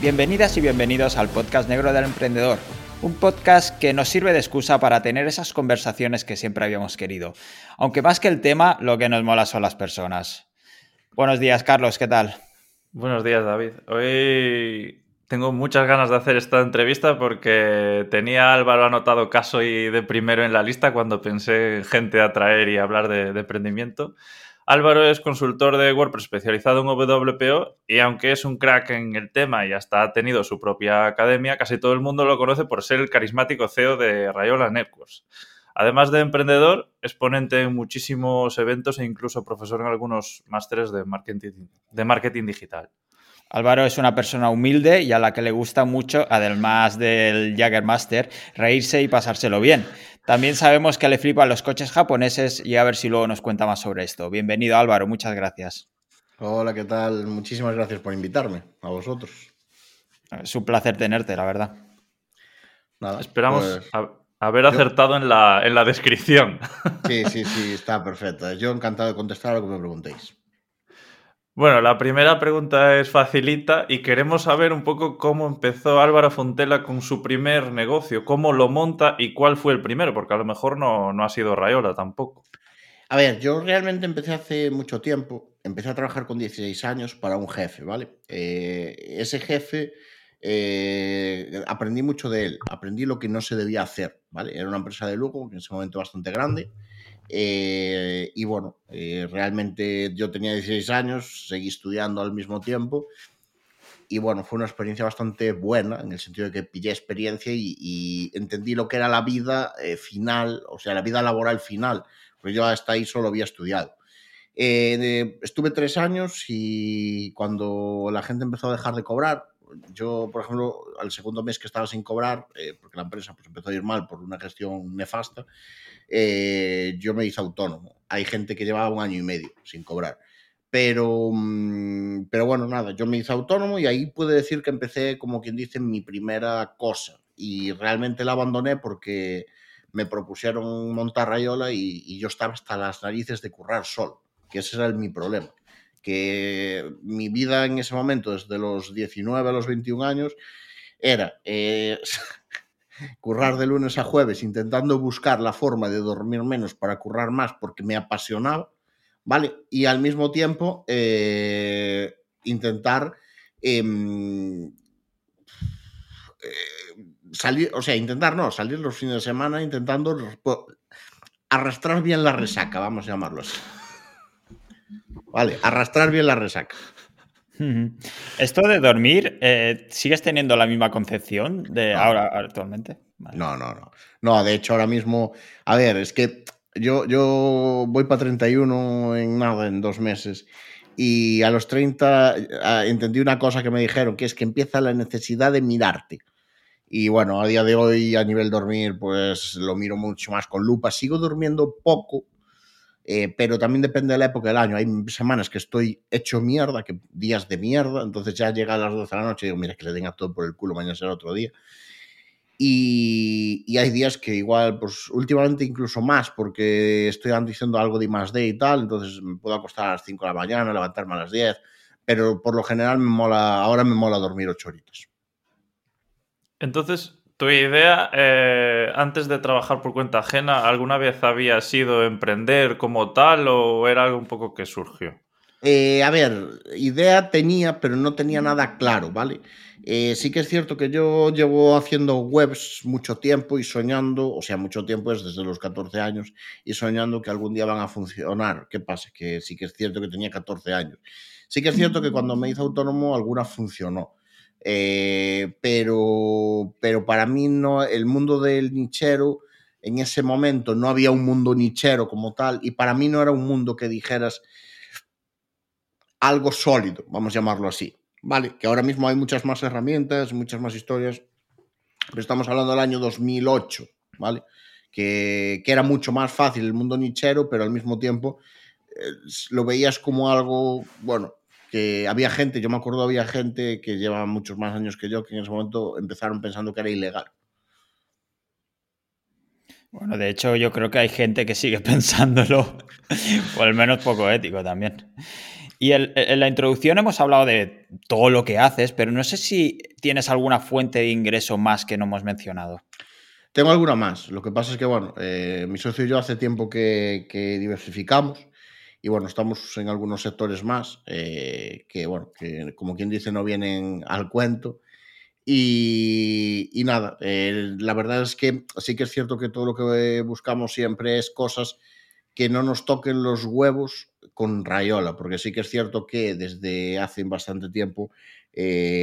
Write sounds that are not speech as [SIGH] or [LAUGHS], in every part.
Bienvenidas y bienvenidos al podcast Negro del Emprendedor, un podcast que nos sirve de excusa para tener esas conversaciones que siempre habíamos querido. Aunque más que el tema, lo que nos mola son las personas. Buenos días, Carlos, ¿qué tal? Buenos días, David. Hoy tengo muchas ganas de hacer esta entrevista porque tenía Álvaro anotado caso y de primero en la lista cuando pensé en gente a traer y hablar de, de emprendimiento. Álvaro es consultor de WordPress especializado en WPO y aunque es un crack en el tema y hasta ha tenido su propia academia, casi todo el mundo lo conoce por ser el carismático CEO de Rayola Networks. Además de emprendedor, es ponente en muchísimos eventos e incluso profesor en algunos másteres de marketing, de marketing digital. Álvaro es una persona humilde y a la que le gusta mucho, además del Jaggermaster, reírse y pasárselo bien. También sabemos que le flipan los coches japoneses y a ver si luego nos cuenta más sobre esto. Bienvenido Álvaro, muchas gracias. Hola, ¿qué tal? Muchísimas gracias por invitarme, a vosotros. Es un placer tenerte, la verdad. Nada, Esperamos pues, haber acertado en, la, en la descripción. Sí, sí, sí, está perfecto. Yo encantado de contestar a lo que me preguntéis. Bueno, la primera pregunta es facilita y queremos saber un poco cómo empezó Álvaro Fontela con su primer negocio, cómo lo monta y cuál fue el primero, porque a lo mejor no, ha sido Rayola tampoco. A ver, yo realmente empecé hace mucho tiempo, empecé a trabajar con 16 años para un jefe, ¿vale? Eh, ese jefe, eh, aprendí mucho de él, aprendí lo que no se debía hacer, ¿vale? Era una empresa de lujo, en ese momento bastante grande. Eh, y bueno, eh, realmente yo tenía 16 años, seguí estudiando al mismo tiempo. Y bueno, fue una experiencia bastante buena, en el sentido de que pillé experiencia y, entendí lo que era la vida eh, final, o sea, la vida laboral final, porque yo hasta ahí solo había estudiado. estuve tres años y cuando la gente empezó a dejar de cobrar, yo, por ejemplo, al segundo mes que estaba sin cobrar, porque la empresa pues, empezó a ir mal por una gestión nefasta, eh, yo me hice autónomo. Hay gente que llevaba un año y medio sin cobrar. Pero, mm, pero bueno, nada, yo me hice autónomo y ahí puedo decir que empecé, como quien dice, mi primera cosa. Y realmente la abandoné porque me propusieron montar Rayola y, yo estaba hasta las narices de currar solo, que ese era mi problema. Que mi vida en ese momento, desde los 19 a los 21 años, era eh, [LAUGHS] currar de lunes a jueves intentando buscar la forma de dormir menos para currar más porque me apasionaba, ¿vale? Y al mismo tiempo eh, intentar em, eh, salir, o sea, intentar no, salir los fines de semana intentando arrastrar bien la resaca, vamos a llamarlo así. Vale, arrastrar bien la resaca. Esto de dormir, eh, ¿sigues teniendo la misma concepción de ahora actualmente? No, no, no. No, de hecho, ahora mismo, a ver, es que yo, yo voy para 31 en nada, en dos meses. Y a los 30 ah, entendí una cosa que me dijeron, que es que empieza la necesidad de mirarte. Y bueno, a día de hoy, a nivel dormir, pues lo miro mucho más con lupa. Sigo durmiendo poco, eh, pero también depende de la época del año. Hay semanas que estoy hecho mierda, que días de mierda, entonces ya llega a las 12 de la noche y digo, mira, que le den a todo por el culo, mañana será otro día. Y, hay días que igual, pues últimamente incluso más, porque estoy diciendo algo de más de y tal, entonces me puedo acostar a las 5 de la mañana, levantarme a las 10, pero por lo general me mola, ahora me mola dormir 8 horitas. Entonces, ¿Tu idea, eh, antes de trabajar por cuenta ajena, alguna vez había sido emprender como tal o era algo un poco que surgió? Eh, a ver, idea tenía, pero no tenía nada claro, ¿vale? Eh, sí que es cierto que yo llevo haciendo webs mucho tiempo y soñando, o sea, mucho tiempo es desde los 14 años, y soñando que algún día van a funcionar. ¿Qué pasa? Que sí que es cierto que tenía 14 años. Sí que es cierto que cuando me hice autónomo alguna funcionó eh, pero, pero para mí no, el mundo del nichero, en ese momento no había un mundo nichero como tal, y para mí no era un mundo que dijeras algo sólido, vamos a llamarlo así. Vale, que ahora mismo hay muchas más herramientas, muchas más historias, pero estamos hablando del año 2008, ¿vale? Que, que era mucho más fácil el mundo nichero, pero al mismo tiempo eh, lo veías como algo, bueno, que había gente, yo me acuerdo, había gente que lleva muchos más años que yo que en ese momento empezaron pensando que era ilegal. Bueno, de hecho yo creo que hay gente que sigue [LAUGHS] pensándolo, o al menos poco ético también. Y en la introducción hemos hablado de todo lo que haces, pero no sé si tienes alguna fuente de ingreso más que no hemos mencionado. Tengo alguna más. Lo que pasa es que, bueno, eh, mi socio y yo hace tiempo que, diversificamos y, bueno, estamos en algunos sectores más eh, que, bueno, que como quien dice, no vienen al cuento. Y, nada, eh, la verdad es que sí que es cierto que todo lo que buscamos siempre es cosas que no nos toquen los huevos con Rayola, porque sí que es cierto que desde hace bastante tiempo,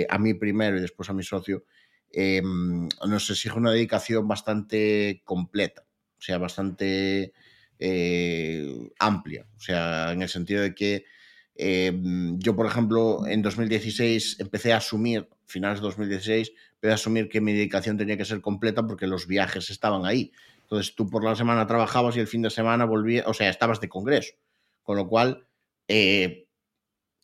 a mí primero y después a mi socio, Em, nos exige una dedicación bastante completa, o sea, bastante eh, amplia, o sea, en el sentido de que em, yo, por ejemplo, en 2016 empecé a asumir, finales de 2016, empecé a asumir que mi dedicación tenía que ser completa porque los viajes estaban ahí. Entonces tú por la semana trabajabas y el fin de semana volvías, o sea, estabas de congreso, con lo cual eh,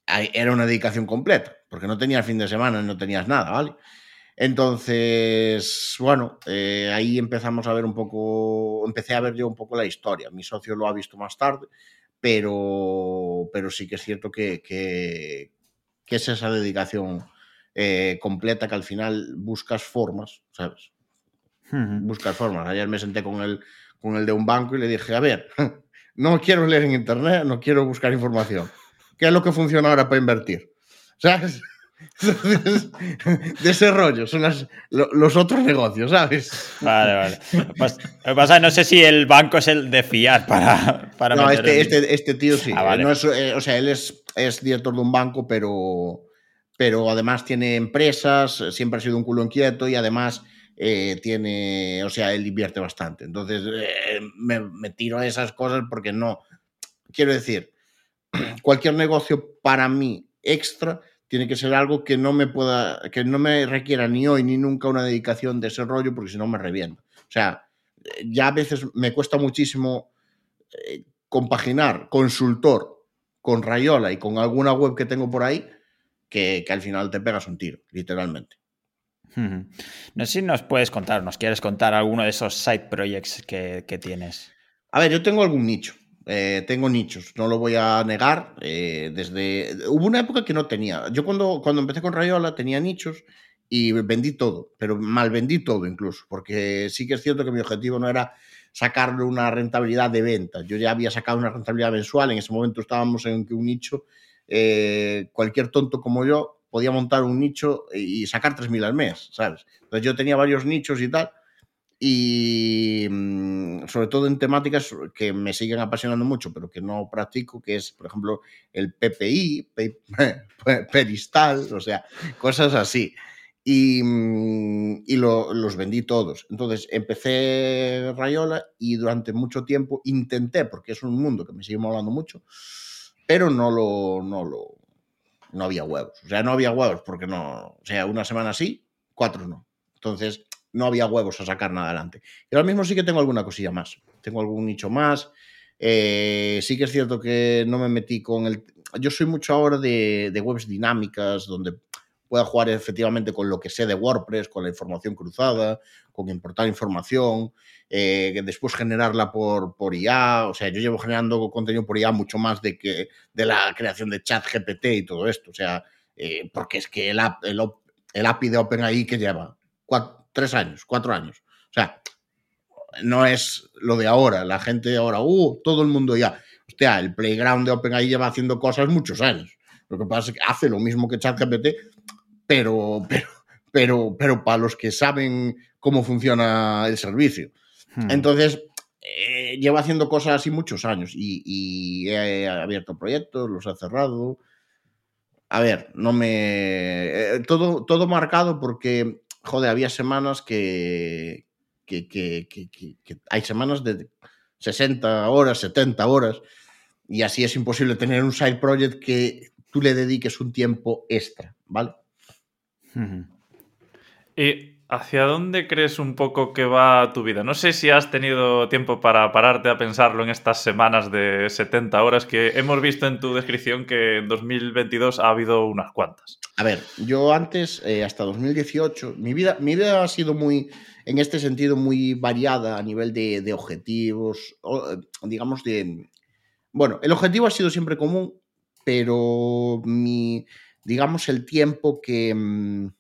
era una dedicación completa, porque no tenías fin de semana, no tenías nada, ¿vale? Entonces, bueno, eh, ahí empezamos a ver un poco, empecé a ver yo un poco la historia. Mi socio lo ha visto más tarde, pero, pero sí que es cierto que, que, es esa dedicación eh, completa que al final buscas formas, ¿sabes? Buscas formas. Ayer me senté con el, con el de un banco y le dije, a ver, [LAUGHS] no quiero leer en internet, no quiero buscar información. ¿Qué es lo que funciona ahora para invertir? ¿Sabes? [LAUGHS] de ese rollo, son los otros negocios, ¿sabes? Vale, vale. Pues, pasa, no sé si el banco es el de fiar para. para no, este, este, este, tío sí. Ah, eh, o sea, él es, es director de un banco, pero, pero además tiene empresas, siempre ha sido un culo inquieto y además eh, tiene. O sea, él invierte bastante. Entonces, eh, me, me tiro a esas cosas porque no. Quiero decir, [CLEARS THROAT] cualquier negocio para mí extra tiene que ser algo que no me pueda, que no me requiera ni hoy ni nunca una dedicación de ese rollo, porque si no me reviento. O sea, ya a veces me cuesta muchísimo eh, compaginar consultor con Rayola y con alguna web que tengo por ahí, que, al final te pegas un tiro, literalmente. No sé si nos puedes contar, nos quieres contar alguno de esos side projects que, que tienes. A ver, yo tengo algún nicho. Eh, tengo nichos, no lo voy a negar. Eh, desde Hubo una época que no tenía. Yo cuando, cuando empecé con Rayola tenía nichos y vendí todo, pero mal vendí todo incluso, porque sí que es cierto que mi objetivo no era sacarle una rentabilidad de venta. Yo ya había sacado una rentabilidad mensual, en ese momento estábamos en que un nicho, eh, cualquier tonto como yo podía montar un nicho y sacar 3.000 al mes, ¿sabes? Entonces yo tenía varios nichos y tal y mm, sobre todo en temáticas que me siguen apasionando mucho, pero que no practico, que es, por ejemplo, el PPI, Peristal, [LAUGHS] o sea, cosas así. Y, mm, y los vendí todos. Entonces empecé Rayola y durante mucho tiempo intenté, porque es un mundo que me sigue molando mucho, pero no lo, no lo, no había huevos. O sea, no había huevos porque no, o sea, una semana sí, cuatro no. Entonces, no había huevos a sacar nada adelante. Y ahora mismo sí que tengo alguna cosilla más. Tengo algún nicho más. Eh, sí que es cierto que no me metí con el... Yo soy mucho ahora de, webs dinámicas, donde pueda jugar efectivamente con lo que sé de WordPress, con la información cruzada, con importar información, eh, después generarla por, por IA. O sea, yo llevo generando contenido por IA mucho más de, que, de la creación de chat GPT y todo esto. O sea, eh, porque es que el API de OpenAI que lleva tres años, cuatro años. O sea, no es lo de ahora. La gente de ahora, uh, todo el mundo ya. Hostia, el playground de OpenAI lleva haciendo cosas muchos años. Lo que pasa es que hace lo mismo que ChatGPT, pero, pero, pero, pero para los que saben cómo funciona el servicio. Hmm. Entonces, eh, lleva haciendo cosas así muchos años y, he abierto proyectos, los he cerrado. A ver, no me. Eh, todo, todo marcado porque joder, había semanas que, que, hay semanas de 60 horas, 70 horas, y así es imposible tener un side project que tú le dediques un tiempo extra, ¿vale? ¿Hacia dónde crees un poco que va tu vida? No sé si has tenido tiempo para pararte a pensarlo en estas semanas de 70 horas que hemos visto en tu descripción que en 2022 ha habido unas cuantas. A ver, yo antes, eh, hasta 2018, mi vida, mi vida ha sido muy, en este sentido, muy variada a nivel de, objetivos, digamos de... Bueno, el objetivo ha sido siempre común, pero mi, digamos, el tiempo que...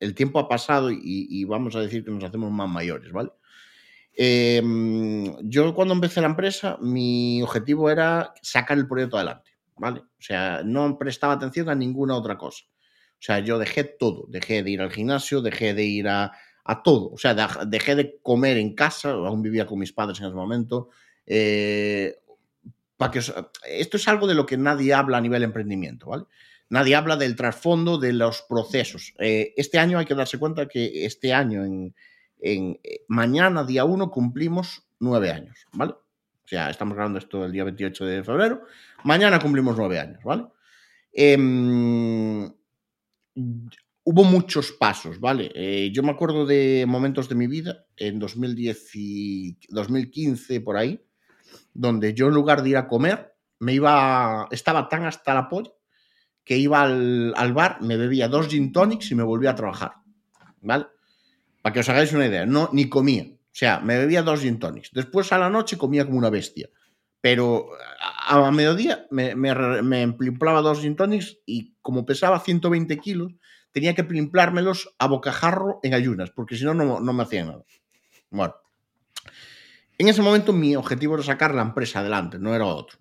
El tiempo ha pasado y, vamos a decir que nos hacemos más mayores, ¿vale? Em, yo cuando empecé la empresa, mi objetivo era sacar el proyecto adelante, ¿vale? O sea, no prestaba atención a ninguna otra cosa. O sea, yo dejé todo, dejé de ir al gimnasio, dejé de ir a, todo, o sea, dejé de comer en casa, aún vivía con mis padres en ese momento. Eh, para que, esto es algo de lo que nadie habla a nivel emprendimiento, ¿vale? Nadie habla del trasfondo de los procesos. Eh, este año hay que darse cuenta que este año, en, eh, mañana, día 1, cumplimos nueve años, ¿vale? O sea, estamos grabando esto el día 28 de febrero. Mañana cumplimos nueve años, ¿vale? Em, hubo muchos pasos, ¿vale? Eh, yo me acuerdo de momentos de mi vida, en 2010 y 2015, por ahí, donde yo en lugar de ir a comer, me iba, estaba tan hasta la polla que iba al, al, bar, me bebía dos gin tonics y me volvía a trabajar, ¿vale? Para que os hagáis una idea, no, ni comía. O sea, me bebía dos gin tonics. Después a la noche comía como una bestia. Pero a, mediodía me, me, me emplimplaba dos gin tonics y como pesaba 120 kilos, tenía que plimplármelos a bocajarro en ayunas, porque si no, no me hacía nada. Bueno. En ese momento mi objetivo era sacar la empresa adelante, no era otro.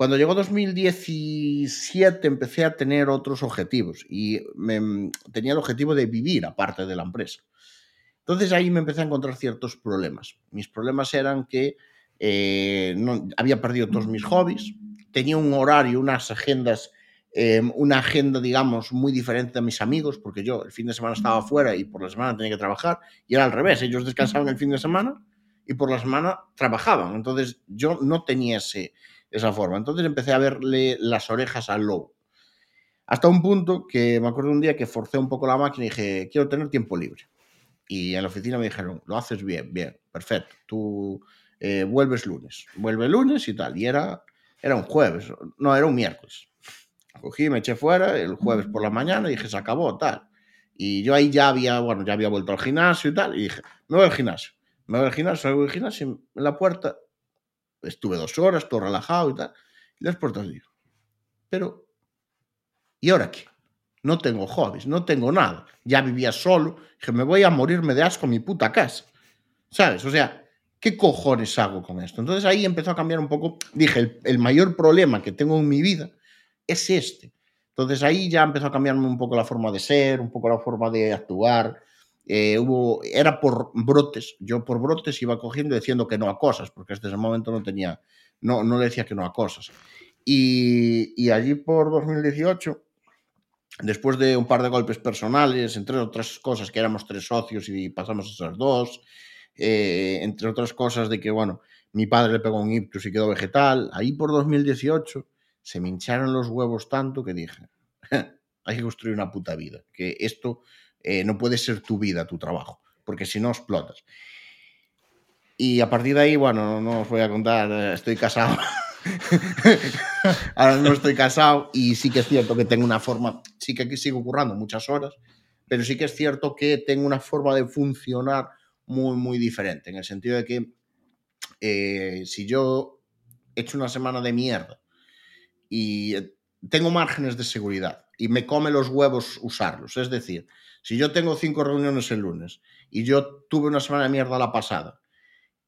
Cuando llegó 2017 empecé a tener otros objetivos y tenía el objetivo de vivir aparte de la empresa. Entonces ahí me empecé a encontrar ciertos problemas. Mis problemas eran que eh, no, había perdido todos mis hobbies, tenía un horario, unas agendas, eh, una agenda, digamos, muy diferente a mis amigos, porque yo el fin de semana estaba fuera y por la semana tenía que trabajar, y era al revés, ellos descansaban el fin de semana y por la semana trabajaban. Entonces yo no tenía ese, esa forma. Entonces empecé a verle las orejas al lobo. Hasta un punto que me acuerdo un día que forcé un poco la máquina y dije, quiero tener tiempo libre. Y en la oficina me dijeron, lo haces bien, bien, perfecto. Tú eh, vuelves lunes, vuelve lunes y tal. Y era, era un jueves, no, era un miércoles. Cogí, me eché fuera el jueves por la mañana y dije, se acabó, tal. Y yo ahí ya había, bueno, ya había vuelto al gimnasio y tal. Y dije, me voy al gimnasio. Me voy al gimnasio, voy al gimnasio, en la puerta estuve dos horas, todo relajado y tal. Y las puertas digo, pero, ¿y ahora qué? No tengo hobbies, no tengo nada. Ya vivía solo, dije, me voy a morirme de asco en mi puta casa. ¿Sabes? O sea, ¿qué cojones hago con esto? Entonces ahí empezó a cambiar un poco. Dije, el, el mayor problema que tengo en mi vida es este. Entonces ahí ya empezó a cambiarme un poco la forma de ser, un poco la forma de actuar, eh, era por brotes, yo por brotes iba cogiendo diciendo que no a cosas, porque hasta ese momento no tenía, no, no le decía que no a cosas. Y, y allí por 2018, después de un par de golpes personales, entre otras cosas que éramos tres socios y pasamos a ser dos, eh, entre otras cosas de que, bueno, mi padre le pegó un ictus y quedó vegetal, ahí por 2018 se me hincharon los huevos tanto que dije, [LAUGHS] hay que construir una puta vida, que esto eh, no puede ser tu vida, tu trabajo, porque si no explotas. Y a partir de ahí, bueno, no os voy a contar, eh, estoy casado. [LAUGHS] Ahora no estoy casado y sí que es cierto que tengo una forma, sí que aquí sigo currando muchas horas, pero sí que es cierto que tengo una forma de funcionar muy, muy diferente, en el sentido de que eh, si yo he hecho una semana de mierda y tengo márgenes de seguridad y me come los huevos usarlos, es decir, si yo tengo cinco reuniones el lunes y yo tuve una semana de mierda la pasada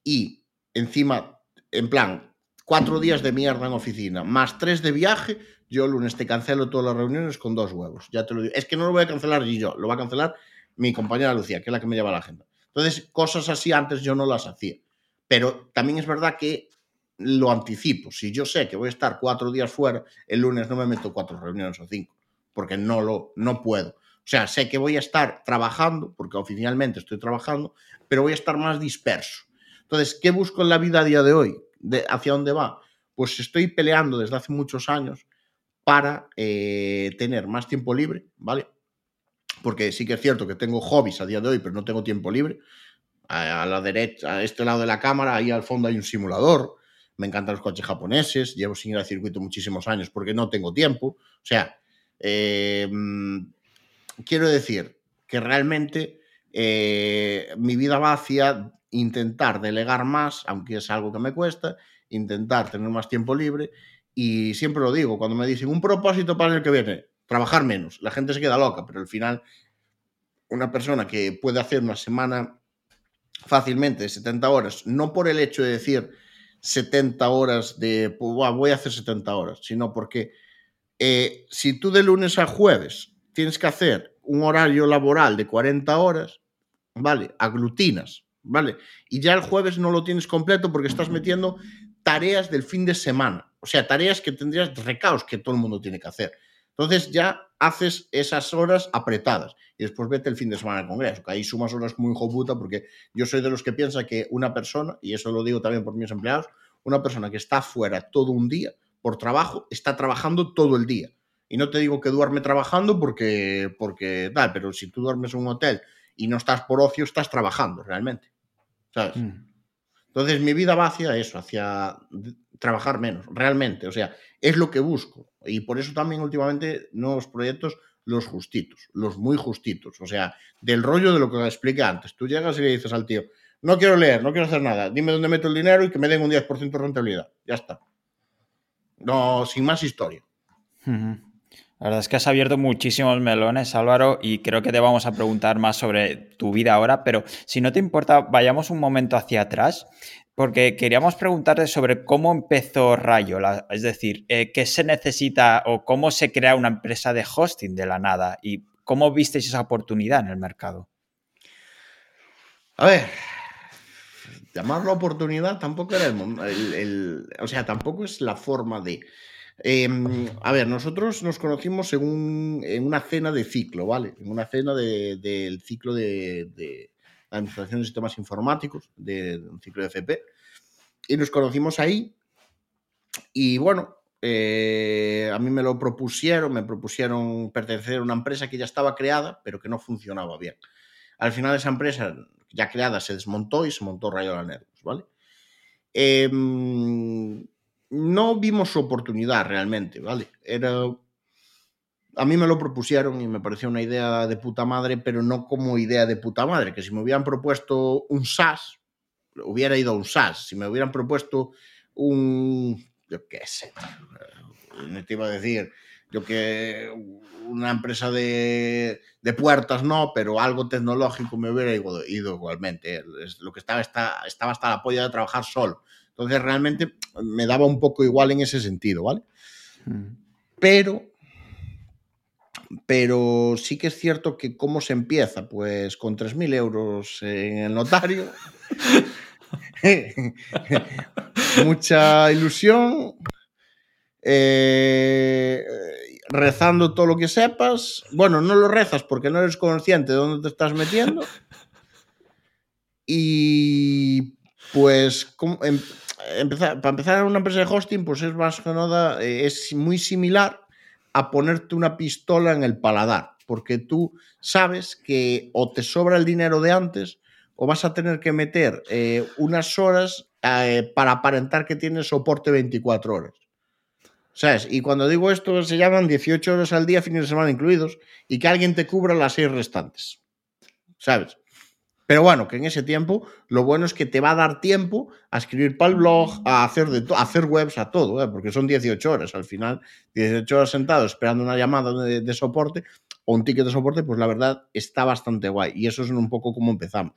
y encima, en plan, cuatro días de mierda en oficina, más tres de viaje, yo el lunes te cancelo todas las reuniones con dos huevos. Ya te lo digo. Es que no lo voy a cancelar yo, lo va a cancelar mi compañera Lucía, que es la que me lleva la agenda. Entonces, cosas así antes yo no las hacía. Pero también es verdad que lo anticipo. Si yo sé que voy a estar cuatro días fuera, el lunes no me meto cuatro reuniones o cinco, porque no lo no puedo. O sea, sé que voy a estar trabajando, porque oficialmente estoy trabajando, pero voy a estar más disperso. Entonces, ¿qué busco en la vida a día de hoy? De, ¿Hacia dónde va? Pues estoy peleando desde hace muchos años para eh, tener más tiempo libre, ¿vale? Porque sí que es cierto que tengo hobbies a día de hoy, pero no tengo tiempo libre. A, la derecha, a este lado de la cámara, ahí al fondo hay un simulador. Me encantan los coches japoneses. Llevo sin ir al circuito muchísimos años porque no tengo tiempo. O sea, eh, quiero decir que realmente eh, mi vida va hacia intentar delegar más, aunque es algo que me cuesta, intentar tener más tiempo libre. Y siempre lo digo, cuando me dicen un propósito para el que viene, trabajar menos. La gente se queda loca, pero al final una persona que puede hacer una semana fácilmente de 70 horas, no por el hecho de decir 70 horas de, voy a hacer 70 horas, sino porque eh, si tú de lunes a jueves tienes que hacer un horario laboral de 40 horas, ¿vale? Aglutinas, ¿vale? Y ya el jueves no lo tienes completo porque estás metiendo tareas del fin de semana, o sea, tareas que tendrías recaos que todo el mundo tiene que hacer. Entonces ya haces esas horas apretadas y después vete el fin de semana al Congreso, que ahí sumas horas muy hijo puta, porque yo soy de los que piensa que una persona, y eso lo digo también por mis empleados, una persona que está fuera todo un día por trabajo, está trabajando todo el día. Y no te digo que duerme trabajando porque, porque tal, pero si tú duermes en un hotel y no estás por ocio, estás trabajando realmente. ¿Sabes? Mm. Entonces mi vida va hacia eso, hacia trabajar menos, realmente. O sea, es lo que busco. Y por eso también últimamente nuevos proyectos, los justitos, los muy justitos. O sea, del rollo de lo que expliqué antes. Tú llegas y le dices al tío, no quiero leer, no quiero hacer nada, dime dónde meto el dinero y que me den un 10% de rentabilidad. Ya está. No, sin más historia. La verdad es que has abierto muchísimos melones, Álvaro, y creo que te vamos a preguntar más sobre tu vida ahora, pero si no te importa, vayamos un momento hacia atrás porque queríamos preguntarte sobre cómo empezó Rayola, es decir, eh, qué se necesita o cómo se crea una empresa de hosting de la nada y cómo visteis esa oportunidad en el mercado. A ver, llamarlo oportunidad tampoco era el, o sea, tampoco es la forma de. Em, a ver, nosotros nos conocimos en, en, una cena de ciclo, ¿vale? En una cena del ciclo de Administración de Sistemas Informáticos, de, un ciclo de FP. Y nos conocimos ahí. Y bueno, eh, a mí me lo propusieron, me propusieron pertenecer a una empresa que ya estaba creada, pero que no funcionaba bien. Al final esa empresa ya creada se desmontó y se montó Rayola Networks, ¿vale? Em, no vimos oportunidad realmente, ¿vale? Era a mí me lo propusieron y me pareció una idea de puta madre, pero no como idea de puta madre, que si me hubieran propuesto un SaaS, hubiera ido a un SaaS. Si me hubieran propuesto un, yo qué sé, no te iba a decir, yo que una empresa de, de puertas no, pero algo tecnológico me hubiera ido, igualmente. Lo que estaba, estaba hasta la polla de trabajar solo. Entonces realmente me daba un poco igual en ese sentido, ¿vale? Hmm. Pero pero sí que es cierto que cómo se empieza, pues con 3.000 euros en el notario, [LAUGHS] mucha ilusión, eh, rezando todo lo que sepas, bueno, no lo rezas porque no eres consciente de dónde te estás metiendo, y pues em, empezar, para empezar una empresa de hosting, pues es más que nada, eh, es muy similar a ponerte una pistola en el paladar, porque tú sabes que o te sobra el dinero de antes o vas a tener que meter eh, unas horas eh, para aparentar que tienes soporte 24 horas. ¿Sabes? Y cuando digo esto, se llaman 18 horas al día, fines de semana incluidos, y que alguien te cubra las seis restantes. ¿Sabes? Pero bueno, que en ese tiempo lo bueno es que te va a dar tiempo a escribir para el blog, a hacer, de hacer webs, a todo, ¿eh? porque son 18 horas al final, 18 horas sentado esperando una llamada de, soporte o un ticket de soporte, pues la verdad está bastante guay. Y eso es un poco como empezamos.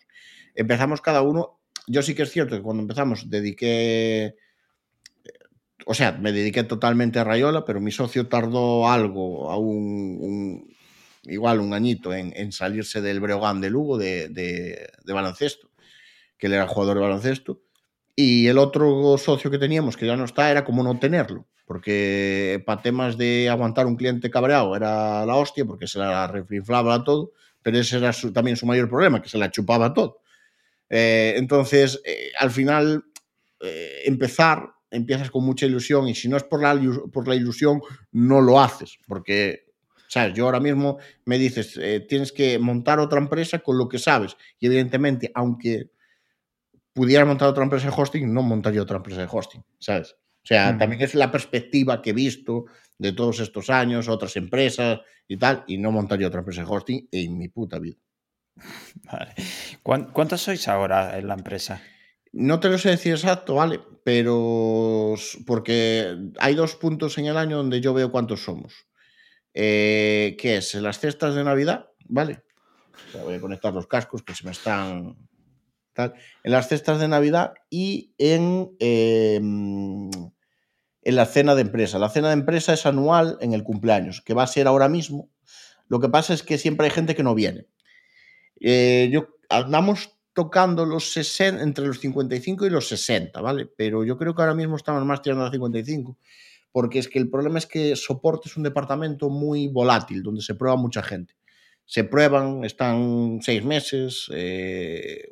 Empezamos cada uno, yo sí que es cierto que cuando empezamos dediqué, o sea, me dediqué totalmente a Rayola, pero mi socio tardó algo, a un igual un añito en, salirse del Breogán de Lugo de, baloncesto, que él era jugador de baloncesto. Y el otro socio que teníamos, que ya no está, era como no tenerlo, porque para temas de aguantar un cliente cabreado era la hostia, porque se la refriflaba todo, pero ese era también su mayor problema, que se la chupaba todo. Eh, entonces, eh, al final, eh, empezar, empiezas con mucha ilusión y si no es por la, por la ilusión, no lo haces, porque sea, Yo ahora mismo me dices, eh, tienes que montar otra empresa con lo que sabes. Y evidentemente, aunque pudiera montar otra empresa de hosting, no montaría otra empresa de hosting, ¿sabes? O sea, también es la perspectiva que he visto de todos estos años, otras empresas y tal, y no montaría otra empresa de hosting en mi puta vida. [LAUGHS] Vale. ¿Cuántos sois ahora en la empresa? No te lo sé decir exacto, ¿vale? Pero porque hay dos puntos en el año donde yo veo cuántos somos. Eh, ¿Qué es? Las cestas de Navidad, ¿vale? voy a conectar los cascos que se me están... En las cestas de Navidad y en, eh, en la cena de empresa. La cena de empresa es anual en el cumpleaños, que va a ser ahora mismo. Lo que pasa es que siempre hay gente que no viene. Eh, yo andamos tocando los 60, entre los 55 y los 60, ¿vale? Pero yo creo que ahora mismo estamos más tirando a 55, porque es que el problema es que soporte es un departamento muy volátil, donde se prueba mucha gente. Se prueban, están seis meses, eh,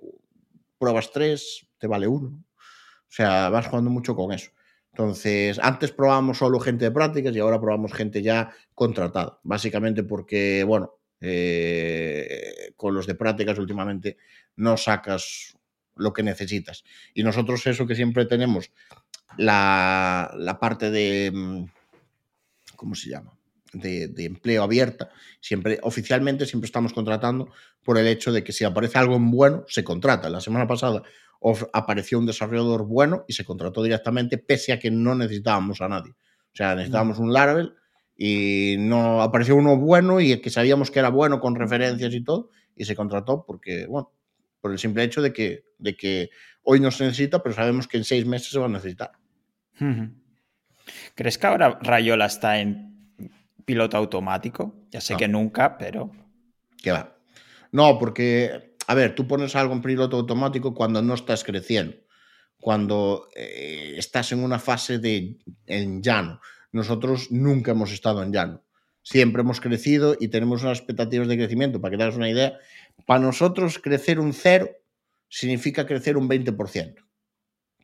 pruebas tres, te vale uno. O sea, vas jugando mucho con eso. Entonces, antes probábamos solo gente de prácticas y ahora probamos gente ya contratada, básicamente porque, bueno, eh, con los de prácticas últimamente no sacas lo que necesitas. Y nosotros eso que siempre tenemos, la, la parte de, mm, ¿cómo se llama? De, de, empleo abierta, siempre, oficialmente siempre estamos contratando por el hecho de que si aparece algo bueno, se contrata. La semana pasada apareció un desarrollador bueno y se contrató directamente, pese a que no necesitábamos a nadie. O sea, necesitábamos un Laravel y no apareció uno bueno y que sabíamos que era bueno con referencias y todo, y se contrató porque, bueno, por el simple hecho de que, de que hoy no se necesita, pero sabemos que en seis meses se va a necesitar. ¿Crees que ahora Rayola está en piloto automático? Ya sé No. que nunca, pero. ¿Qué va? No, porque, a ver, tú pones algo en piloto automático cuando no estás creciendo, cuando eh, estás en una fase de en llano. Nosotros nunca hemos estado en llano. Siempre hemos crecido y tenemos unas expectativas de crecimiento. Para que te hagas una idea, para nosotros crecer un cero significa crecer un 20%.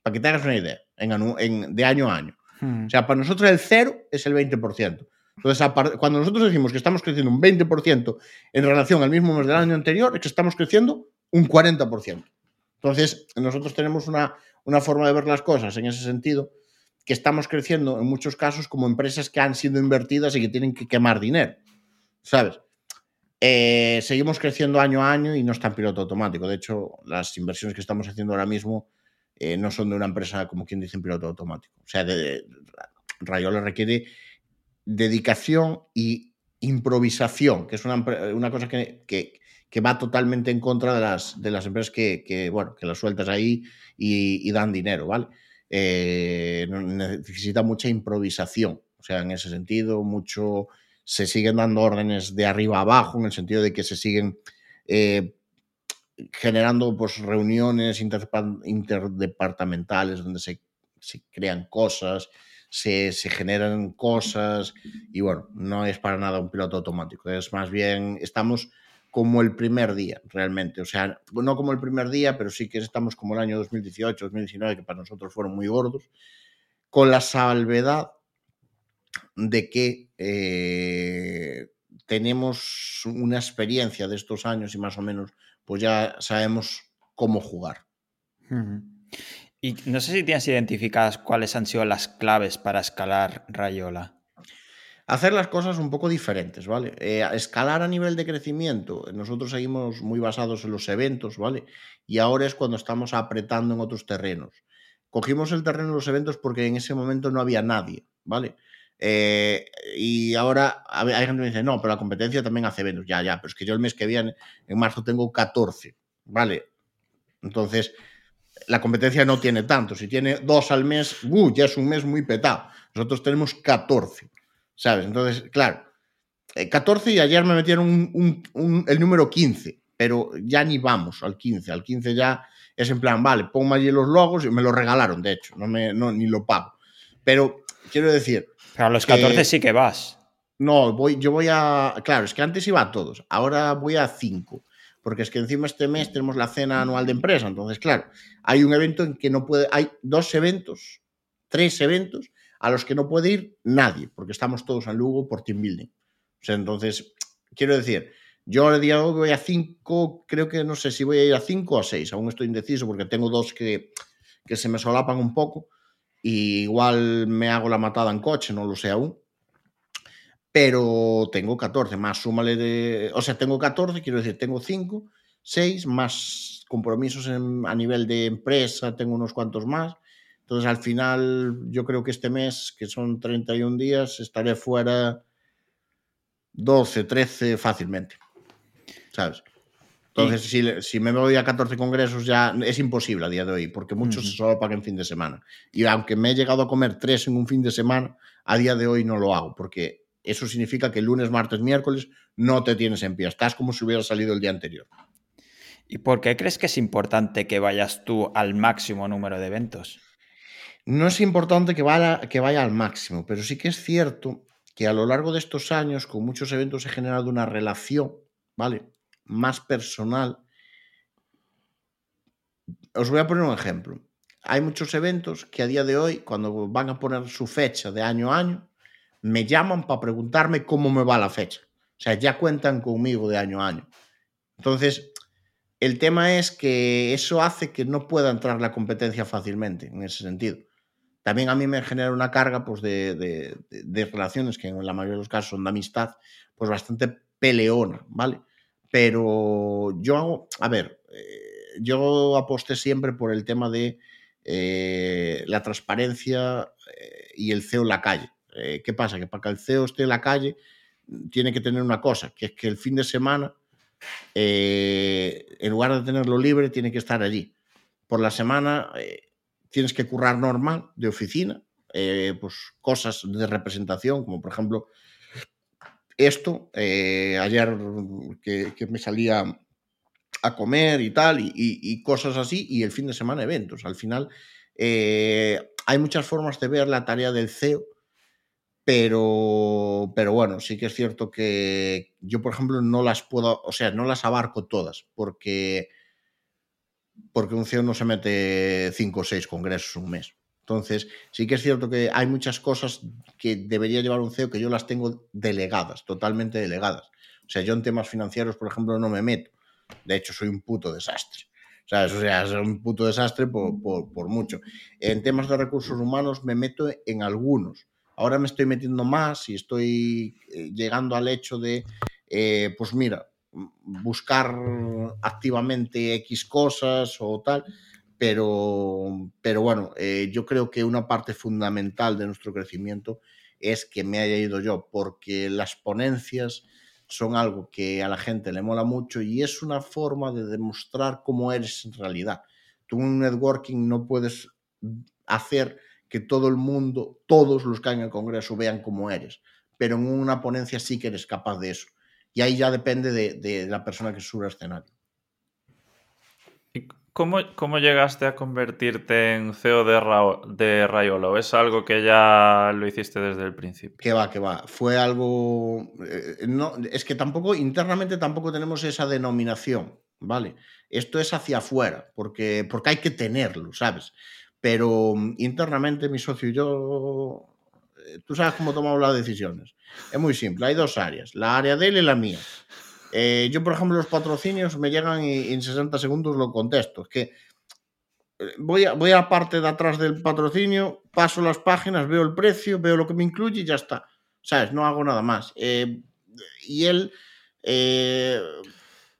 Para que te hagas una idea, en en- de año a año. Hmm. O sea, para nosotros el cero es el 20%. Entonces, cuando nosotros decimos que estamos creciendo un 20% en relación al mismo mes del año anterior, es que estamos creciendo un 40%. Entonces, nosotros tenemos una, una forma de ver las cosas en ese sentido, que estamos creciendo en muchos casos como empresas que han sido invertidas y que tienen que quemar dinero. ¿Sabes? Eh, seguimos creciendo año a año y no está en piloto automático. De hecho, las inversiones que estamos haciendo ahora mismo eh, no son de una empresa como quien dice en piloto automático. O sea, de, de- Rayola requiere dedicación y improvisación, que es una, una cosa que, que- que va totalmente en contra de las, de las empresas que, que, bueno, que las sueltas ahí y, dan dinero, ¿vale? Eh, necesita mucha improvisación, o sea, en ese sentido, mucho se siguen dando órdenes de arriba a abajo, en el sentido de que se siguen eh, generando pues, reuniones interdepartamentales donde se, se crean cosas, se, se generan cosas y bueno, no es para nada un piloto automático, es más bien, estamos como el primer día, realmente. O sea, no como el primer día, pero sí que estamos como el año 2018, 2019, que para nosotros fueron muy gordos, con la salvedad de que eh, tenemos una experiencia de estos años y más o menos, pues ya sabemos cómo jugar. Y no sé si tienes identificadas cuáles han sido las claves para escalar Rayola. hacer las cosas un poco diferentes, ¿vale? Eh, escalar a nivel de crecimiento, nosotros seguimos muy basados en los eventos, ¿vale? Y ahora es cuando estamos apretando en otros terrenos. Cogimos el terreno de los eventos porque en ese momento no había nadie, ¿vale? Eh, y ahora hay gente que me dice, no, pero la competencia también hace eventos. Ya, ya, pero es que yo el mes que viene, en marzo, tengo 14, ¿vale? Entonces, la competencia no tiene tanto. Si tiene dos al mes, ¡uh! ya es un mes muy petado. Nosotros tenemos 14. ¿Sabes? Entonces, claro, eh, 14 y ayer me metieron un- un- un- el número 15, pero ya ni vamos al 15. Al 15 ya es en plan, vale, ponme allí los logos y me lo regalaron, de hecho, no me, no, ni lo pago. Pero quiero decir, A los Que- 14 sí que vas. no, voy, yo voy a. Claro, es que antes iba a todos, ahora voy a cinco. Porque es que encima este mes tenemos la cena anual de empresa. Entonces, claro, hay un evento en que no puede. Hay dos eventos, tres eventos a los que no puede ir nadie, porque estamos todos en Lugo por team building. O sea, entonces, quiero decir, yo el día de hoy voy a cinco, creo que no sé si voy a ir a cinco o a seis. Aún estoy indeciso porque tengo dos que, que se me solapan un poco. Igual me hago la matada en coche, no lo sé aún pero tengo 14, más súmale de... O sea, tengo 14, quiero decir, tengo 5, 6, más compromisos en- a nivel de empresa, tengo unos cuantos más. Entonces, al final, yo creo que este mes, que son 31 días, estaré fuera 12, 13 fácilmente. ¿Sabes? Entonces, si, si, me voy a 14 congresos ya es imposible a día de hoy, porque muchos uh -huh. solo pagan fin de semana. Y aunque me he llegado a comer tres en un fin de semana, a día de hoy no lo hago, porque eso significa que lunes, martes, miércoles no te tienes en pie. Estás como si hubieras salido el día anterior. ¿Y por qué crees que es importante que vayas tú al máximo número de eventos? No es importante que vaya, que vaya al máximo, pero sí que es cierto que a lo largo de estos años, con muchos eventos, he generado una relación, ¿vale? Más personal. Os voy a poner un ejemplo. Hay muchos eventos que a día de hoy, cuando van a poner su fecha de año a año, me llaman para preguntarme cómo me va la fecha. O sea, ya cuentan conmigo de año a año. Entonces, el tema es que eso hace que no pueda entrar la competencia fácilmente, en ese sentido. También a mí me genera una carga pues, de, de, relaciones que en la mayoría de los casos son de amistad, pues bastante peleona, ¿vale? Pero yo a ver, eh, yo aposté siempre por el tema de eh, la transparencia eh, y el CEO en la calle. ¿Qué pasa? Que para que el CEO esté en la calle tiene que tener una cosa, que es que el fin de semana, en lugar de tenerlo libre, tiene que estar allí. Por la semana tienes que currar normal, de oficina, pues cosas de representación, como por ejemplo esto, eh, ayer que, que, me salía a comer y tal, y, cosas así, y el fin de semana eventos. Al final eh, hay muchas formas de ver la tarea del CEO pero, pero bueno, sí que es cierto que yo, por ejemplo, no las puedo, o sea, no las abarco todas, porque, porque un CEO no se mete cinco o seis congresos un mes. Entonces, sí que es cierto que hay muchas cosas que debería llevar un CEO que yo las tengo delegadas, totalmente delegadas. O sea, yo en temas financieros, por ejemplo, no me meto. De hecho, soy un puto desastre. ¿Sabes? O sea, soy un puto desastre por, por, por mucho. En temas de recursos humanos me meto en algunos Ahora me estoy metiendo más y estoy eh, llegando al hecho de, eh, pues mira, buscar activamente X cosas o tal, pero, pero bueno, eh, yo creo que una parte fundamental de nuestro crecimiento es que me haya ido yo, porque las ponencias son algo que a la gente le mola mucho y es una forma de demostrar cómo eres en realidad. Tú en un networking no puedes hacer que todo el mundo, todos los que hay en el Congreso vean cómo eres, pero en una ponencia sí que eres capaz de eso. Y ahí ya depende de, de la persona que sube al escenario. ¿Y cómo, cómo, llegaste a convertirte en CEO de, Ra de Rayolo? ¿Es algo que ya lo hiciste desde el principio? Que va, que va. Fue algo... Eh, no, es que tampoco, internamente tampoco tenemos esa denominación, ¿vale? Esto es hacia afuera, porque, porque hay que tenerlo, ¿sabes? pero mm, internamente mi socio y yo, eh, tú sabes cómo tomamos las decisiones. Es muy simple, hay dos áreas, la área de él y la mía. Eh, yo, por ejemplo, los patrocinios me llegan y, en 60 segundos lo contesto. Es que eh, voy a, voy a la parte de atrás del patrocinio, paso las páginas, veo el precio, veo lo que me incluye y ya está. ¿Sabes? No hago nada más. Eh, y él,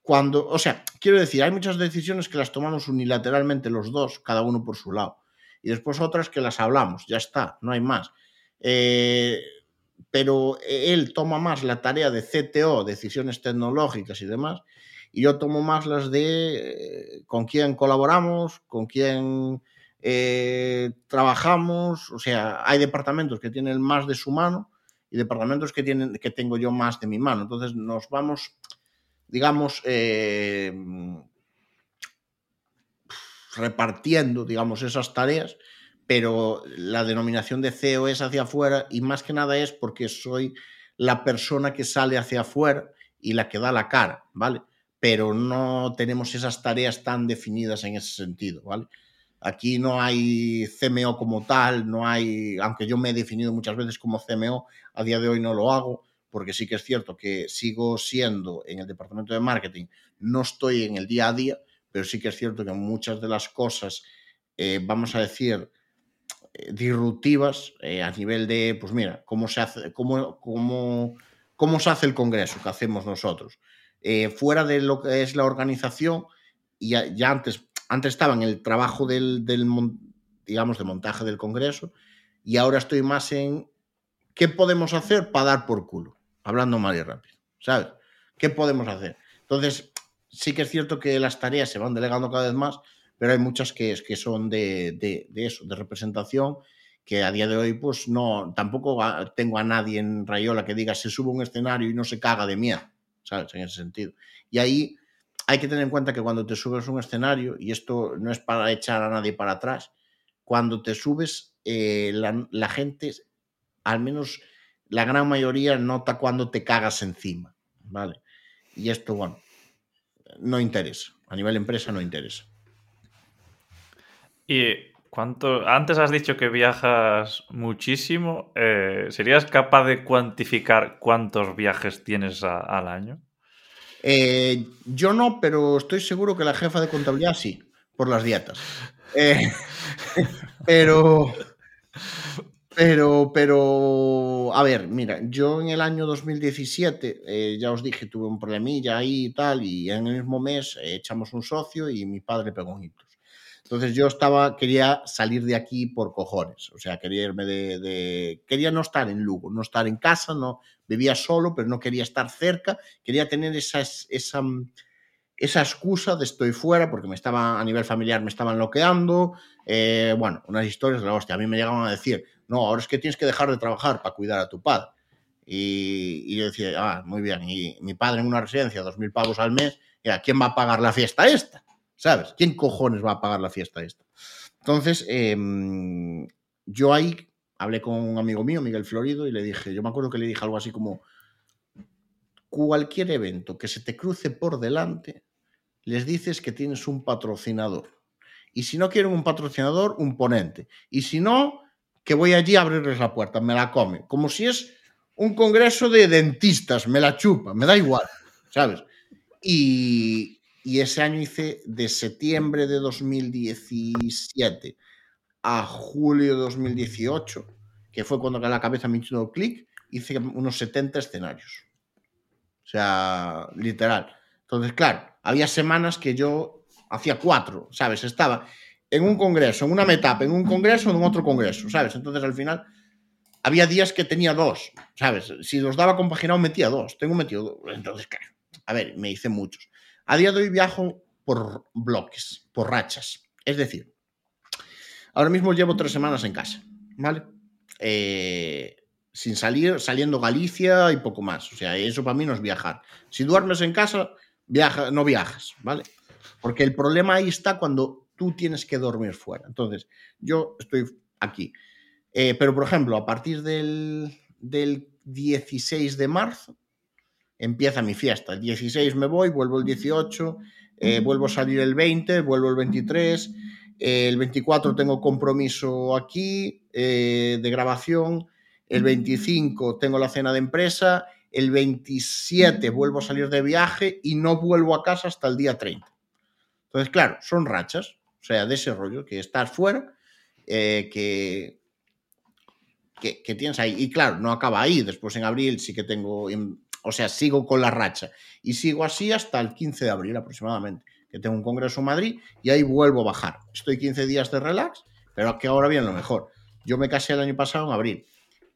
cuando, o sea, quiero decir, hay muchas decisiones que las tomamos unilateralmente los dos, cada uno por su lado y después otras que las hablamos, ya está, no hay más. Eh, pero él toma más la tarea de CTO, decisiones tecnológicas y demás, y yo tomo más las de eh, con quién colaboramos, con quién eh, trabajamos, o sea, hay departamentos que tienen más de su mano y departamentos que, tienen, que tengo yo más de mi mano. Entonces nos vamos, digamos, eh, repartiendo, digamos, esas tareas, pero la denominación de CEO es hacia afuera y más que nada es porque soy la persona que sale hacia afuera y la que da la cara, ¿vale? Pero no tenemos esas tareas tan definidas en ese sentido, ¿vale? Aquí no hay CMO como tal, no hay, aunque yo me he definido muchas veces como CMO, a día de hoy no lo hago, porque sí que es cierto que sigo siendo en el departamento de marketing, no estoy en el día a día, pero sí que es cierto que muchas de las cosas, eh, vamos a decir, disruptivas eh, a nivel de, pues mira, cómo se hace, cómo, cómo, cómo se hace el Congreso que hacemos nosotros. Eh, fuera de lo que es la organización, ya, ya antes, antes estaba en el trabajo del, del, digamos, de montaje del Congreso, y ahora estoy más en qué podemos hacer para dar por culo, hablando mal y rápido, ¿sabes? ¿Qué podemos hacer? Entonces, sí que es cierto que las tareas se van delegando cada vez más, pero hay muchas que, que son de, eso, de representación, que a día de hoy pues no, tampoco tengo a nadie en Rayola que diga se sube un escenario y no se caga de miedo, ¿sabes? En ese sentido. Y ahí hay que tener en cuenta que cuando te subes un escenario, y esto no es para echar a nadie para atrás, cuando te subes, eh, la, la, gente, al menos la gran mayoría, nota cuando te cagas encima, ¿vale? Y esto, bueno, no interesa. A nivel empresa no interesa. Y cuánto. Antes has dicho que viajas muchísimo. Eh, ¿Serías capaz de cuantificar cuántos viajes tienes al año? Eh, yo no, pero estoy seguro que la jefa de contabilidad sí, por las dietas. Eh, [LAUGHS] pero. Pero, pero, a ver, mira, yo en el año 2017, eh, ya os dije, tuve un problemilla ahí y tal, y en el mismo mes echamos un socio y mi padre pegó un hitos. Entonces yo estaba, quería salir de aquí por cojones, o sea, quería irme de, de, quería no estar en Lugo, no estar en casa, no, vivía solo, pero no quería estar cerca, quería tener esa, esa, esa excusa de estoy fuera, porque me estaba, a nivel familiar me estaban bloqueando, eh, bueno, unas historias de la hostia, a mí me llegaban a decir, no, ahora es que tienes que dejar de trabajar para cuidar a tu padre. Y, y yo decía, ah, muy bien, y mi padre en una residencia, dos mil pavos al mes, ¿y a quién va a pagar la fiesta esta? ¿Sabes? ¿Quién cojones va a pagar la fiesta esta? Entonces, eh, yo ahí hablé con un amigo mío, Miguel Florido, y le dije, yo me acuerdo que le dije algo así como, cualquier evento que se te cruce por delante, les dices que tienes un patrocinador. Y si no quieren un patrocinador, un ponente. Y si no, que voy allí a abrirles la puerta, me la come. Como si es un congreso de dentistas, me la chupa, me da igual, ¿sabes? Y, y ese año hice de septiembre de 2017 a julio de 2018, que fue cuando la cabeza me hizo un clic, hice unos 70 escenarios. O sea, literal. Entonces, claro, había semanas que yo hacía cuatro, ¿sabes? Estaba en un congreso, en una metapa, en un congreso, en otro congreso, ¿sabes? Entonces, al final, había días que tenía dos, ¿sabes? Si los daba compaginado, metía dos. Tengo metido dos. Entonces, claro, a ver, me hice muchos. A día de hoy viajo por bloques, por rachas. Es decir, ahora mismo llevo tres semanas en casa, ¿vale? Eh, sin salir, saliendo Galicia y poco más. O sea, eso para mí no es viajar. Si duermes en casa, viaja, no viajas, ¿vale? Porque el problema ahí está cuando tú tienes que dormir fuera. Entonces, yo estoy aquí. Eh, pero, por ejemplo, a partir del, del 16 de marzo, empieza mi fiesta. El 16 me voy, vuelvo el 18, eh, vuelvo a salir el 20, vuelvo el 23, eh, el 24 tengo compromiso aquí eh, de grabación, el 25 tengo la cena de empresa, el 27 vuelvo a salir de viaje y no vuelvo a casa hasta el día 30. Entonces, claro, son rachas, o sea, de ese rollo, que estás fuera, que, que, que, tienes ahí. Y claro, no acaba ahí, después en abril sí que tengo, o sea, sigo con la racha y sigo así hasta el 15 de abril aproximadamente, que tengo un congreso en Madrid y ahí vuelvo a bajar. Estoy 15 días de relax, pero que ahora viene lo mejor. Yo me casé el año pasado en abril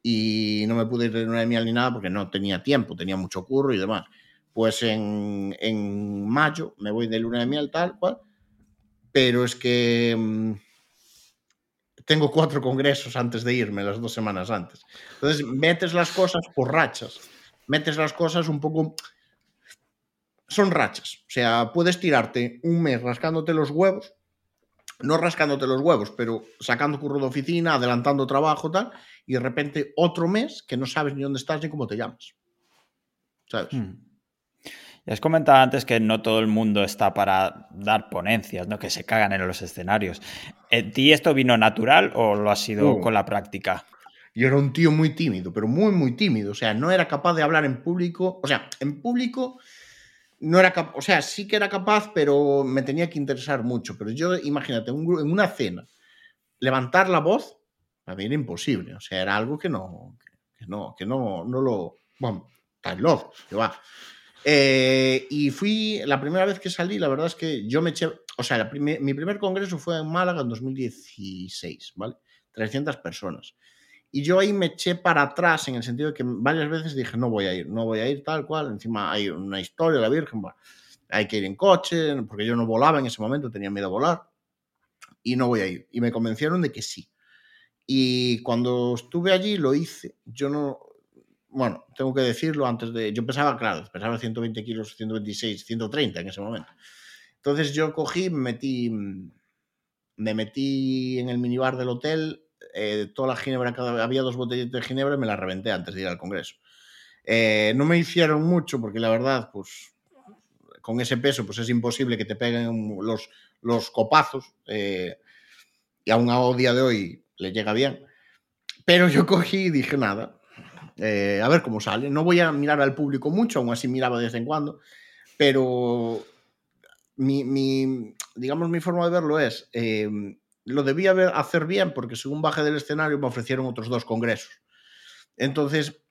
y no me pude ir de luna de miel ni nada porque no tenía tiempo, tenía mucho curro y demás. Pues en, en mayo me voy de luna de miel tal cual, pero es que mmm, tengo cuatro congresos antes de irme, las dos semanas antes. Entonces metes las cosas por rachas metes las cosas un poco... Son rachas. O sea, puedes tirarte un mes rascándote los huevos, no rascándote los huevos, pero sacando curro de oficina, adelantando trabajo, tal, y de repente otro mes que no sabes ni dónde estás ni cómo te llamas. ¿Sabes? Hmm. Ya has comentado antes que no todo el mundo está para dar ponencias, ¿no? que se cagan en los escenarios. ¿En ti esto vino natural o lo ha sido uh. con la práctica? Yo era un tío muy tímido, pero muy, muy tímido. O sea, no era capaz de hablar en público. O sea, en público no era capaz. O sea, sí que era capaz, pero me tenía que interesar mucho. Pero yo, imagínate, un, en una cena, levantar la voz, a mí era imposible. O sea, era algo que no, que no, que no, no lo. Bueno, tan loco, que va. Eh, y fui, la primera vez que salí, la verdad es que yo me eché. O sea, primer, mi primer congreso fue en Málaga en 2016, ¿vale? 300 personas. Y yo ahí me eché para atrás en el sentido de que varias veces dije, no voy a ir, no voy a ir tal cual. Encima hay una historia la Virgen. Bueno. hay que ir en coche, porque yo no volaba en ese momento, tenía miedo a volar, y no voy a ir. Y me convencieron de que sí. Y cuando estuve allí lo hice. Yo no, bueno, tengo que decirlo antes de, yo pensaba, claro, pensaba 120 kilos, 126, 130 en ese momento. Entonces yo cogí, me metí, me metí en el minibar del hotel, eh, toda la ginebra, había dos botellas de ginebra y me la reventé antes de ir al congreso. Eh, no me hicieron mucho porque la verdad, pues con ese peso, pues es imposible que te peguen los, los copazos. Eh, y aún a día de hoy le llega bien. Pero yo cogí y dije nada, eh, a ver cómo sale. No voy a mirar al público mucho, aún así miraba de vez en cuando, pero mi, digamos, mi forma de verlo es, eh, lo debía hacer bien porque según bajé del escenario me ofrecieron otros dos congresos. Entonces,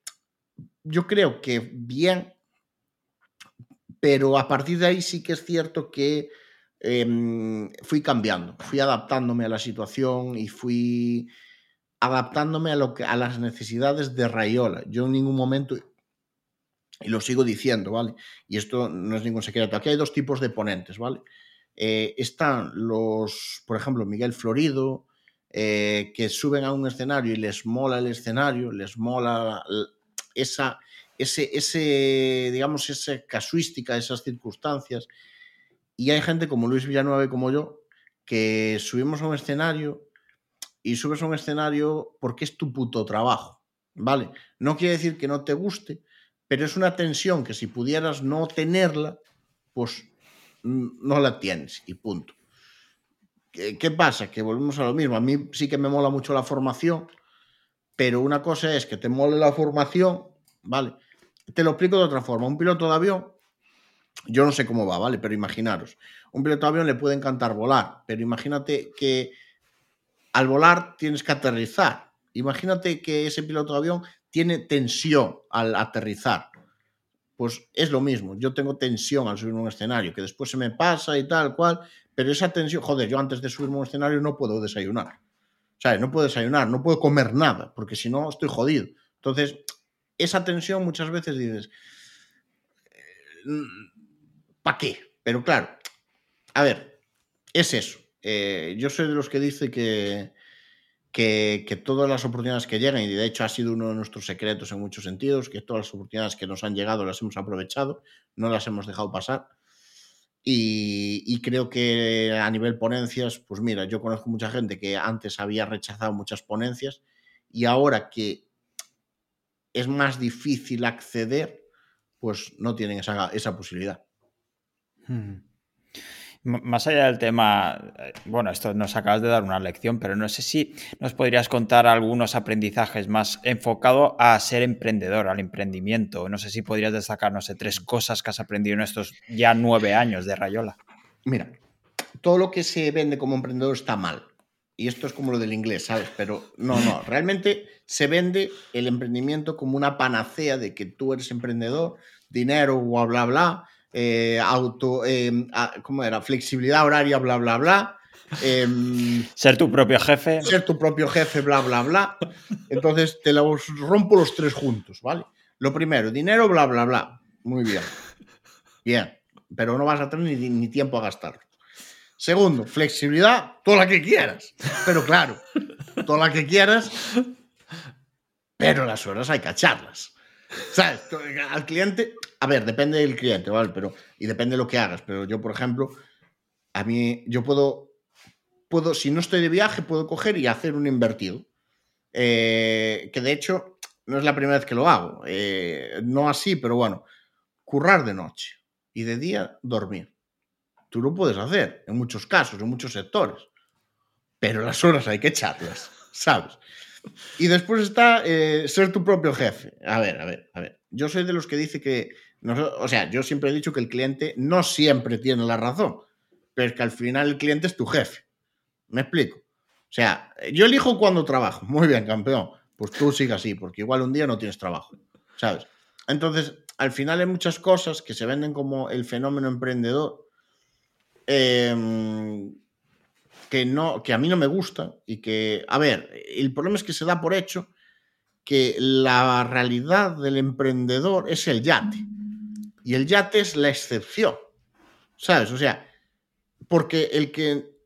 yo creo que bien, pero a partir de ahí sí que es cierto que em, fui cambiando, fui adaptándome a la situación y fui adaptándome a, lo que, a las necesidades de Rayola. Yo en ningún momento, y lo sigo diciendo, ¿vale? Y esto no es ningún secreto, aquí hay dos tipos de ponentes, ¿vale? Eh, están los, por ejemplo, Miguel Florido, eh, que suben a un escenario y les mola el escenario, les mola esa, ese, ese, digamos, esa casuística, esas circunstancias. Y hay gente como Luis Villanueva como yo, que subimos a un escenario y subes a un escenario porque es tu puto trabajo, ¿vale? No quiere decir que no te guste, pero es una tensión que si pudieras no tenerla, pues no la tienes y punto. ¿Qué, pasa? Que volvemos a lo mismo. A mí sí que me mola mucho la formación, pero una cosa es que te mole la formación, ¿vale? Te lo explico de otra forma. Un piloto de avión, yo no sé cómo va, ¿vale? Pero imaginaros, un piloto de avión le puede encantar volar, pero imagínate que al volar tienes que aterrizar. Imagínate que ese piloto de avión tiene tensión al aterrizar. Pues es lo mismo, yo tengo tensión al subir un escenario, que después se me pasa y tal cual, pero esa tensión, joder, yo antes de subirme un escenario no puedo desayunar. Sea, no puedo desayunar, no puedo comer nada, porque si no estoy jodido. Entonces, esa tensión muchas veces dices, ¿para qué? Pero claro, a ver, es eso. Eh, yo soy de los que dice que, que, todas las oportunidades que llegan, y de hecho ha sido uno de nuestros secretos en muchos sentidos, que todas las oportunidades que nos han llegado las hemos aprovechado, no las hemos dejado pasar. Y, creo que a nivel ponencias, pues mira, yo conozco mucha gente que antes había rechazado muchas ponencias y ahora que es más difícil acceder, pues no tienen esa, esa posibilidad. Hmm. Más allá del tema, eh, bueno, esto nos acabas de dar una lección, pero no sé si nos podrías contar algunos aprendizajes más enfocado a ser emprendedor, al emprendimiento. No sé si podrías destacar, no sé, tres cosas que has aprendido en estos ya nueve años de Rayola. Mira, todo lo que se vende como emprendedor está mal. Y esto es como lo del inglés, ¿sabes? Pero no, no, [LAUGHS] realmente se vende el emprendimiento como una panacea de que tú eres emprendedor, dinero, bla, bla, bla eh, auto, em, ¿cómo era? Flexibilidad horaria, bla, bla, bla. Em, ser tu propio jefe. Ser tu propio jefe, bla, bla, bla. Entonces te los rompo los tres juntos, ¿vale? Lo primero, dinero, bla, bla, bla. Muy bien. Bien. Pero no vas a tener ni, ni tiempo a gastarlo. Segundo, flexibilidad, toda la que quieras. Pero claro, toda la que quieras, pero las horas hay que echarlas. ¿Sabes? Al cliente, a ver, depende del cliente, ¿vale? Pero, y depende de lo que hagas. Pero yo, por ejemplo, a mí, yo puedo, puedo, si no estoy de viaje, puedo coger y hacer un invertido. Eh, que de hecho, no es la primera vez que lo hago. Eh, no así, pero bueno, currar de noche y de día dormir. Tú lo puedes hacer en muchos casos, en muchos sectores. Pero las horas hay que echarlas, ¿sabes? Y después está eh, ser tu propio jefe. A ver, a ver, a ver. Yo soy de los que dice que, o sea, yo siempre he dicho que el cliente no siempre tiene la razón, pero es que al final el cliente es tu jefe. ¿Me explico? O sea, yo elijo cuando trabajo. [LAUGHS] Muy bien, campeón. Pues tú sigas así, porque igual un día no tienes trabajo, ¿sabes? Entonces, al final hay muchas cosas que se venden como el fenómeno emprendedor. Eh, que, no, que a mí no me gusta y que, a ver, el problema es que se da por hecho que la realidad del emprendedor es el yate. Y el yate es la excepción. ¿Sabes? O sea, porque el que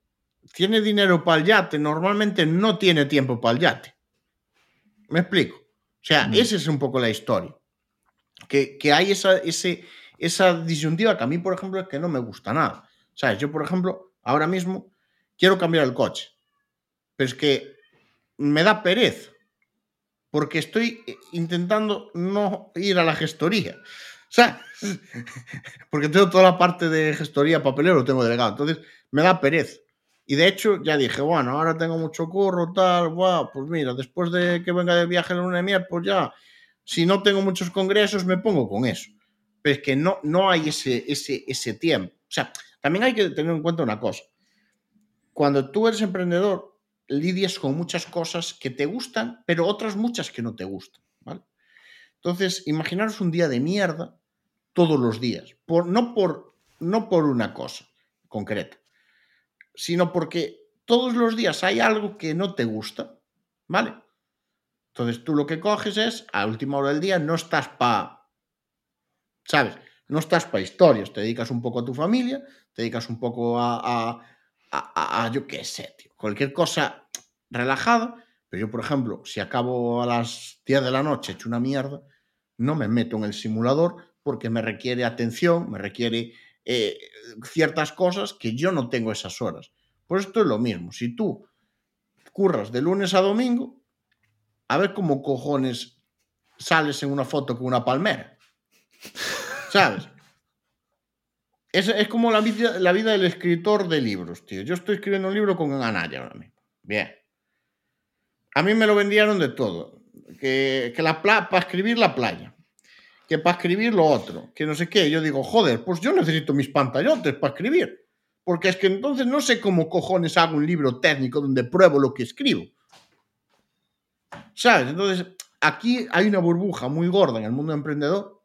tiene dinero para el yate normalmente no tiene tiempo para el yate. ¿Me explico? O sea, Mm. esa es un poco la historia. Que, que hay esa, ese, esa disyuntiva que a mí, por ejemplo, es que no me gusta nada. ¿Sabes? Yo, por ejemplo, ahora mismo quiero cambiar el coche. Pero es que me da pereza. Porque estoy intentando no ir a la gestoría. ¿Sabes? [LAUGHS] Porque tengo toda la parte de gestoría, papelero, lo tengo delegado. Entonces, me da pereza. Y de hecho, ya dije, bueno, ahora tengo mucho curro, tal, guau, pues mira, después de que venga de viaje la luna de miel, pues ya, si no tengo muchos congresos, me pongo con eso. Pero es que no, no hay ese, ese, ese tiempo. O sea, también hay que tener en cuenta una cosa. Cuando tú eres emprendedor, lidias con muchas cosas que te gustan, pero otras muchas que no te gustan, ¿vale? Entonces, imaginaros un día de mierda todos los días, por, no, por, no por una cosa concreta, sino porque todos los días hay algo que no te gusta, ¿vale? Entonces tú lo que coges es, a última hora del día, no estás para, ¿sabes? No estás para historias, te dedicas un poco a tu familia, te dedicas un poco a, a, a, a- yo qué sé, tío, cualquier cosa relajada, pero yo, por ejemplo, si acabo a las 10 de la noche hecho una mierda, no me meto en el simulador porque me requiere atención, me requiere eh, ciertas cosas que yo no tengo esas horas. Pues esto es lo mismo. Si tú curras de lunes a domingo, a ver cómo cojones sales en una foto con una palmera. ¿Sabes? Es, es como la vida, la vida del escritor de libros, tío. Yo estoy escribiendo un libro con Anaya ahora mismo. Bien. A mí me lo vendieron de todo. Que, que la para escribir la playa. Que para escribir lo otro. Que no sé qué. Yo digo, joder, pues yo necesito mis pantallotes para escribir. Porque es que entonces no sé cómo cojones hago un libro técnico donde pruebo lo que escribo. ¿Sabes? Entonces, aquí hay una burbuja muy gorda en el mundo emprendedor.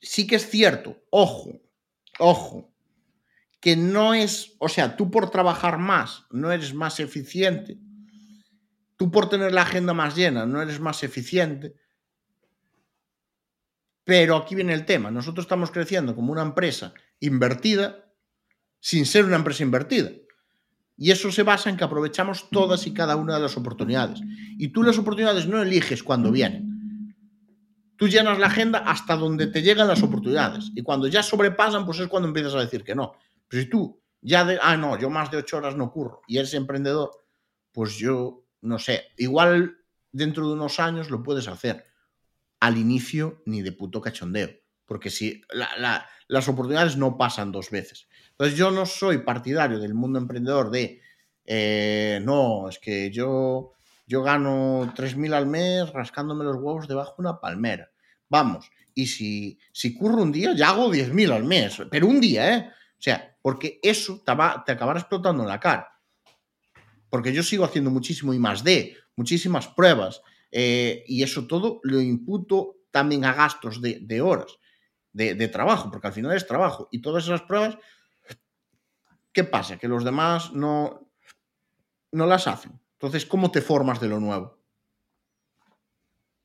Sí que es cierto, ojo, ojo, que no es, o sea, tú por trabajar más no eres más eficiente, tú por tener la agenda más llena no eres más eficiente, pero aquí viene el tema, nosotros estamos creciendo como una empresa invertida sin ser una empresa invertida. Y eso se basa en que aprovechamos todas y cada una de las oportunidades. Y tú las oportunidades no eliges cuando vienen. Tú llenas la agenda hasta donde te llegan las oportunidades. Y cuando ya sobrepasan, pues es cuando empiezas a decir que no. Pero si tú ya de, ah, no, yo más de ocho horas no curro y eres emprendedor, pues yo no sé. Igual dentro de unos años lo puedes hacer. Al inicio, ni de puto cachondeo. Porque si la, la, las oportunidades no pasan dos veces. Entonces yo no soy partidario del mundo emprendedor de, eh, no, es que yo, yo gano 3.000 al mes rascándome los huevos debajo de una palmera. Vamos, y si, si curro un día, ya hago 10.000 al mes, pero un día, ¿eh? O sea, porque eso te, va, te acabará explotando en la cara. Porque yo sigo haciendo muchísimo y más de, muchísimas pruebas, eh, y eso todo lo imputo también a gastos de, horas de, de trabajo, porque al final es trabajo. Y todas esas pruebas ¿Qué pasa? Que los demás no, no las hacen. Entonces, ¿cómo te formas de lo nuevo?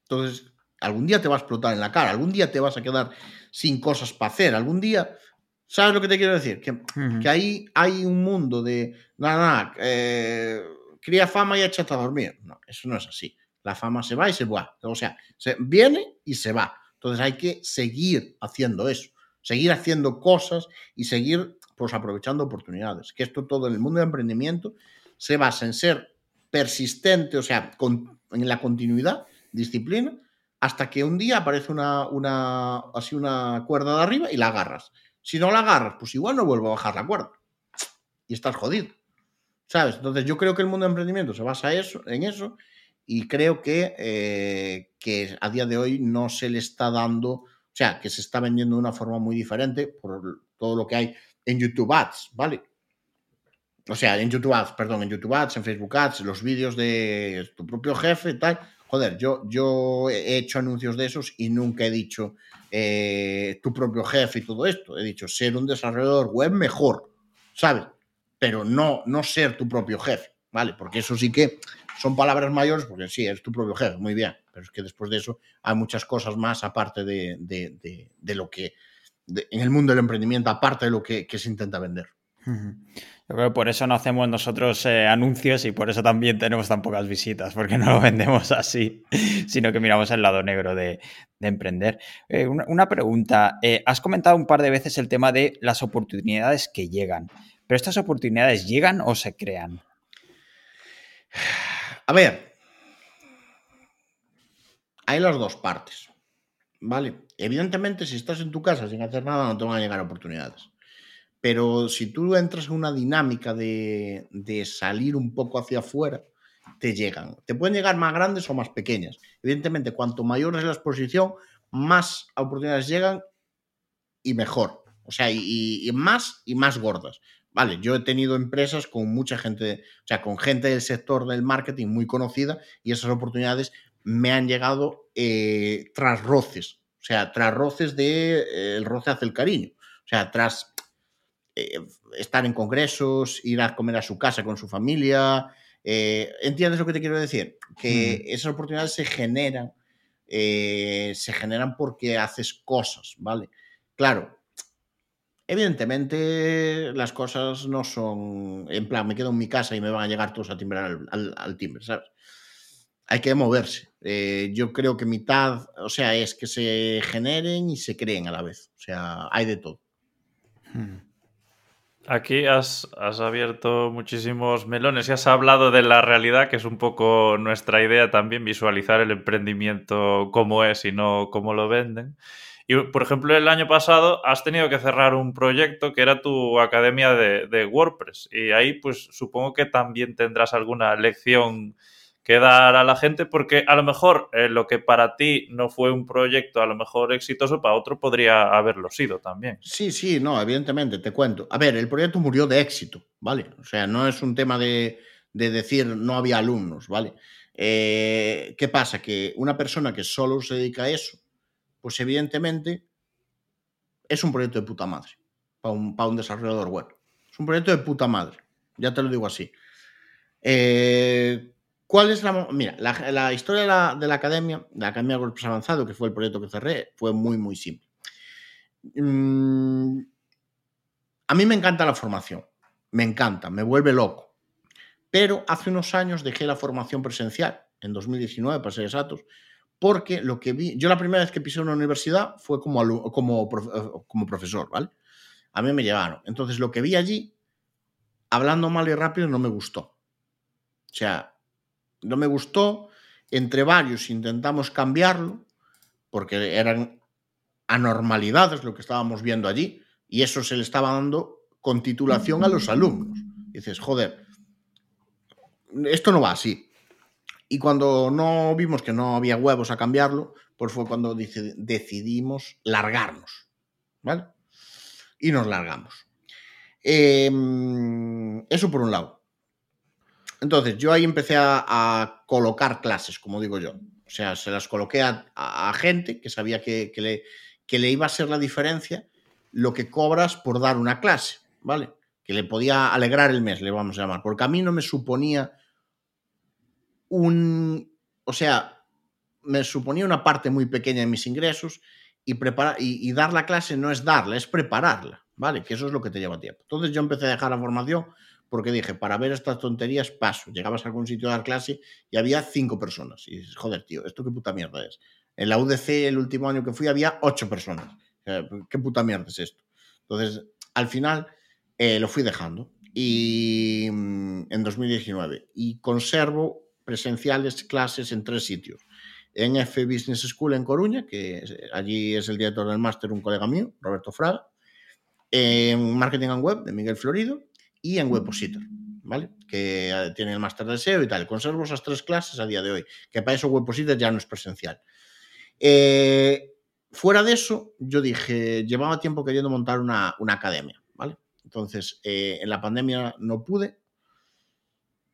Entonces, algún día te va a explotar en la cara, algún día te vas a quedar sin cosas para hacer, algún día... ¿Sabes lo que te quiero decir? Que, uh -huh. que ahí hay un mundo de... Nada, nada, eh, cría fama y échate a dormir. No, eso no es así. La fama se va y se va. O sea, se viene y se va. Entonces hay que seguir haciendo eso, seguir haciendo cosas y seguir pues aprovechando oportunidades. Que esto todo en el mundo de emprendimiento se basa en ser persistente, o sea, en la continuidad, disciplina, hasta que un día aparece una, una, así una cuerda de arriba y la agarras. Si no la agarras, pues igual no vuelvo a bajar la cuerda. Y estás jodido. ¿Sabes? Entonces yo creo que el mundo de emprendimiento se basa eso, en eso y creo que, eh, que a día de hoy no se le está dando, o sea, que se está vendiendo de una forma muy diferente por todo lo que hay en YouTube Ads, ¿vale? O sea, en YouTube Ads, perdón, en YouTube Ads, en Facebook Ads, los vídeos de tu propio jefe y tal. Joder, yo, yo he hecho anuncios de esos y nunca he dicho eh, tu propio jefe y todo esto. He dicho ser un desarrollador web mejor, ¿sabes? Pero no, no ser tu propio jefe, ¿vale? Porque eso sí que son palabras mayores, porque sí, eres tu propio jefe, muy bien. Pero es que después de eso hay muchas cosas más aparte de, de, de, de lo que en el mundo del emprendimiento, aparte de lo que, se intenta vender. Yo creo que por eso no hacemos nosotros eh, anuncios y por eso también tenemos tan pocas visitas, porque no lo [LAUGHS] vendemos así, sino que miramos el lado negro de, emprender. Eh, una, pregunta, eh, has comentado un par de veces el tema de las oportunidades que llegan, pero estas oportunidades llegan o se crean? A ver, hay las dos partes, ¿vale? Evidentemente, si estás en tu casa sin hacer nada, no te van a llegar oportunidades. Pero si tú entras en una dinámica de, salir un poco hacia afuera, te llegan. Te pueden llegar más grandes o más pequeñas. Evidentemente, cuanto mayor es la exposición, más oportunidades llegan y mejor. O sea, y, más y más gordas. Vale, yo he tenido empresas con mucha gente, o sea, con gente del sector del marketing muy conocida y esas oportunidades me han llegado eh, tras roces. O sea, tras roces de eh, el roce hace el cariño. O sea, tras eh, estar en congresos, ir a comer a su casa con su familia. Eh, ¿Entiendes lo que te quiero decir? Que mm. esas oportunidades se generan, eh, se generan porque haces cosas, ¿vale? Claro, evidentemente las cosas no son, en plan, me quedo en mi casa y me van a llegar todos a timbrar al, timbre, ¿sabes? Hay que moverse. yo creo que mitad, o sea, es que se generen y se creen a la vez. O sea, hay de todo. Hmm. Aquí has, abierto muchísimos melones y has hablado de la realidad, que es un poco nuestra idea también, visualizar el emprendimiento como es y no cómo lo venden. Y, por ejemplo, el año pasado has tenido que cerrar un proyecto que era tu academia de, de WordPress. Y ahí, pues supongo que también tendrás alguna lección que dar a la gente, porque a lo mejor eh, lo que para ti no fue un proyecto a lo mejor exitoso, para otro podría haberlo sido también. Sí, sí, no, evidentemente, te cuento. A ver, el proyecto murió de éxito, ¿vale? O sea, no es un tema de, decir no había alumnos, ¿vale? Eh, ¿Qué pasa? Que una persona que solo se dedica a eso, pues evidentemente es un proyecto de puta madre para un, un desarrollador web. Es un proyecto de puta madre, ya te lo digo así. Eh, ¿Cuál es la. Mira, la, historia de la, academia, de la Academia de Avanzado, que fue el proyecto que cerré, fue muy, muy simple. Mm, a mí me encanta la formación. Me encanta, me vuelve loco. Pero hace unos años dejé la formación presencial, en 2019, para ser exactos, porque lo que vi. Yo la primera vez que pisé una universidad fue como, como, eh, como profesor, ¿vale? A mí me llevaron. Entonces, lo que vi allí, hablando mal y rápido, no me gustó. O sea, no me gustó, entre varios intentamos cambiarlo, porque eran anormalidades lo que estábamos viendo allí, y eso se le estaba dando con titulación a los alumnos. dices, joder, esto no va así. Y cuando no vimos que no había huevos a cambiarlo, pues fue cuando decidimos largarnos. ¿Vale? Y nos largamos. Em, eso por un lado. Entonces, yo ahí empecé a, colocar clases, como digo yo. O sea, se las coloqué a, gente que sabía que, le, que le iba a ser la diferencia lo que cobras por dar una clase, ¿vale? Que le podía alegrar el mes, le vamos a llamar. Porque a mí no me suponía un. O sea, me suponía una parte muy pequeña de mis ingresos y, preparar, y, y dar la clase no es darla, es prepararla, ¿vale? Que eso es lo que te lleva tiempo. Entonces yo empecé a dejar la formación porque dije, para ver estas tonterías paso. Llegabas a algún sitio a dar clase y había cinco personas. Y dices, joder, tío, ¿esto qué puta mierda es? En la UDC, el último año que fui, había ocho personas. ¿Qué puta mierda es esto? Entonces, al final, eh, lo fui dejando. Y mm, en 2019. Y conservo presenciales clases en tres sitios. En F Business School en Coruña, que allí es el director del máster, un colega mío, Roberto Fraga. En Marketing and Web de Miguel Florido y en Webpositor, ¿vale? Que eh, tiene el máster de SEO y tal. Conservo esas tres clases a día de hoy, que para eso Webpositor ya no es presencial. Eh, fuera de eso, yo dije, llevaba tiempo queriendo montar una, academia, ¿vale? Entonces, eh, en la pandemia no pude,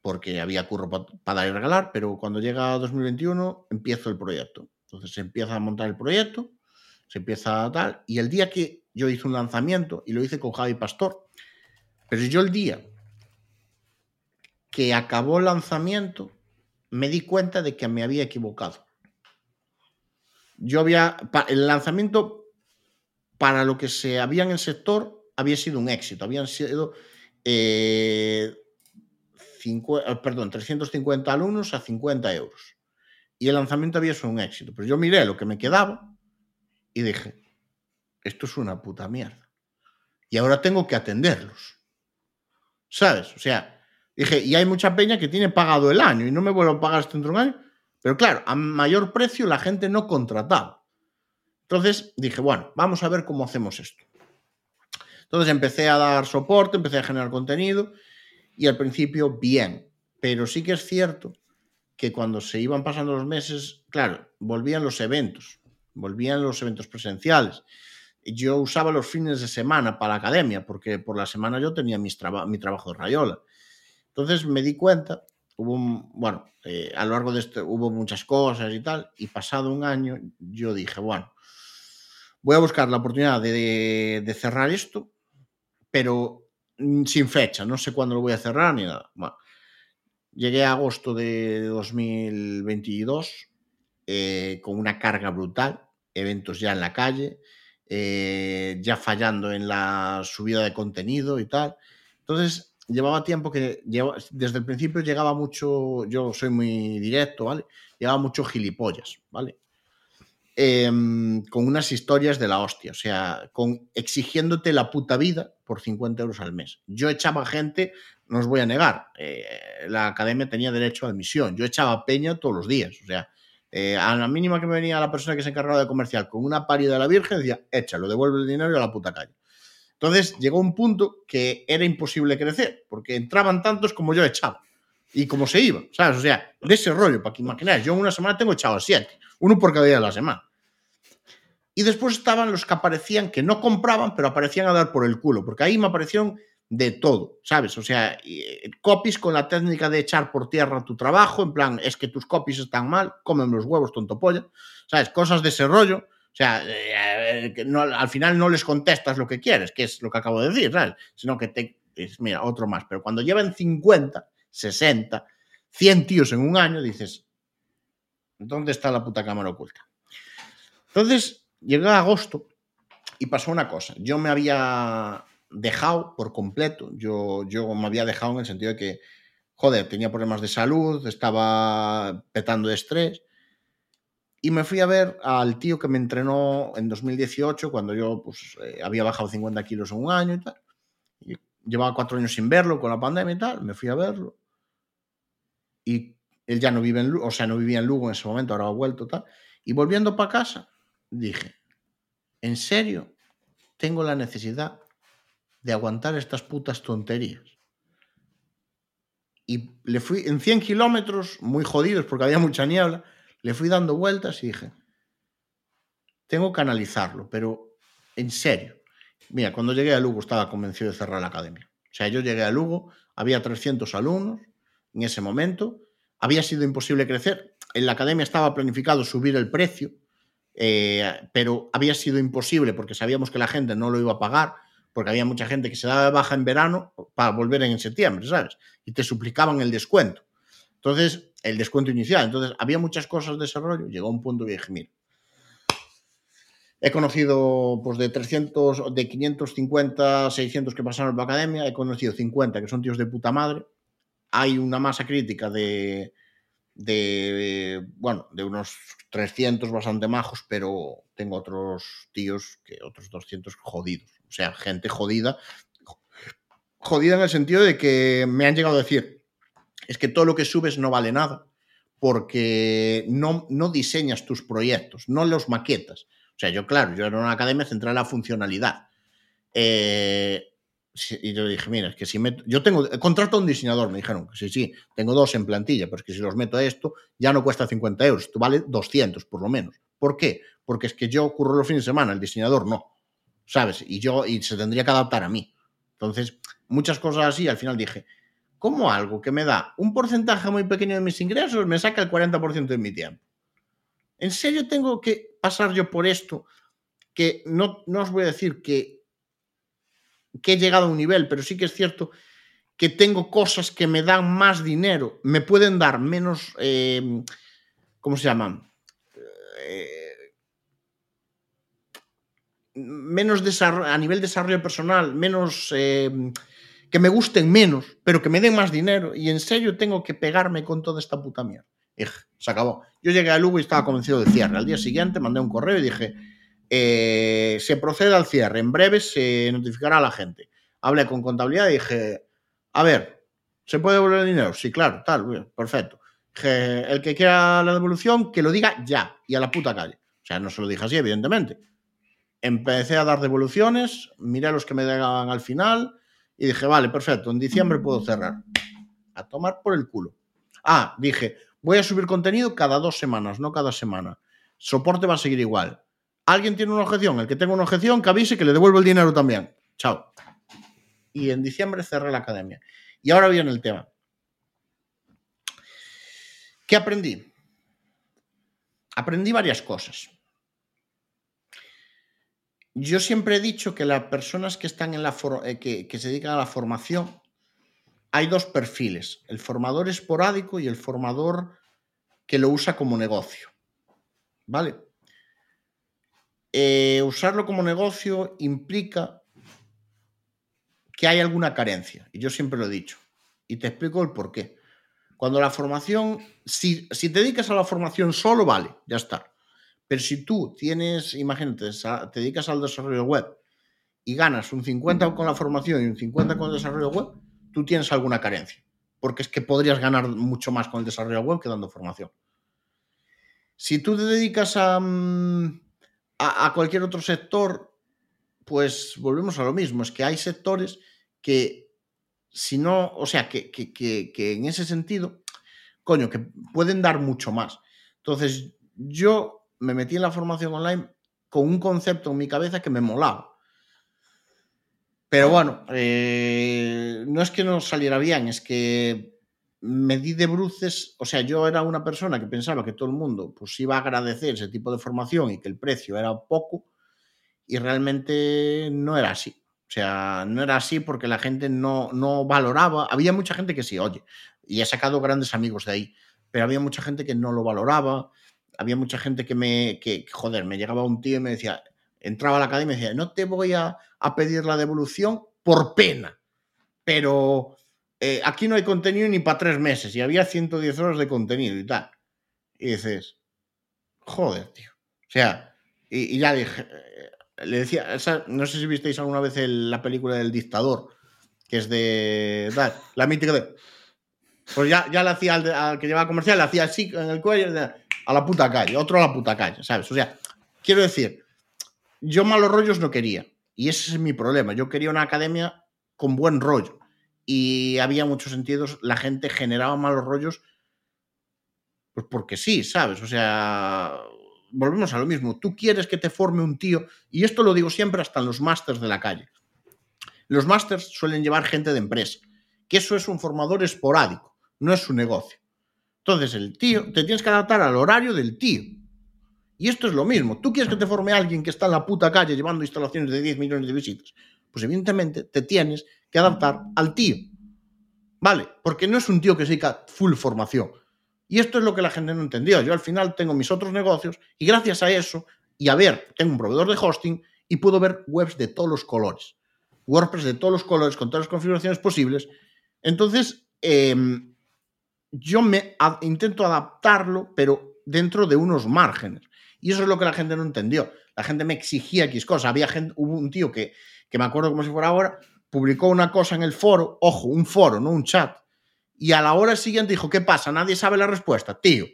porque había curro para dar y regalar, pero cuando llega 2021 empiezo el proyecto. Entonces se empieza a montar el proyecto, se empieza a tal, y el día que yo hice un lanzamiento, y lo hice con Javi Pastor, pero yo el día que acabó el lanzamiento, me di cuenta de que me había equivocado. Yo había, el lanzamiento para lo que se había en el sector, había sido un éxito. Habían sido eh, eh, perdón, 350 alumnos a 50 euros. Y el lanzamiento había sido un éxito. Pero yo miré lo que me quedaba y dije, esto es una puta mierda. Y ahora tengo que atenderlos. ¿Sabes? O sea, dije, y hay mucha peña que tiene pagado el año y no me vuelvo a pagar esto dentro de un año. Pero claro, a mayor precio la gente no contrataba. Entonces dije, bueno, vamos a ver cómo hacemos esto. Entonces empecé a dar soporte, empecé a generar contenido y al principio bien, pero sí que es cierto que cuando se iban pasando los meses, claro, volvían los eventos, volvían los eventos presenciales. Yo usaba los fines de semana para la academia, porque por la semana yo tenía mi trabajo de rayola. Entonces me di cuenta, hubo bueno, eh, a lo largo de esto hubo muchas cosas y tal, y pasado un año yo dije, bueno, voy a buscar la oportunidad de cerrar esto pero sin fecha, no sé cuándo lo voy a cerrar ni nada. llegué a agosto de 2022 eh, con una carga brutal, eventos ya en la calle, eh, ya fallando en la subida de contenido y tal. Entonces, llevaba tiempo que, desde el principio llegaba mucho, yo soy muy directo, ¿vale? Llegaba mucho gilipollas, ¿vale? Em, con unas historias de la hostia, o sea, con exigiéndote la puta vida por 50 euros al mes. Yo echaba gente, no os voy a negar, eh, la academia tenía derecho a admisión, yo echaba peña todos los días, o sea, eh, a la mínima que me venía la persona que se encargaba de comercial con una parida de la Virgen, decía, échalo, devuelve el dinero a la puta calle. Entonces llegó un punto que era imposible crecer, porque entraban tantos como yo echaba y como se iba, ¿sabes? O sea, de ese rollo, para que imagináis, yo en una semana tengo echado siete, uno por cada día de la semana. Y después estaban los que aparecían, que no compraban, pero aparecían a dar por el culo, porque ahí me aparecieron de todo, ¿sabes? O sea, eh, copies con la técnica de echar por tierra tu trabajo, en plan, es que tus copies están mal, comen los huevos, tonto polla, ¿sabes? Cosas de ese rollo. O sea, eh, no, al final no les contestas lo que quieres, que es lo que acabo de decir, ¿sabes? Sino que te... Mira, otro más. Pero cuando llevan 50, 60, 100 tíos en un año, dices, ¿dónde está la puta cámara oculta? Entonces, Llega agosto y pasó una cosa. Yo me había dejado por completo. Yo, yo me había dejado en el sentido de que, joder, tenía problemas de salud, estaba petando de estrés. Y me fui a ver al tío que me entrenó en 2018, cuando yo pues, eh, había bajado 50 kilos en un año y tal. Llevaba cuatro años sin verlo con la pandemia y tal. Me fui a verlo. Y él ya no vive en Lugo, o sea, no vivía en Lugo en ese momento, ahora ha vuelto tal. Y volviendo para casa, dije, ¿en serio tengo la necesidad de aguantar estas putas tonterías? Y le fui en 100 kilómetros, muy jodidos porque había mucha niebla, le fui dando vueltas y dije, tengo que analizarlo, pero en serio. Mira, cuando llegué a Lugo estaba convencido de cerrar la academia. O sea, yo llegué a Lugo, había 300 alumnos en ese momento, había sido imposible crecer, en la academia estaba planificado subir el precio, eh, pero había sido imposible porque sabíamos que la gente no lo iba a pagar, porque había mucha gente que se daba de baja en verano para volver en septiembre, ¿sabes? Y te suplicaban el descuento. Entonces, el descuento inicial. Entonces, había muchas cosas de desarrollo. Llegó un punto que dije, mira, he conocido pues de 300, de 550, 600 que pasaron por la academia, he conocido 50 que son tíos de puta madre. Hay una masa crítica de, de, bueno, de unos 300 bastante majos, pero tengo otros tíos que otros 200 jodidos. O sea, gente jodida. Jodida en el sentido de que me han llegado a decir, es que todo lo que subes no vale nada porque no, no diseñas tus proyectos, no los maquetas. O sea, yo, claro, yo era una academia central en la funcionalidad. Eh, y yo dije, mira, es que si meto, yo tengo, contrato a un diseñador, me dijeron, sí, sí, tengo dos en plantilla, pero es que si los meto a esto, ya no cuesta 50 euros, esto vale 200 por lo menos. ¿Por qué? Porque es que yo ocurro los fines de semana, el diseñador no, ¿sabes? Y yo, y se tendría que adaptar a mí. Entonces, muchas cosas así, al final dije, ¿cómo algo que me da un porcentaje muy pequeño de mis ingresos me saca el 40% de mi tiempo? ¿En serio tengo que pasar yo por esto? Que no, no os voy a decir que que he llegado a un nivel, pero sí que es cierto que tengo cosas que me dan más dinero, me pueden dar menos, eh, ¿cómo se llaman? Eh, menos a nivel desarrollo personal, menos eh, que me gusten menos, pero que me den más dinero. Y en serio tengo que pegarme con toda esta puta mierda. se acabó. Yo llegué a Lugo y estaba convencido de cierre. Al día siguiente mandé un correo y dije, eh, se procede al cierre, en breve se notificará a la gente. Hablé con contabilidad y dije, a ver, ¿se puede devolver el dinero? Sí, claro, tal, perfecto. el que quiera la devolución, que lo diga ya y a la puta calle. O sea, no se lo dije así, evidentemente. Empecé a dar devoluciones, miré los que me llegaban al final y dije, vale, perfecto, en diciembre puedo cerrar. A tomar por el culo. Ah, dije, voy a subir contenido cada dos semanas, no cada semana. Soporte va a seguir igual. ¿Alguien tiene una objeción? El que tenga una objeción, que avise que le devuelvo el dinero también. Chao. Y en diciembre cerré la academia. Y ahora viene el tema. ¿Qué aprendí? Aprendí varias cosas. Yo siempre he dicho que las personas que están en la eh, que, se dedican a la formación, hay dos perfiles, el formador esporádico y el formador que lo usa como negocio. ¿Vale? Eh, usarlo como negocio implica que hay alguna carencia, y yo siempre lo he dicho, y te explico el por qué. Cuando la formación, si, si te dedicas a la formación solo, vale, ya está. Pero si tú tienes, imagínate, te dedicas al desarrollo web y ganas un 50 con la formación y un 50 con el desarrollo web, tú tienes alguna carencia. Porque es que podrías ganar mucho más con el desarrollo web que dando formación. Si tú te dedicas a, mm, a, cualquier otro sector, pues volvemos a lo mismo. Es que hay sectores que, si no, o sea, que, que en ese sentido, coño, que pueden dar mucho más. Entonces, yo me metí en la formación online con un concepto en mi cabeza que me molaba. Pero bueno, eh, no es que no saliera bien, es que me di de bruces, o sea, yo era una persona que pensaba que todo el mundo pues iba a agradecer ese tipo de formación y que el precio era poco y realmente no era así. O sea, no era así porque la gente no, no valoraba. Había mucha gente que sí, oye, y he sacado grandes amigos de ahí, pero había mucha gente que no lo valoraba, había mucha gente que me, que, joder, me llegaba un tío y me decía, entraba a la academia y me decía, no te voy a, pedir la devolución por pena, pero eh, aquí no hay contenido ni para tres meses y había 110 horas de contenido y tal. Y dices, joder, tío. O sea, y, ya eh, le decía, no sé si visteis alguna vez la película del dictador, que es de, la mítica de... Pues ya, ya le hacía al, que llevaba comercial, le hacía así en el cuello, a la puta calle, otro a la puta calle, ¿sabes? O sea, quiero decir, yo malos rollos no quería. Y ese es mi problema. Yo quería una academia con buen rollo. Y había muchos sentidos, la gente generaba malos rollos, pues porque sí, ¿sabes? O sea, volvemos a lo mismo. Tú quieres que te forme un tío, y esto lo digo siempre hasta en los másters de la calle. Los másters suelen llevar gente de empresa, que eso es un formador esporádico, no es su negocio. Entonces, el tío, te tienes que adaptar al horario del tío. Y esto es lo mismo. Tú quieres que te forme alguien que está en la puta calle llevando instalaciones de 10 millones de visitas. Pues evidentemente te tienes que adaptar al tío. ¿Vale? Porque no es un tío que se dedica full formación. Y esto es lo que la gente no entendió. Yo al final tengo mis otros negocios y gracias a eso, y a ver, tengo un proveedor de hosting y puedo ver webs de todos los colores. WordPress de todos los colores, con todas las configuraciones posibles. Entonces, eh, yo me intento adaptarlo, pero dentro de unos márgenes. Y eso es lo que la gente no entendió. La gente me exigía X cosas. Había gente, hubo un tío que, que me acuerdo como si fuera ahora, publicó una cosa en el foro, ojo, un foro, no un chat. Y a la hora siguiente dijo, ¿qué pasa? Nadie sabe la respuesta. Tío,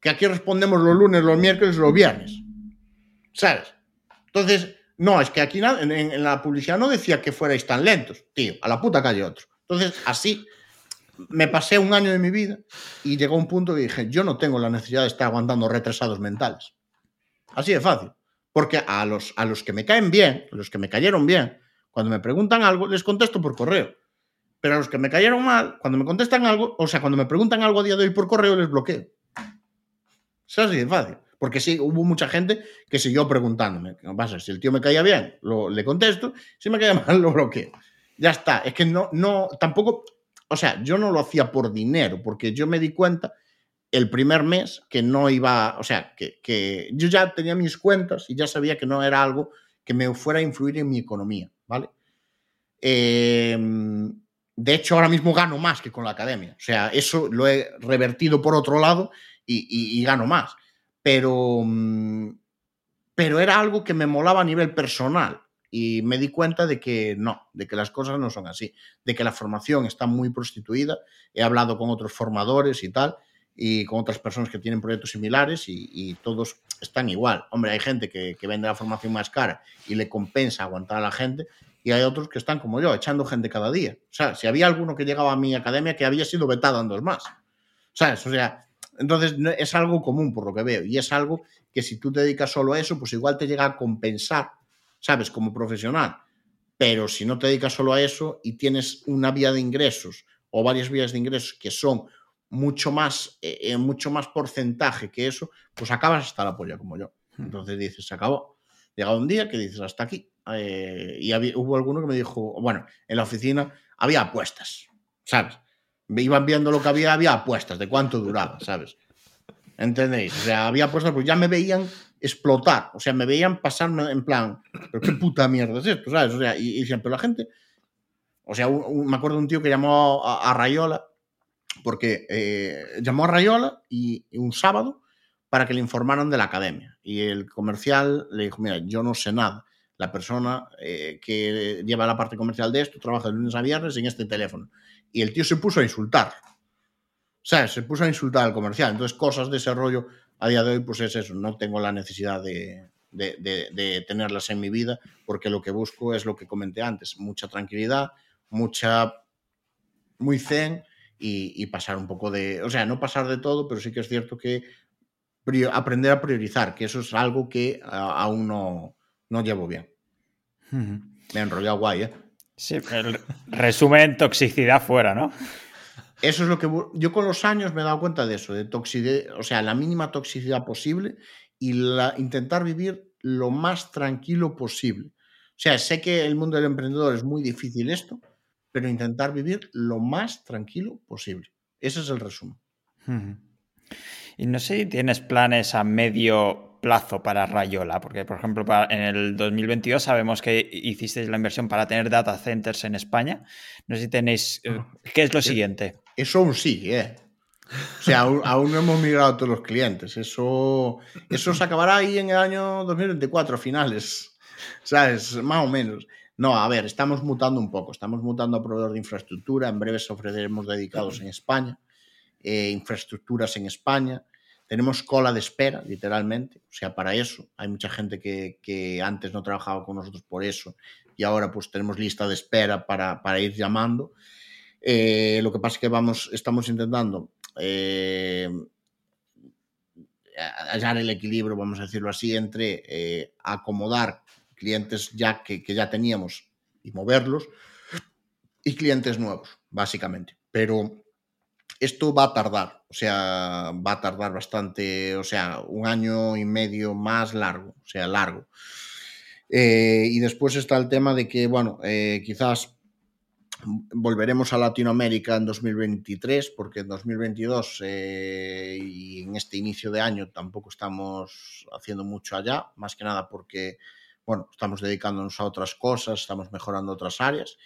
que aquí respondemos los lunes, los miércoles, los viernes. ¿Sabes? Entonces, no, es que aquí en, en la publicidad no decía que fuerais tan lentos. Tío, a la puta calle otro. Entonces, así me pasé un año de mi vida y llegó un punto que dije, yo no tengo la necesidad de estar aguantando retrasados mentales. Así de fácil. Porque a los, a los que me caen bien, los que me cayeron bien, cuando me preguntan algo, les contesto por correo. Pero a los que me cayeron mal, cuando me contestan algo, o sea, cuando me preguntan algo a día de hoy por correo, les bloqueo. Es así de fácil. Porque sí, hubo mucha gente que siguió preguntándome. ¿Qué pasa? Si el tío me caía bien, le contesto. Si me caía [LAUGHS] mal, lo bloqueo. Ya está. Es que no, no, tampoco, o sea, yo no lo hacía por dinero, porque yo me di cuenta el primer mes que no iba, o sea, que, yo ya tenía mis cuentas y ya sabía que no era algo que me fuera a influir en mi economía, ¿vale? Em, de hecho, ahora mismo gano más que con la academia. O sea, eso lo he revertido por otro lado y, gano más. Pero, mm, pero era algo que me molaba a nivel personal y me di cuenta de que no, de que las cosas no son así, de que la formación está muy prostituida. He hablado con otros formadores y tal, y con otras personas que tienen proyectos similares y, todos están igual. Hombre, hay gente que, vende la formación más cara y le compensa aguantar a la gente y hay otros que están como yo, echando gente cada día. O sea, si había alguno que llegaba a mi academia que había sido vetado en dos más. ¿Sabes? O sea, entonces es algo común por lo que veo y es algo que si tú te dedicas solo a eso, pues igual te llega a compensar, ¿sabes? Como profesional. Pero si no te dedicas solo a eso y tienes una vía de ingresos o varias vías de ingresos que son mucho más, eh, eh, mucho más porcentaje que eso, pues acabas hasta la polla como yo. Hmm. Entonces dices, se acabó. Llega un día que dices, hasta aquí. Eh, y hubo alguno que me dijo, bueno, en la oficina había apuestas, ¿sabes? Me iban viendo lo que había, había apuestas de cuánto duraba, ¿sabes? ¿Entendéis? O sea, había apuestas, pues ya me veían explotar, o sea, me veían pasarme en plan, pero qué puta mierda es esto, ¿sabes? O sea, y, siempre la gente, o sea, me acuerdo de un tío que llamó a Rayola porque eh, llamó a Rayola y, un sábado para que le informaran de la academia. Y el comercial le dijo, mira, yo no sé nada. La persona eh, que lleva la parte comercial de esto trabaja de lunes a viernes en este teléfono. Y el tío se puso a insultar. Sea, se puso a insultar al comercial. Entonces, cosas de ese rollo a día de hoy, pues es eso. No tengo la necesidad de, de tenerlas en mi vida porque lo que busco es lo que comenté antes. Mucha tranquilidad, mucha... muy zen y, pasar un poco de, o sea, no pasar de todo, pero sí que es cierto que aprender a priorizar, que eso es algo que aún no, no, llevo bien. Me he enrollado guay, ¿eh? Sí, el resumen, toxicidad fuera, ¿no? Eso es lo que yo con los años me he dado cuenta de eso, de toxicidad, o sea, la mínima toxicidad posible y la, intentar vivir lo más tranquilo posible. O sea, sé que el mundo del emprendedor es muy difícil esto, pero intentar vivir lo más tranquilo posible. Ese es el resumen. Y no sé si tienes planes a medio plazo para Rayola, porque por ejemplo en el 2022 sabemos que hicisteis la inversión para tener data centers en España. No sé si tenéis... Eh, ¿Qué es lo siguiente? Eso aún sigue, ¿eh? O sea, aún, [LAUGHS] no hemos migrado a todos los clientes. Eso, eso se acabará ahí en el año 2024, finales. ¿Sabes? Más o menos. No, a ver, estamos mutando un poco, estamos mutando a proveedor de infraestructura, en breve ofreceremos dedicados en España, eh, infraestructuras en España, tenemos cola de espera, literalmente, o sea, para eso, hay mucha gente que, antes no trabajaba con nosotros por eso y ahora pues tenemos lista de espera para, ir llamando. Eh, lo que pasa es que vamos, estamos intentando eh, hallar el equilibrio, vamos a decirlo así, entre acomodar clientes ya que, ya teníamos y moverlos, y clientes nuevos, básicamente. Pero esto va a tardar, o sea, va a tardar bastante, o sea, un año y medio más largo, o sea, largo. Eh, y después está el tema de que, bueno, eh, quizás volveremos a Latinoamérica en 2023, porque en 2022 eh, y en este inicio de año tampoco estamos haciendo mucho allá, más que nada porque bueno, estamos dedicándonos a otras cosas, estamos mejorando otras áreas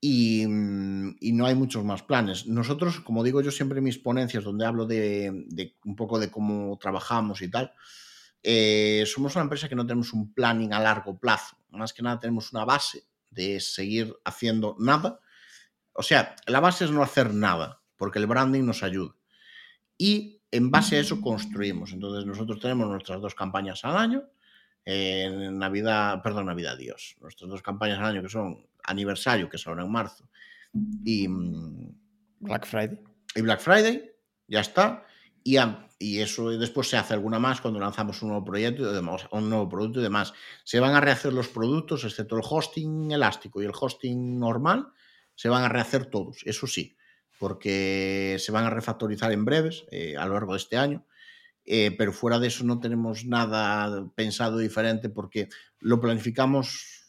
y, mm, no hay muchos más planes. Nosotros, como digo yo siempre en mis ponencias, donde hablo de, un poco de cómo trabajamos y tal, eh, somos una empresa que no tenemos un planning a largo plazo. Más que nada tenemos una base de seguir haciendo nada. O sea, la base es no hacer nada, porque el branding nos ayuda. Y en base a eso construimos. Entonces nosotros tenemos nuestras dos campañas al año en Navidad, perdón, Navidad, Dios. Nuestras dos campañas al año que son aniversario, que es ahora en marzo, y mm, Black Friday. Y Black Friday, ya está. Y, eso después se hace alguna más cuando lanzamos un nuevo proyecto un nuevo producto y demás. Se van a rehacer los productos, excepto el hosting elástico y el hosting normal, se van a rehacer todos, eso sí, porque se van a refactorizar en breves eh, a lo largo de este año eh, pero fuera de eso no tenemos nada pensado diferente porque lo planificamos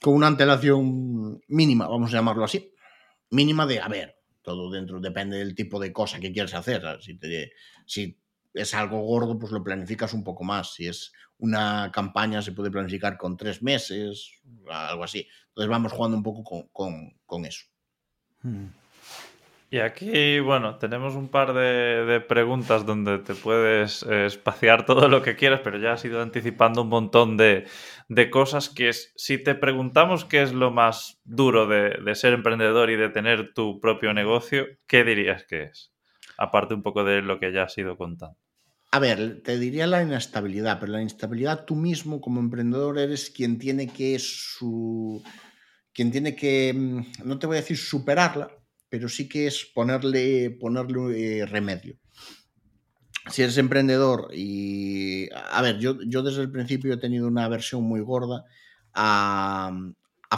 con una antelación mínima, vamos a llamarlo así. Mínima de, a ver, todo dentro depende del tipo de cosa que quieres hacer. Si, es algo gordo, pues lo planificas un poco más. Si es una campaña, se puede planificar con tres meses, algo así. Entonces vamos jugando un poco con, eso. Hmm. Y aquí, bueno, tenemos un par de, preguntas donde te puedes eh, espaciar todo lo que quieras, pero ya has ido anticipando un montón de, de cosas que es, si te preguntamos qué es lo más duro de, de, ser emprendedor y de tener tu propio negocio, ¿qué dirías que es? Aparte un poco de lo que ya has ido contando. A ver, te diría la inestabilidad, pero la inestabilidad tú mismo como emprendedor eres quien tiene que su quien tiene que mm, no te voy a decir superarla, pero sí que es ponerle, ponerle eh, remedio. Si eres emprendedor y, a ver, yo, yo desde el principio he tenido una versión muy gorda a,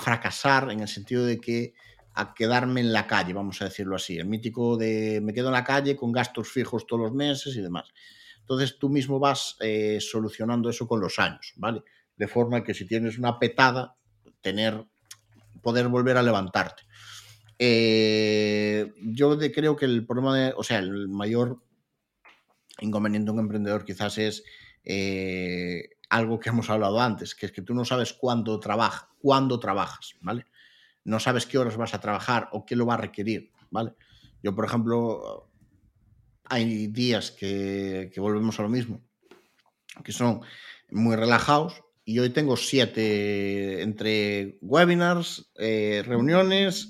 fracasar en el sentido de que a quedarme en la calle, vamos a decirlo así, el mítico de me quedo en la calle con gastos fijos todos los meses y demás. Entonces tú mismo vas eh, solucionando eso con los años, ¿vale? De forma que si tienes una petada, tener, poder volver a levantarte. Eh, yo creo que el problema de, o sea, el mayor inconveniente de un emprendedor quizás es eh, algo que hemos hablado antes, que es que tú no sabes cuándo trabaja, cuándo trabajas, ¿vale? No sabes qué horas vas a trabajar o qué lo va a requerir, ¿vale? Yo, por ejemplo, hay días que, que volvemos a lo mismo, que son muy relajados y hoy tengo siete entre webinars, eh, reuniones,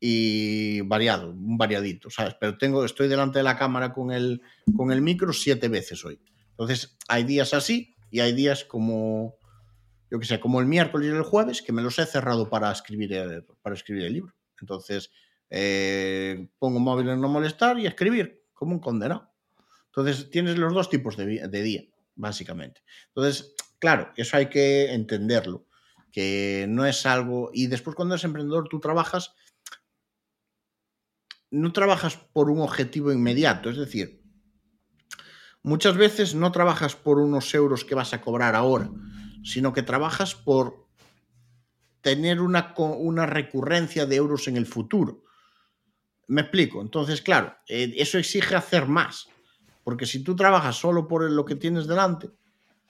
y variado, un variadito, ¿sabes? Pero tengo, estoy delante de la cámara con el, con el micro siete veces hoy. Entonces, hay días así y hay días como, yo que sé, como el miércoles y el jueves, que me los he cerrado para escribir el, para escribir el libro. Entonces, eh, pongo móvil en no molestar y escribir, como un condenado. Entonces, tienes los dos tipos de, de día, básicamente. Entonces, claro, eso hay que entenderlo, que no es algo... Y después cuando eres emprendedor, tú trabajas no trabajas por un objetivo inmediato, es decir, muchas veces no trabajas por unos euros que vas a cobrar ahora, sino que trabajas por tener una, una recurrencia de euros en el futuro. Me explico. Entonces, claro, eh, eso exige hacer más, porque si tú trabajas solo por lo que tienes delante,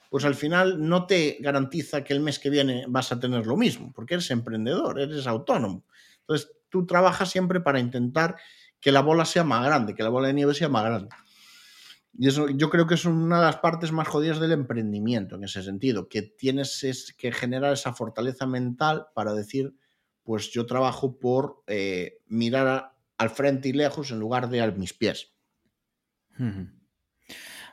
pues al final no te garantiza que el mes que viene vas a tener lo mismo, porque eres emprendedor, eres autónomo. Entonces, tú trabajas siempre para intentar que la bola sea más grande, que la bola de nieve sea más grande. Y eso yo creo que es una de las partes más jodidas del emprendimiento en ese sentido, que tienes es, que generar esa fortaleza mental para decir, pues yo trabajo por eh, mirar al frente y lejos en lugar de a mis pies.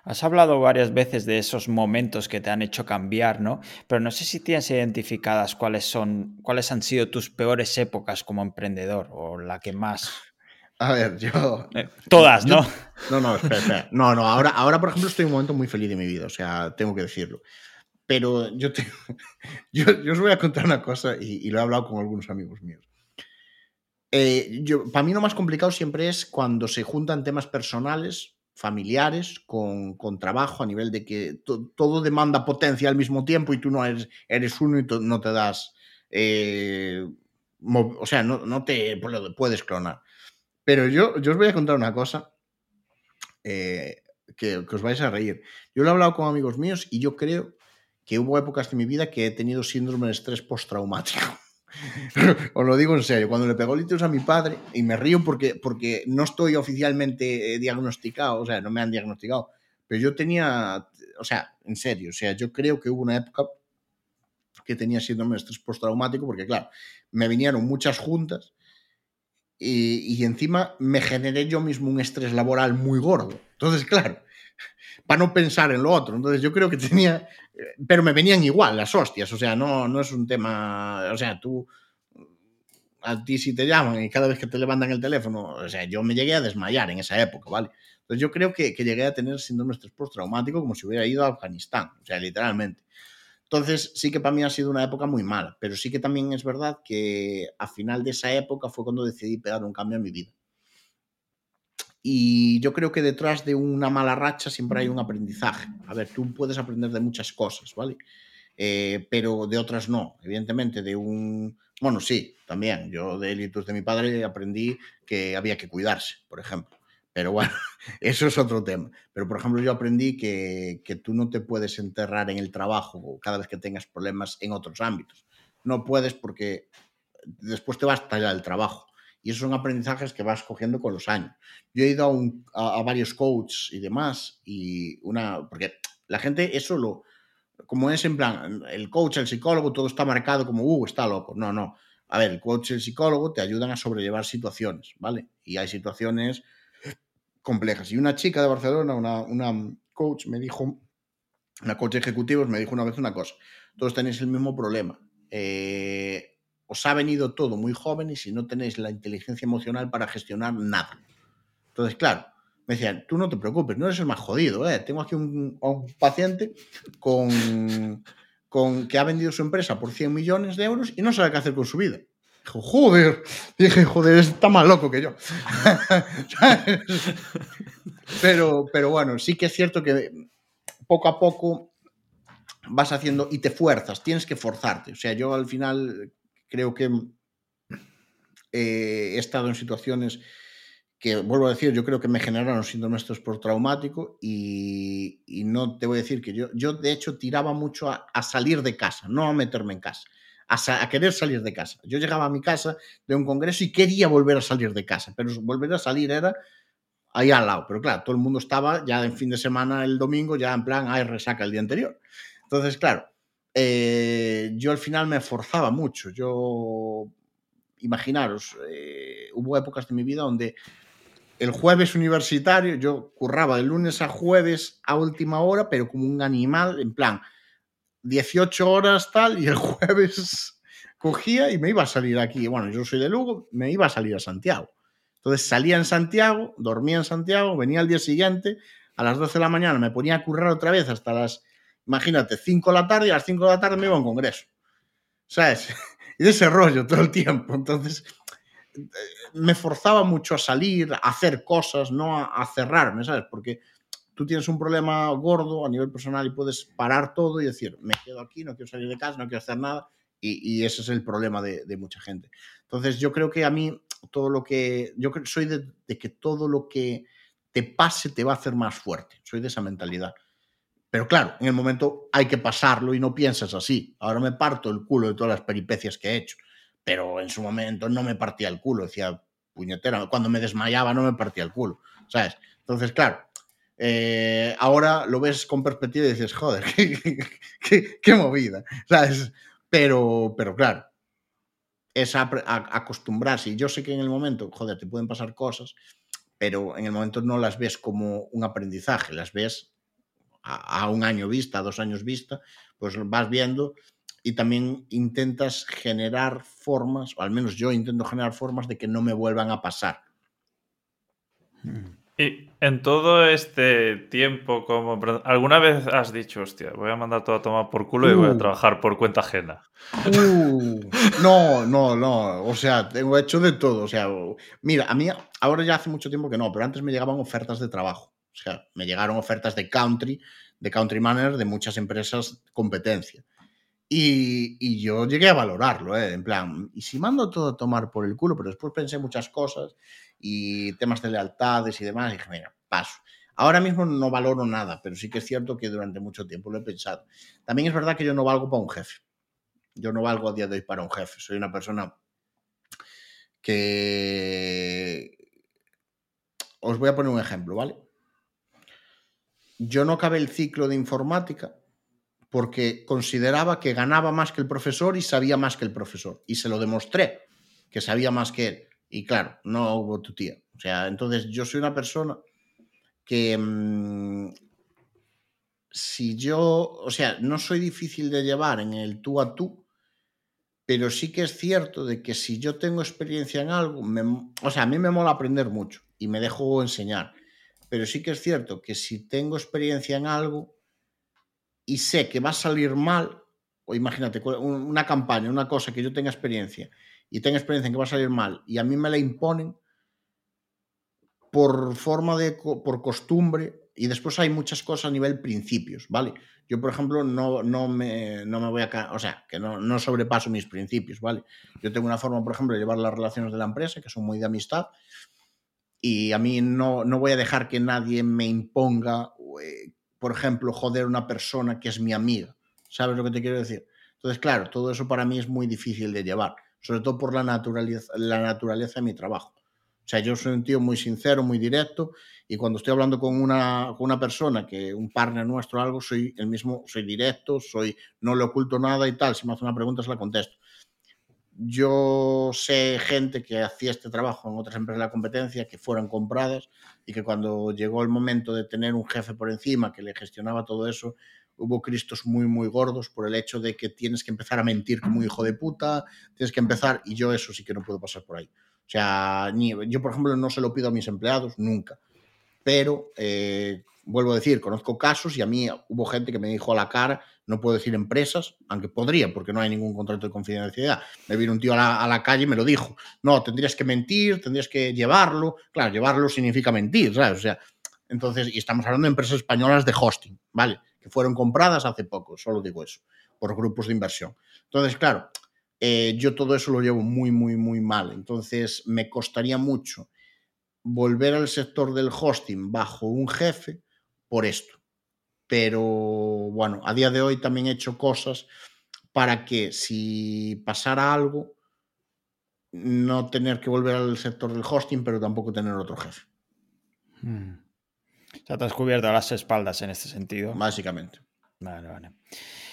Has hablado varias veces de esos momentos que te han hecho cambiar, ¿no? Pero no sé si tienes identificadas cuáles son, cuáles han sido tus peores épocas como emprendedor o la que más. A ver, yo. Eh, todas, ¿no? Yo, no, no, espera, espera. No, no, ahora, ahora, por ejemplo, estoy en un momento muy feliz de mi vida, o sea, tengo que decirlo. Pero yo, te, [LAUGHS] yo, yo os voy a contar una cosa y, y, lo he hablado con algunos amigos míos. Eh, yo, para mí lo más complicado siempre es cuando se juntan temas personales familiares con, con, trabajo a nivel de que to, todo demanda potencia al mismo tiempo y tú no eres, eres uno y no te das, eh, o sea, no, no, te puedes clonar. Pero yo, yo os voy a contar una cosa eh, que, que, os vais a reír. Yo lo he hablado con amigos míos y yo creo que hubo épocas de mi vida que he tenido síndrome de estrés postraumático. Os lo digo en serio, cuando le pegó litos a mi padre, y me río porque, porque no estoy oficialmente eh, diagnosticado, o sea, no me han diagnosticado, pero yo tenía, o sea, en serio, o sea, yo creo que hubo una época que tenía síndrome de estrés postraumático, porque claro, me vinieron muchas juntas y, y encima me generé yo mismo un estrés laboral muy gordo. Entonces, claro, [LAUGHS] para no pensar en lo otro. Entonces yo creo que tenía, pero me venían igual las hostias, o sea, no, no es un tema, o sea, tú, a ti si te llaman y cada vez que te levantan el teléfono, o sea, yo me llegué a desmayar en esa época, ¿vale? Entonces yo creo que, que llegué a tener síndrome de estrés postraumático como si hubiera ido a Afganistán, o sea, literalmente. Entonces sí que para mí ha sido una época muy mala, pero sí que también es verdad que a final de esa época fue cuando decidí pegar un cambio en mi vida. Y yo creo que detrás de una mala racha siempre hay un aprendizaje. A ver, tú puedes aprender de muchas cosas, ¿vale? Eh, pero de otras no. Evidentemente, de un... Bueno, sí, también. Yo de élitos de mi padre aprendí que había que cuidarse, por ejemplo. Pero bueno, [LAUGHS] eso es otro tema. Pero por ejemplo, yo aprendí que, que tú no te puedes enterrar en el trabajo cada vez que tengas problemas en otros ámbitos. No puedes porque después te va a estallar el trabajo. Y esos son aprendizajes que vas cogiendo con los años. Yo he ido a, varios coaches y demás, y una, porque la gente eso lo, como es en plan, el coach, el psicólogo, todo está marcado como, uh, está loco. No, no. A ver, el coach y el psicólogo te ayudan a sobrellevar situaciones, ¿vale? Y hay situaciones complejas. Y una chica de Barcelona, una, una coach, me dijo, una coach ejecutiva, me dijo una vez una cosa, todos tenéis el mismo problema. Eh, os ha venido todo muy jóvenes y no tenéis la inteligencia emocional para gestionar nada. Entonces, claro, me decían, tú no te preocupes, no eres el más jodido, ¿eh? Tengo aquí un, un paciente con, con, que ha vendido su empresa por 100 millones de euros y no sabe qué hacer con su vida. Dijo, joder, dije, joder, está más loco que yo. [LAUGHS] pero, pero bueno, sí que es cierto que poco a poco vas haciendo y te fuerzas, tienes que forzarte. O sea, yo al final creo que eh, he estado en situaciones que, vuelvo a decir, yo creo que me generaron síndromes por traumático y, y, no te voy a decir que yo, yo de hecho tiraba mucho a, a salir de casa, no a meterme en casa, a, a, querer salir de casa. Yo llegaba a mi casa de un congreso y quería volver a salir de casa, pero volver a salir era ahí al lado. Pero claro, todo el mundo estaba ya en fin de semana el domingo, ya en plan, hay resaca el día anterior. Entonces, claro, eh, yo al final me forzaba mucho. Yo, imaginaros, eh, hubo épocas de mi vida donde el jueves universitario yo curraba de lunes a jueves a última hora, pero como un animal, en plan, 18 horas tal, y el [LAUGHS] jueves cogía y me iba a salir aquí. Bueno, yo soy de Lugo, me iba a salir a Santiago. Entonces salía en Santiago, dormía en Santiago, venía al día siguiente, a las 12 de la mañana me ponía a currar otra vez hasta las imagínate, 5 de la tarde y a las 5 de la tarde me iba a un congreso. ¿Sabes? [LAUGHS] Y de ese rollo todo el tiempo. Entonces, me forzaba mucho a salir, a hacer cosas, no a, a, cerrarme, ¿sabes? Porque tú tienes un problema gordo a nivel personal y puedes parar todo y decir, me quedo aquí, no quiero salir de casa, no quiero hacer nada. Y, y ese es el problema de, de, mucha gente. Entonces, yo creo que a mí, todo lo que. Yo soy de, de que todo lo que te pase te va a hacer más fuerte. Soy de esa mentalidad. Pero claro, en el momento hay que pasarlo y no piensas así. Ahora me parto el culo de todas las peripecias que he hecho. Pero en su momento no me partía el culo. Decía, puñetera, cuando me desmayaba no me partía el culo. ¿Sabes? Entonces, claro, eh, ahora lo ves con perspectiva y dices, joder, [LAUGHS] qué, qué, movida. ¿Sabes? Pero, pero claro, es acostumbrarse. Y yo sé que en el momento, joder, te pueden pasar cosas, pero en el momento no las ves como un aprendizaje, las ves a, a, un año vista, a dos años vista, pues vas viendo y también intentas generar formas, o al menos yo intento generar formas de que no me vuelvan a pasar. Y en todo este tiempo, como alguna vez has dicho, hostia, voy a mandar todo a tomar por culo uh. y voy a trabajar por cuenta ajena. Uh, no, no, no. O sea, tengo hecho de todo. O sea, mira, a mí ahora ya hace mucho tiempo que no, pero antes me llegaban ofertas de trabajo. O sea, me llegaron ofertas de country, de country manager de muchas empresas competencia. Y, y, yo llegué a valorarlo, ¿eh? en plan, y si mando todo a tomar por el culo, pero después pensé muchas cosas y temas de lealtades y demás, dije, mira, paso. Ahora mismo no valoro nada, pero sí que es cierto que durante mucho tiempo lo he pensado. También es verdad que yo no valgo para un jefe. Yo no valgo a día de hoy para un jefe. Soy una persona que... Os voy a poner un ejemplo, ¿vale? Yo no acabé el ciclo de informática porque consideraba que ganaba más que el profesor y sabía más que el profesor. Y se lo demostré, que sabía más que él. Y claro, no hubo tu tía. O sea, entonces yo soy una persona que mmm, si yo, o sea, no soy difícil de llevar en el tú a tú, pero sí que es cierto de que si yo tengo experiencia en algo, me, o sea, a mí me mola aprender mucho y me dejo enseñar pero sí que es cierto que si tengo experiencia en algo y sé que va a salir mal, o imagínate, una campaña, una cosa que yo tenga experiencia y tenga experiencia en que va a salir mal y a mí me la imponen por forma de, por costumbre, y después hay muchas cosas a nivel principios, ¿vale? Yo, por ejemplo, no, no, me, no me voy a... O sea, que no, no sobrepaso mis principios, ¿vale? Yo tengo una forma, por ejemplo, de llevar las relaciones de la empresa, que son muy de amistad, y a mí no, no voy a dejar que nadie me imponga, eh, por ejemplo, joder a una persona que es mi amiga. ¿Sabes lo que te quiero decir? Entonces, claro, todo eso para mí es muy difícil de llevar, sobre todo por la naturaleza, la naturaleza de mi trabajo. O sea, yo soy un tío muy sincero, muy directo, y cuando estoy hablando con una, con una persona, que un partner nuestro o algo, soy el mismo, soy directo, soy, no le oculto nada y tal. Si me hace una pregunta, se la contesto. Yo sé gente que hacía este trabajo en otras empresas de la competencia que fueron compradas y que cuando llegó el momento de tener un jefe por encima que le gestionaba todo eso, hubo cristos muy, muy gordos por el hecho de que tienes que empezar a mentir como hijo de puta, tienes que empezar, y yo eso sí que no puedo pasar por ahí. O sea, ni, yo por ejemplo no se lo pido a mis empleados nunca, pero eh, vuelvo a decir, conozco casos y a mí hubo gente que me dijo a la cara, no puedo decir empresas, aunque podría, porque no hay ningún contrato de confidencialidad. Me vino un tío a la, calle y me lo dijo. No, tendrías que mentir, tendrías que llevarlo. Claro, llevarlo significa mentir, ¿sabes? O sea, entonces, y estamos hablando de empresas españolas de hosting, ¿vale? Que fueron compradas hace poco, solo digo eso, por grupos de inversión. Entonces, claro, eh, yo todo eso lo llevo muy, muy, muy mal. Entonces, me costaría mucho volver al sector del hosting bajo un jefe por esto. Pero bueno, a día de hoy también he hecho cosas para que si pasara algo, no tener que volver al sector del hosting, pero tampoco tener otro jefe. Hmm. O sea, te has cubierto las espaldas en este sentido. Básicamente. Vale, vale.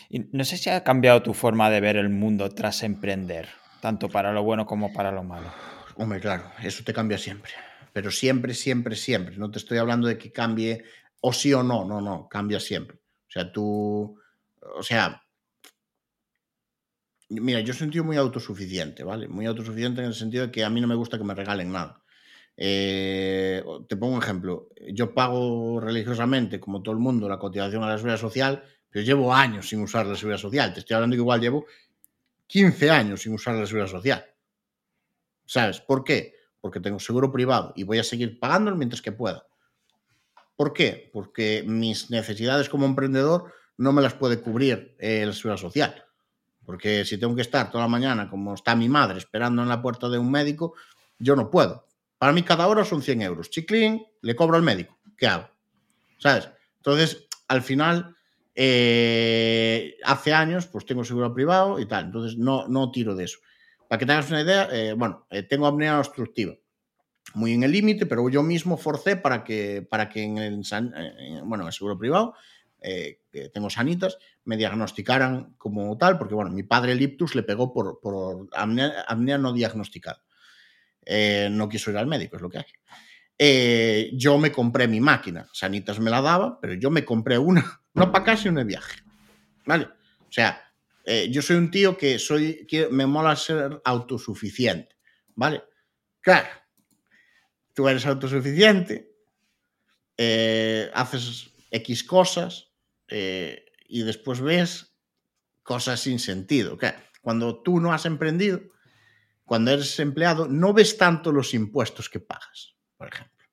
Y no sé si ha cambiado tu forma de ver el mundo tras emprender, tanto para lo bueno como para lo malo. Hombre, claro, eso te cambia siempre. Pero siempre, siempre, siempre. No te estoy hablando de que cambie o sí o no, no, no, cambia siempre. O sea, tú, o sea, mira, yo un tío muy autosuficiente, ¿vale? Muy autosuficiente en el sentido de que a mí no me gusta que me regalen nada. Eh, te pongo un ejemplo. Yo pago religiosamente, como todo el mundo, la cotización a la seguridad social, pero llevo años sin usar la seguridad social. Te estoy hablando que igual llevo 15 años sin usar la seguridad social. ¿Sabes? ¿Por qué? Porque tengo seguro privado y voy a seguir pagándolo mientras que pueda. ¿Por qué? Porque mis necesidades como emprendedor no me las puede cubrir eh, la seguridad social. Porque si tengo que estar toda la mañana, como está mi madre, esperando en la puerta de un médico, yo no puedo. Para mí cada hora son 100 euros. Chiclín, le cobro al médico. ¿Qué hago? ¿Sabes? Entonces, al final, eh, hace años, pues tengo seguro privado y tal. Entonces, no, no tiro de eso. Para que tengas una idea, eh, bueno, eh, tengo apnea obstructiva muy en el límite, pero yo mismo forcé para que, para que en el, en, bueno, en el seguro privado, eh, que tengo sanitas, me diagnosticaran como tal, porque bueno, mi padre el ictus le pegó por, por apnea, no diagnosticada. Eh, no quiso ir al médico, es lo que hay. Eh, yo me compré mi máquina, sanitas me la daba, pero yo me compré una, [LAUGHS] no para casa y una viaje. ¿Vale? O sea, eh, yo soy un tío que soy, que me mola ser autosuficiente. ¿Vale? Claro, tú eres autosuficiente, eh, haces X cosas eh, y después ves cosas sin sentido. ¿Qué? Cuando tú no has emprendido, cuando eres empleado, no ves tanto los impuestos que pagas, por ejemplo.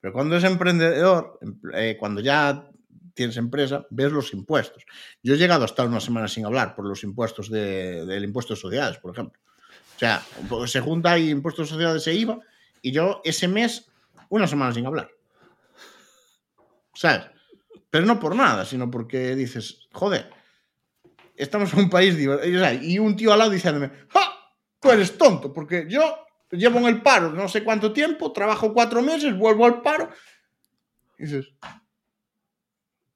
Pero cuando eres emprendedor, eh, cuando ya tienes empresa, ves los impuestos. Yo he llegado a estar una semana sin hablar por los impuestos de, del impuesto de sociedades, por ejemplo. O sea, se junta ahí impuestos de sociedades e IVA y yo ese mes, una semana sin hablar. ¿Sabes? Pero no por nada, sino porque dices, joder, estamos en un país y un tío al lado diciéndome, ¡ja! Tú eres tonto, porque yo llevo en el paro no sé cuánto tiempo, trabajo cuatro meses, vuelvo al paro. Y dices,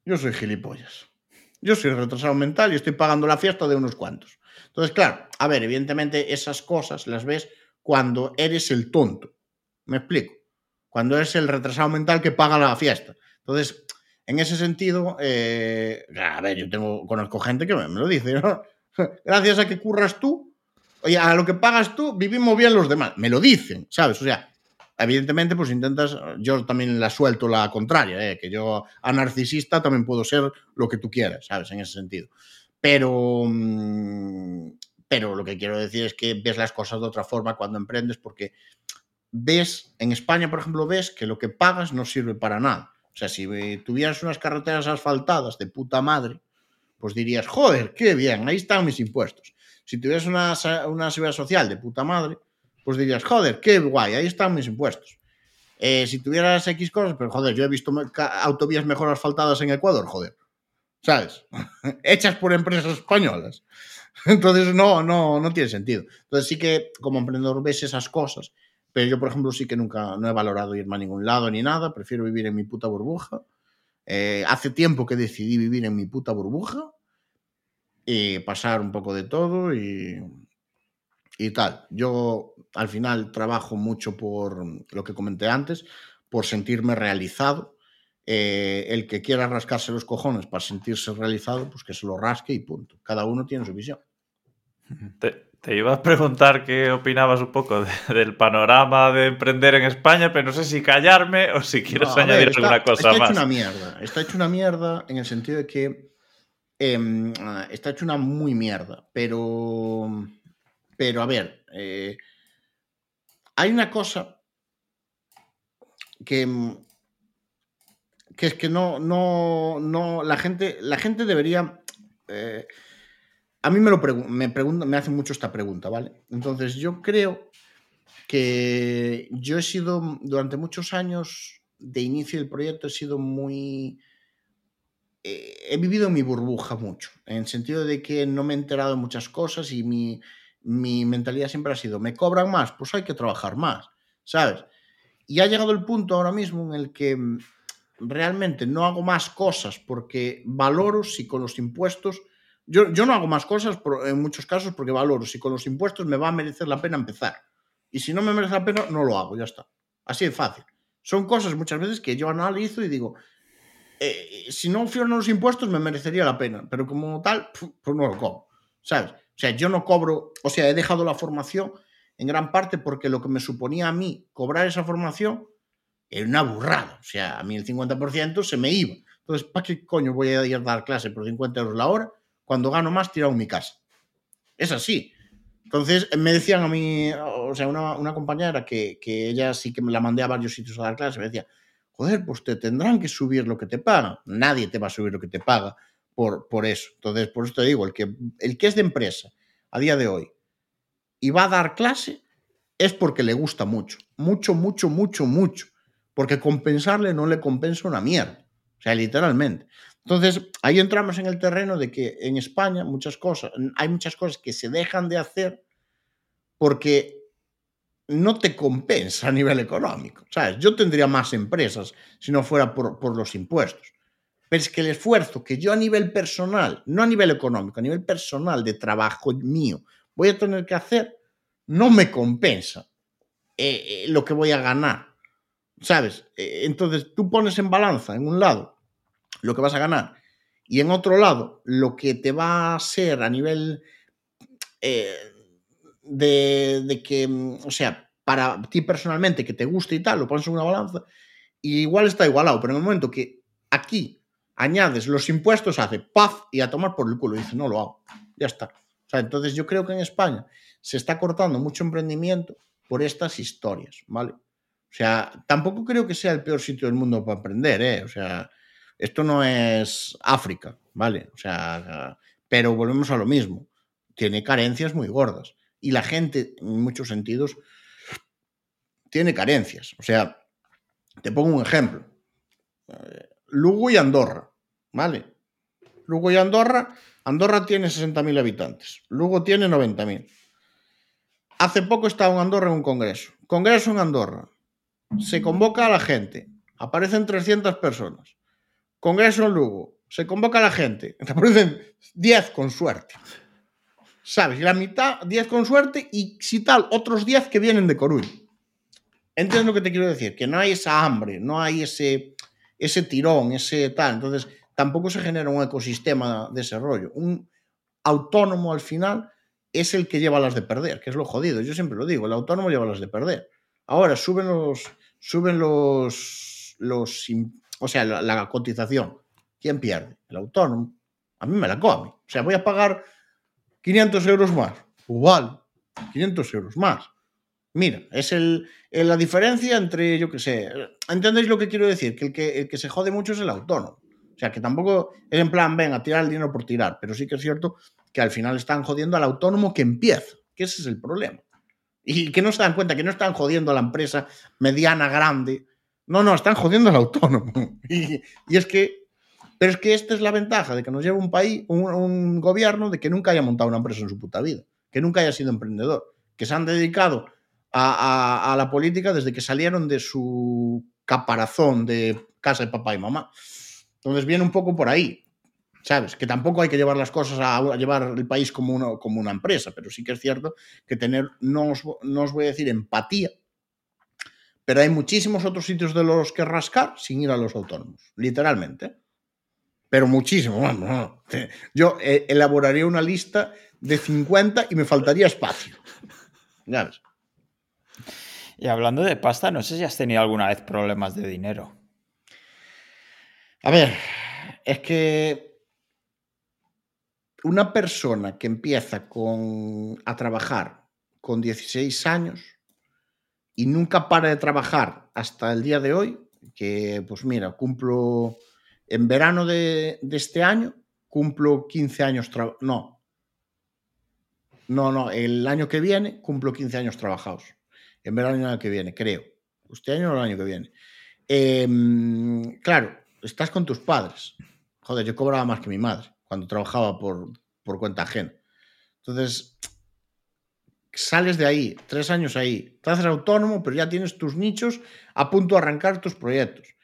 yo soy gilipollas. Yo soy retrasado mental y estoy pagando la fiesta de unos cuantos. Entonces, claro, a ver, evidentemente esas cosas las ves cuando eres el tonto. Me explico. Cuando eres el retrasado mental que paga la fiesta. Entonces, en ese sentido, eh, a ver, yo tengo, conozco gente que me, lo dice. [LAUGHS] Gracias a que curras tú, oye, a lo que pagas tú, vivimos bien los demás. Me lo dicen, ¿sabes? O sea, evidentemente, pues intentas, yo también la suelto la contraria, ¿eh? que yo a narcisista también puedo ser lo que tú quieras, ¿sabes? En ese sentido. Pero, mm, pero lo que quiero decir es que ves las cosas de otra forma cuando emprendes, porque ves, en España, por ejemplo, ves que lo que pagas no sirve para nada. O sea, si tuvieras unas carreteras asfaltadas de puta madre, pues dirías, joder, qué bien, ahí están mis impuestos. Si tuvieras una, una seguridad social de puta madre, pues dirías, joder, qué guay, ahí están mis impuestos. eh, si tuvieras X cosas, pero joder, yo he visto autovías mejor asfaltadas en Ecuador, joder. ¿Sabes? [LAUGHS] Hechas por empresas españolas. [LAUGHS] Entonces, no, no, no tiene sentido. Entonces, sí que como emprendedor ves esas cosas, pero yo, por ejemplo, sí que nunca no he valorado irme a ningún lado ni nada, prefiero vivir en mi puta burbuja. Eh, hace tiempo que decidí vivir en mi puta burbuja y pasar un poco de todo y, y tal. Yo al final trabajo mucho por lo que comenté antes, por sentirme realizado. Eh, el que quiera rascarse los cojones para sentirse realizado, pues que se lo rasque y punto. Cada uno tiene su visión. Te, iba a preguntar qué opinabas un poco del panorama de emprender en España, pero no sé si callarme o si quieres añadir alguna cosa está más. Está hecho una mierda. Está hecho una mierda en el sentido de que em, está hecho una muy mierda. Pero, pero a ver, eh, hay una cosa que, que es que no, no, no, la gente, la gente debería. Eh, a mí me lo me pregunta, me hacen mucho esta pregunta, ¿vale? Entonces, yo creo que yo he sido durante muchos años de inicio del proyecto, he sido muy. Eh, he vivido mi burbuja mucho, en el sentido de que no me he enterado de muchas cosas y mi, mi mentalidad siempre ha sido: me cobran más, pues hay que trabajar más, ¿sabes? Y ha llegado el punto ahora mismo en el que mm, realmente no hago más cosas porque valoro si con los impuestos yo, no hago más cosas en muchos casos porque valoro si con los impuestos me va a merecer la pena empezar. Y si no me merece la pena, no lo hago, ya está. Así de fácil. Son cosas muchas veces que yo analizo y digo, eh, si no fueran los impuestos me merecería la pena, pero como tal, pues no lo cobro. ¿Sabes? O sea, yo no cobro, o sea, he dejado la formación en gran parte porque lo que me suponía a mí cobrar esa formación era una burrada. O sea, a mí el 50% se me iba. Entonces, ¿para qué coño voy a ir a dar clase por 50 euros la hora cuando gano más, tirado en mi casa. Es así. Entonces me decían a mí, o sea, una, compañera que, ella sí que me la mandé a varios sitios a dar clase, me decía, joder, pues te tendrán que subir lo que te pagan. Nadie te va a subir lo que te paga por, por eso. Entonces, por eso te digo, el que, el que es de empresa a día de hoy y va a dar clase es porque le gusta mucho. Mucho, mucho, mucho, mucho. Porque compensarle no le compensa una mierda. O sea, literalmente. Entonces, ahí entramos en el terreno de que en España muchas cosas, hay muchas cosas que se dejan de hacer porque no te compensa a nivel económico. ¿sabes? Yo tendría más empresas si no fuera por, los impuestos. Pero es que el esfuerzo que yo a nivel personal, no a nivel económico, a nivel personal de trabajo mío, voy a tener que hacer, no me compensa eh, eh, lo que voy a ganar. ¿Sabes? Eh, entonces tú pones en balanza en un lado lo que vas a ganar. Y en otro lado, lo que te va a ser a nivel eh, de, que, o sea, para ti personalmente, que te guste y tal, lo pones en una balanza, y igual está igualado, pero en el momento que aquí añades los impuestos, hace paf y a tomar por el culo, y dice, no lo hago, ya está. Entonces yo creo que en España se está cortando mucho emprendimiento por estas historias, ¿vale? O sea, tampoco creo que sea el peor sitio del mundo para emprender, ¿eh? O sea, esto no es África, ¿vale? O sea, pero volvemos a lo mismo. Tiene carencias muy gordas. Y la gente, en muchos sentidos, tiene carencias. O sea, te pongo un ejemplo. Eh, Lugo y Andorra, ¿vale? Lugo y Andorra, Andorra tiene 60.000 habitantes, Lugo tiene 90.000. Hace poco estaba en Andorra en un congreso. Congreso en Andorra. Se convoca a la gente. Aparecen 300 personas. Congreso en Lugo, se convoca a la gente, [LAUGHS] te aparecen 10 con suerte. ¿Sabes? La mitad, 10 con suerte y si tal, otros 10 que vienen de Coruña. ¿Entiendes lo que te quiero decir? Que no hay esa hambre, no hay ese, ese tirón, ese tal. Entonces, tampoco se genera un ecosistema de desarrollo. Un autónomo al final es el que lleva las de perder, que es lo jodido. Yo siempre lo digo, el autónomo lleva las de perder. Ahora suben los, suben los, los, o sea, la, cotización. ¿Quién pierde? El autónomo. A mí me la come. O sea, voy a pagar 500 euros más. Igual, 500 euros más. Mira, es el, la diferencia entre, yo qué sé, ¿entendéis lo que quiero decir? Que el, que el que se jode mucho es el autónomo. O sea, que tampoco es en plan, ven a tirar el dinero por tirar, pero sí que es cierto que al final están jodiendo al autónomo que empieza, que ese es el problema. Y que no se dan cuenta que no están jodiendo a la empresa mediana, grande. No, no, están jodiendo al autónomo. [LAUGHS] Y, y es que pero es que esta es la ventaja de que nos lleva un país, un, gobierno de que nunca haya montado una empresa en su puta vida, que nunca haya sido emprendedor, que se han dedicado a, a, a la política desde que salieron de su caparazón de casa de papá y mamá. Entonces viene un poco por ahí, ¿sabes? Que tampoco hay que llevar las cosas a, a llevar el país como una, como una, empresa, pero sí que es cierto que tener, no os, no os voy a decir empatía, pero hay muchísimos otros sitios de los que rascar sin ir a los autónomos, literalmente pero muchísimo. Bueno, yo eh, elaboraría una lista de 50 y me faltaría espacio. Ya ves. Y hablando de pasta, no sé si has tenido alguna vez problemas de dinero. A ver, es que una persona que empieza con, a trabajar con 16 años y nunca para de trabajar hasta el día de hoy, que pues mira, cumplo en verano de, de este año cumplo 15 años, no, no, no, el año que viene cumplo 15 años trabajados. En verano del año que viene, creo. Este año o el año que viene. Eh, claro, estás con tus padres. Joder, yo cobraba más que mi madre cuando trabajaba por, por cuenta ajena. Entonces, sales de ahí, tres años ahí, te haces autónomo, pero ya tienes tus nichos a punto de arrancar tus proyectos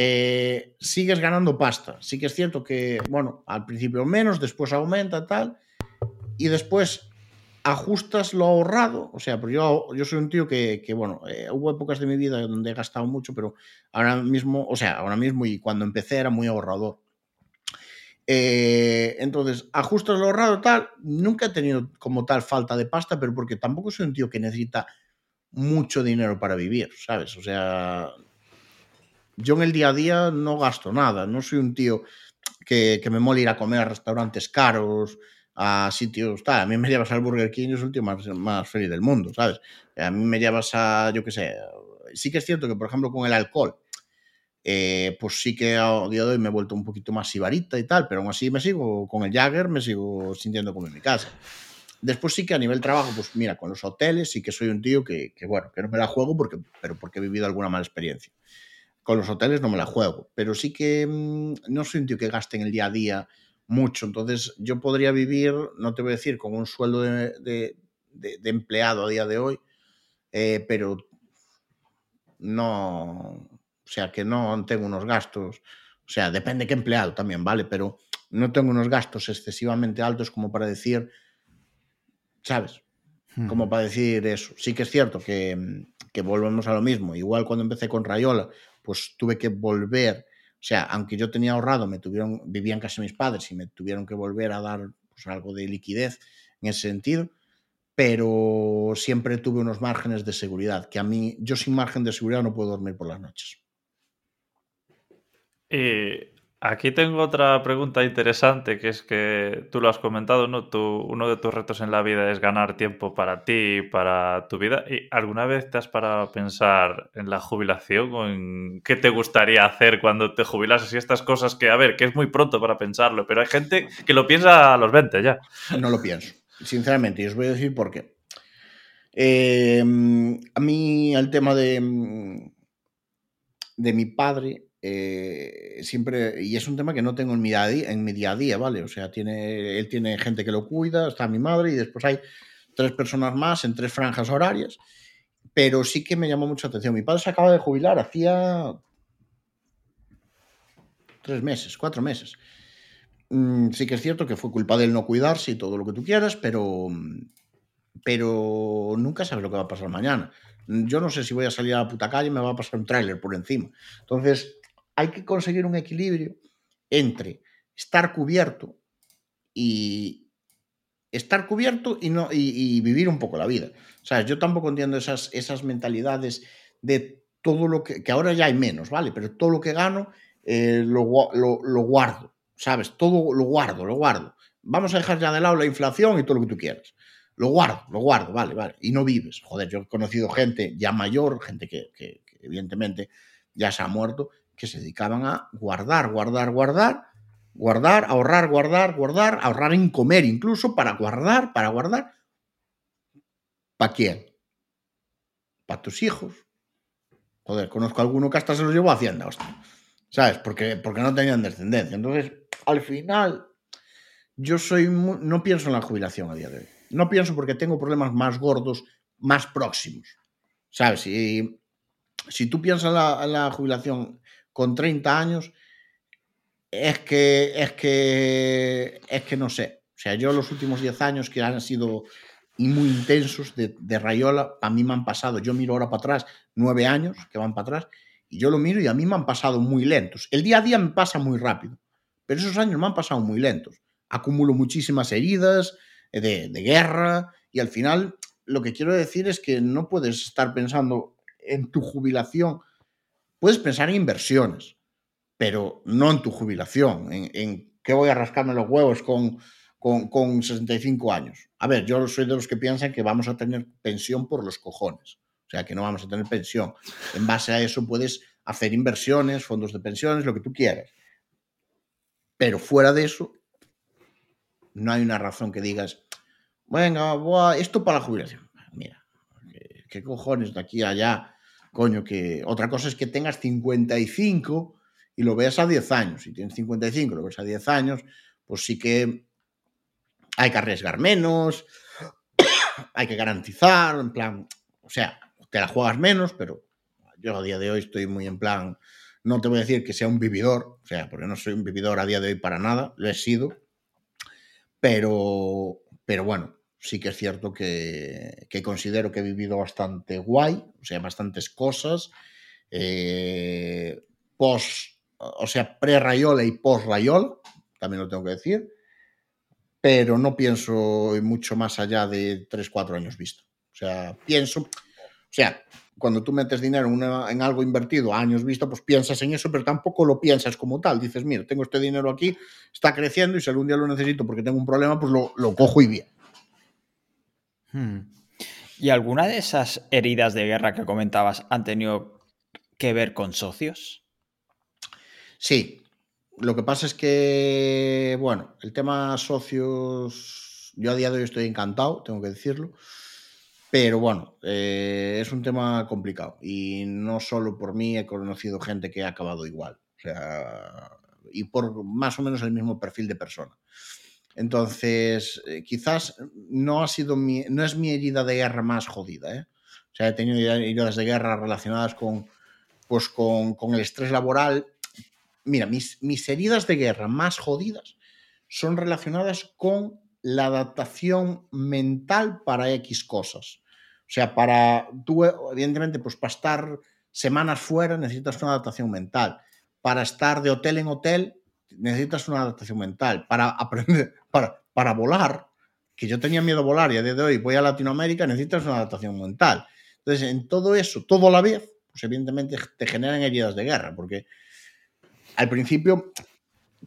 eh, sigues ganando pasta. Sí que es cierto que, bueno, al principio menos, después aumenta, tal, y después ajustas lo ahorrado. O sea, pero yo, yo soy un tío que, que bueno, eh, hubo épocas de mi vida donde he gastado mucho, pero ahora mismo, o sea, ahora mismo y cuando empecé era muy ahorrador. Eh, entonces, ajustas lo ahorrado, tal, nunca he tenido como tal falta de pasta, pero porque tampoco soy un tío que necesita mucho dinero para vivir, ¿sabes? O sea, yo en el día a día no gasto nada, no soy un tío que, me mola ir a comer a restaurantes caros, a sitios, tal. A mí me llevas al Burger King y es el tío más feliz del mundo, ¿sabes? A mí me llevas a, yo qué sé, sí que es cierto que, por ejemplo, con el alcohol, eh, pues sí que a día de hoy me he vuelto un poquito más sibarita y tal, pero aún así me sigo con el Jagger, me sigo sintiendo como en mi casa. Después sí que a nivel trabajo, pues mira, con los hoteles sí que soy un tío que, que bueno, que no me la juego porque, pero porque he vivido alguna mala experiencia. Con los hoteles no me la juego, pero sí que mmm, no soy un tío que gaste en el día a día mucho. Entonces, yo podría vivir, no te voy a decir, con un sueldo de, de, de, de empleado a día de hoy, eh, pero no, o sea, que no tengo unos gastos, o sea, depende qué empleado también, ¿vale? Pero no tengo unos gastos excesivamente altos como para decir, ¿sabes? Como para decir eso. Sí que es cierto que, que volvemos a lo mismo. Igual cuando empecé con Rayola, pues tuve que volver, o sea, aunque yo tenía ahorrado, me tuvieron, vivían casi mis padres y me tuvieron que volver a dar pues, algo de liquidez en ese sentido, pero siempre tuve unos márgenes de seguridad, que a mí, yo sin margen de seguridad no puedo dormir por las noches. Y Aquí tengo otra pregunta interesante, que es que tú lo has comentado, ¿no? Tú, uno de tus retos en la vida es ganar tiempo para ti, para tu vida. ¿Y alguna vez te has parado a pensar en la jubilación o en qué te gustaría hacer cuando te jubilas? Y estas cosas que, a ver, que es muy pronto para pensarlo, pero hay gente que lo piensa a los 20 ya. No lo pienso, sinceramente, y os voy a decir por qué. Eh, a mí el tema de, de mi padre eh, siempre, y es un tema que no tengo en mi, día a día, en mi día a día, ¿vale? O sea, tiene, él tiene gente que lo cuida, está mi madre y después hay tres personas más en tres franjas horarias, pero sí que me llamó mucha atención. Mi padre se acaba de jubilar hacía tres meses, cuatro meses. Mm, sí que es cierto que fue culpa de él no cuidarse y todo lo que tú quieras, pero, pero nunca sabes lo que va a pasar mañana. Yo no sé si voy a salir a la puta calle y me va a pasar un tráiler por encima. Entonces, hay que conseguir un equilibrio entre estar cubierto y estar cubierto y, no, y, vivir un poco la vida. O sea, yo tampoco entiendo esas, esas mentalidades de todo lo que, que ahora ya hay menos, ¿vale? Pero todo lo que gano eh, lo, lo, guardo, ¿sabes? Todo lo guardo, lo guardo. Vamos a dejar ya de lado la inflación y todo lo que tú quieras. Lo guardo, lo guardo, vale, vale. Y no vives. Joder, yo he conocido gente ya mayor, gente que evidentemente ya se ha muerto, que se dedicaban a guardar, guardar, guardar, guardar, ahorrar, guardar, guardar, ahorrar en comer incluso para guardar, para guardar. ¿Para quién? para tus hijos. Joder, conozco a alguno que hasta se los llevó a Hacienda, hostia. ¿Sabes? Porque, porque no tenían descendencia. Entonces, al final, yo soy no pienso en la jubilación a día de hoy. No pienso porque tengo problemas más gordos, más próximos. ¿Sabes? Si, si tú piensas en la jubilación con 30 años, es que, es que, es que no sé. O sea, yo los últimos 10 años que han sido muy intensos de, de Rayola, a mí me han pasado, yo miro ahora para atrás, nueve años que van para atrás, y yo lo miro y a mí me han pasado muy lentos. El día a día me pasa muy rápido, pero esos años me han pasado muy lentos. Acumulo muchísimas heridas eh, de, de guerra y al final lo que quiero decir es que no puedes estar pensando en tu jubilación, puedes pensar en inversiones, pero no en tu jubilación, en, en qué voy a rascarme los huevos con, con, con 65 años. A ver, yo soy de los que piensan que vamos a tener pensión por los cojones. O sea, que no vamos a tener pensión. En base a eso puedes hacer inversiones, fondos de pensiones, lo que tú quieras. Pero fuera de eso, no hay una razón que digas, venga, buah, esto para la jubilación. Mira, ¿qué, cojones de aquí a allá? Coño, que otra cosa es que tengas 55 y lo veas a 10 años. Si tienes 55 y lo ves a 10 años, pues sí que hay que arriesgar menos, [COUGHS] hay que garantizar, en plan, o sea, te la juegas menos, pero yo a día de hoy estoy muy en plan, no te voy a decir que sea un vividor, o sea, porque no soy un vividor a día de hoy para nada, lo he sido, pero, pero bueno, sí que es cierto que, que considero que he vivido bastante guay, o sea, bastantes cosas, eh, post, o sea, pre-Rayola y post-Rayola, también lo tengo que decir, pero no pienso mucho más allá de 3-4 años visto. O sea, pienso, o sea, cuando tú metes dinero en, algo invertido a años visto, pues piensas en eso, pero tampoco lo piensas como tal. Dices, mira, tengo este dinero aquí, está creciendo y si algún día lo necesito porque tengo un problema, pues lo, lo cojo y bien. Hmm. ¿Y alguna de esas heridas de guerra que comentabas han tenido que ver con socios? Sí. Lo que pasa es que, bueno, el tema socios, yo a día de hoy estoy encantado, tengo que decirlo. Pero bueno, eh, es un tema complicado y no solo por mí he conocido gente que ha acabado igual, o sea, y por más o menos el mismo perfil de persona. Entonces, eh, quizás no ha sido mi, no es mi herida de guerra más jodida, ¿eh? O sea, he tenido heridas de guerra relacionadas con, pues con, con el estrés laboral. Mira, mis, mis heridas de guerra más jodidas son relacionadas con la adaptación mental para X cosas. O sea, para tú, evidentemente, pues para estar semanas fuera necesitas una adaptación mental. Para estar de hotel en hotel necesitas una adaptación mental. Para aprender, [LAUGHS] para, para volar, que yo tenía miedo a volar y a día de hoy voy a Latinoamérica, necesitas una adaptación mental. Entonces, en todo eso, todo a la vez, pues evidentemente te generan heridas de guerra, porque al principio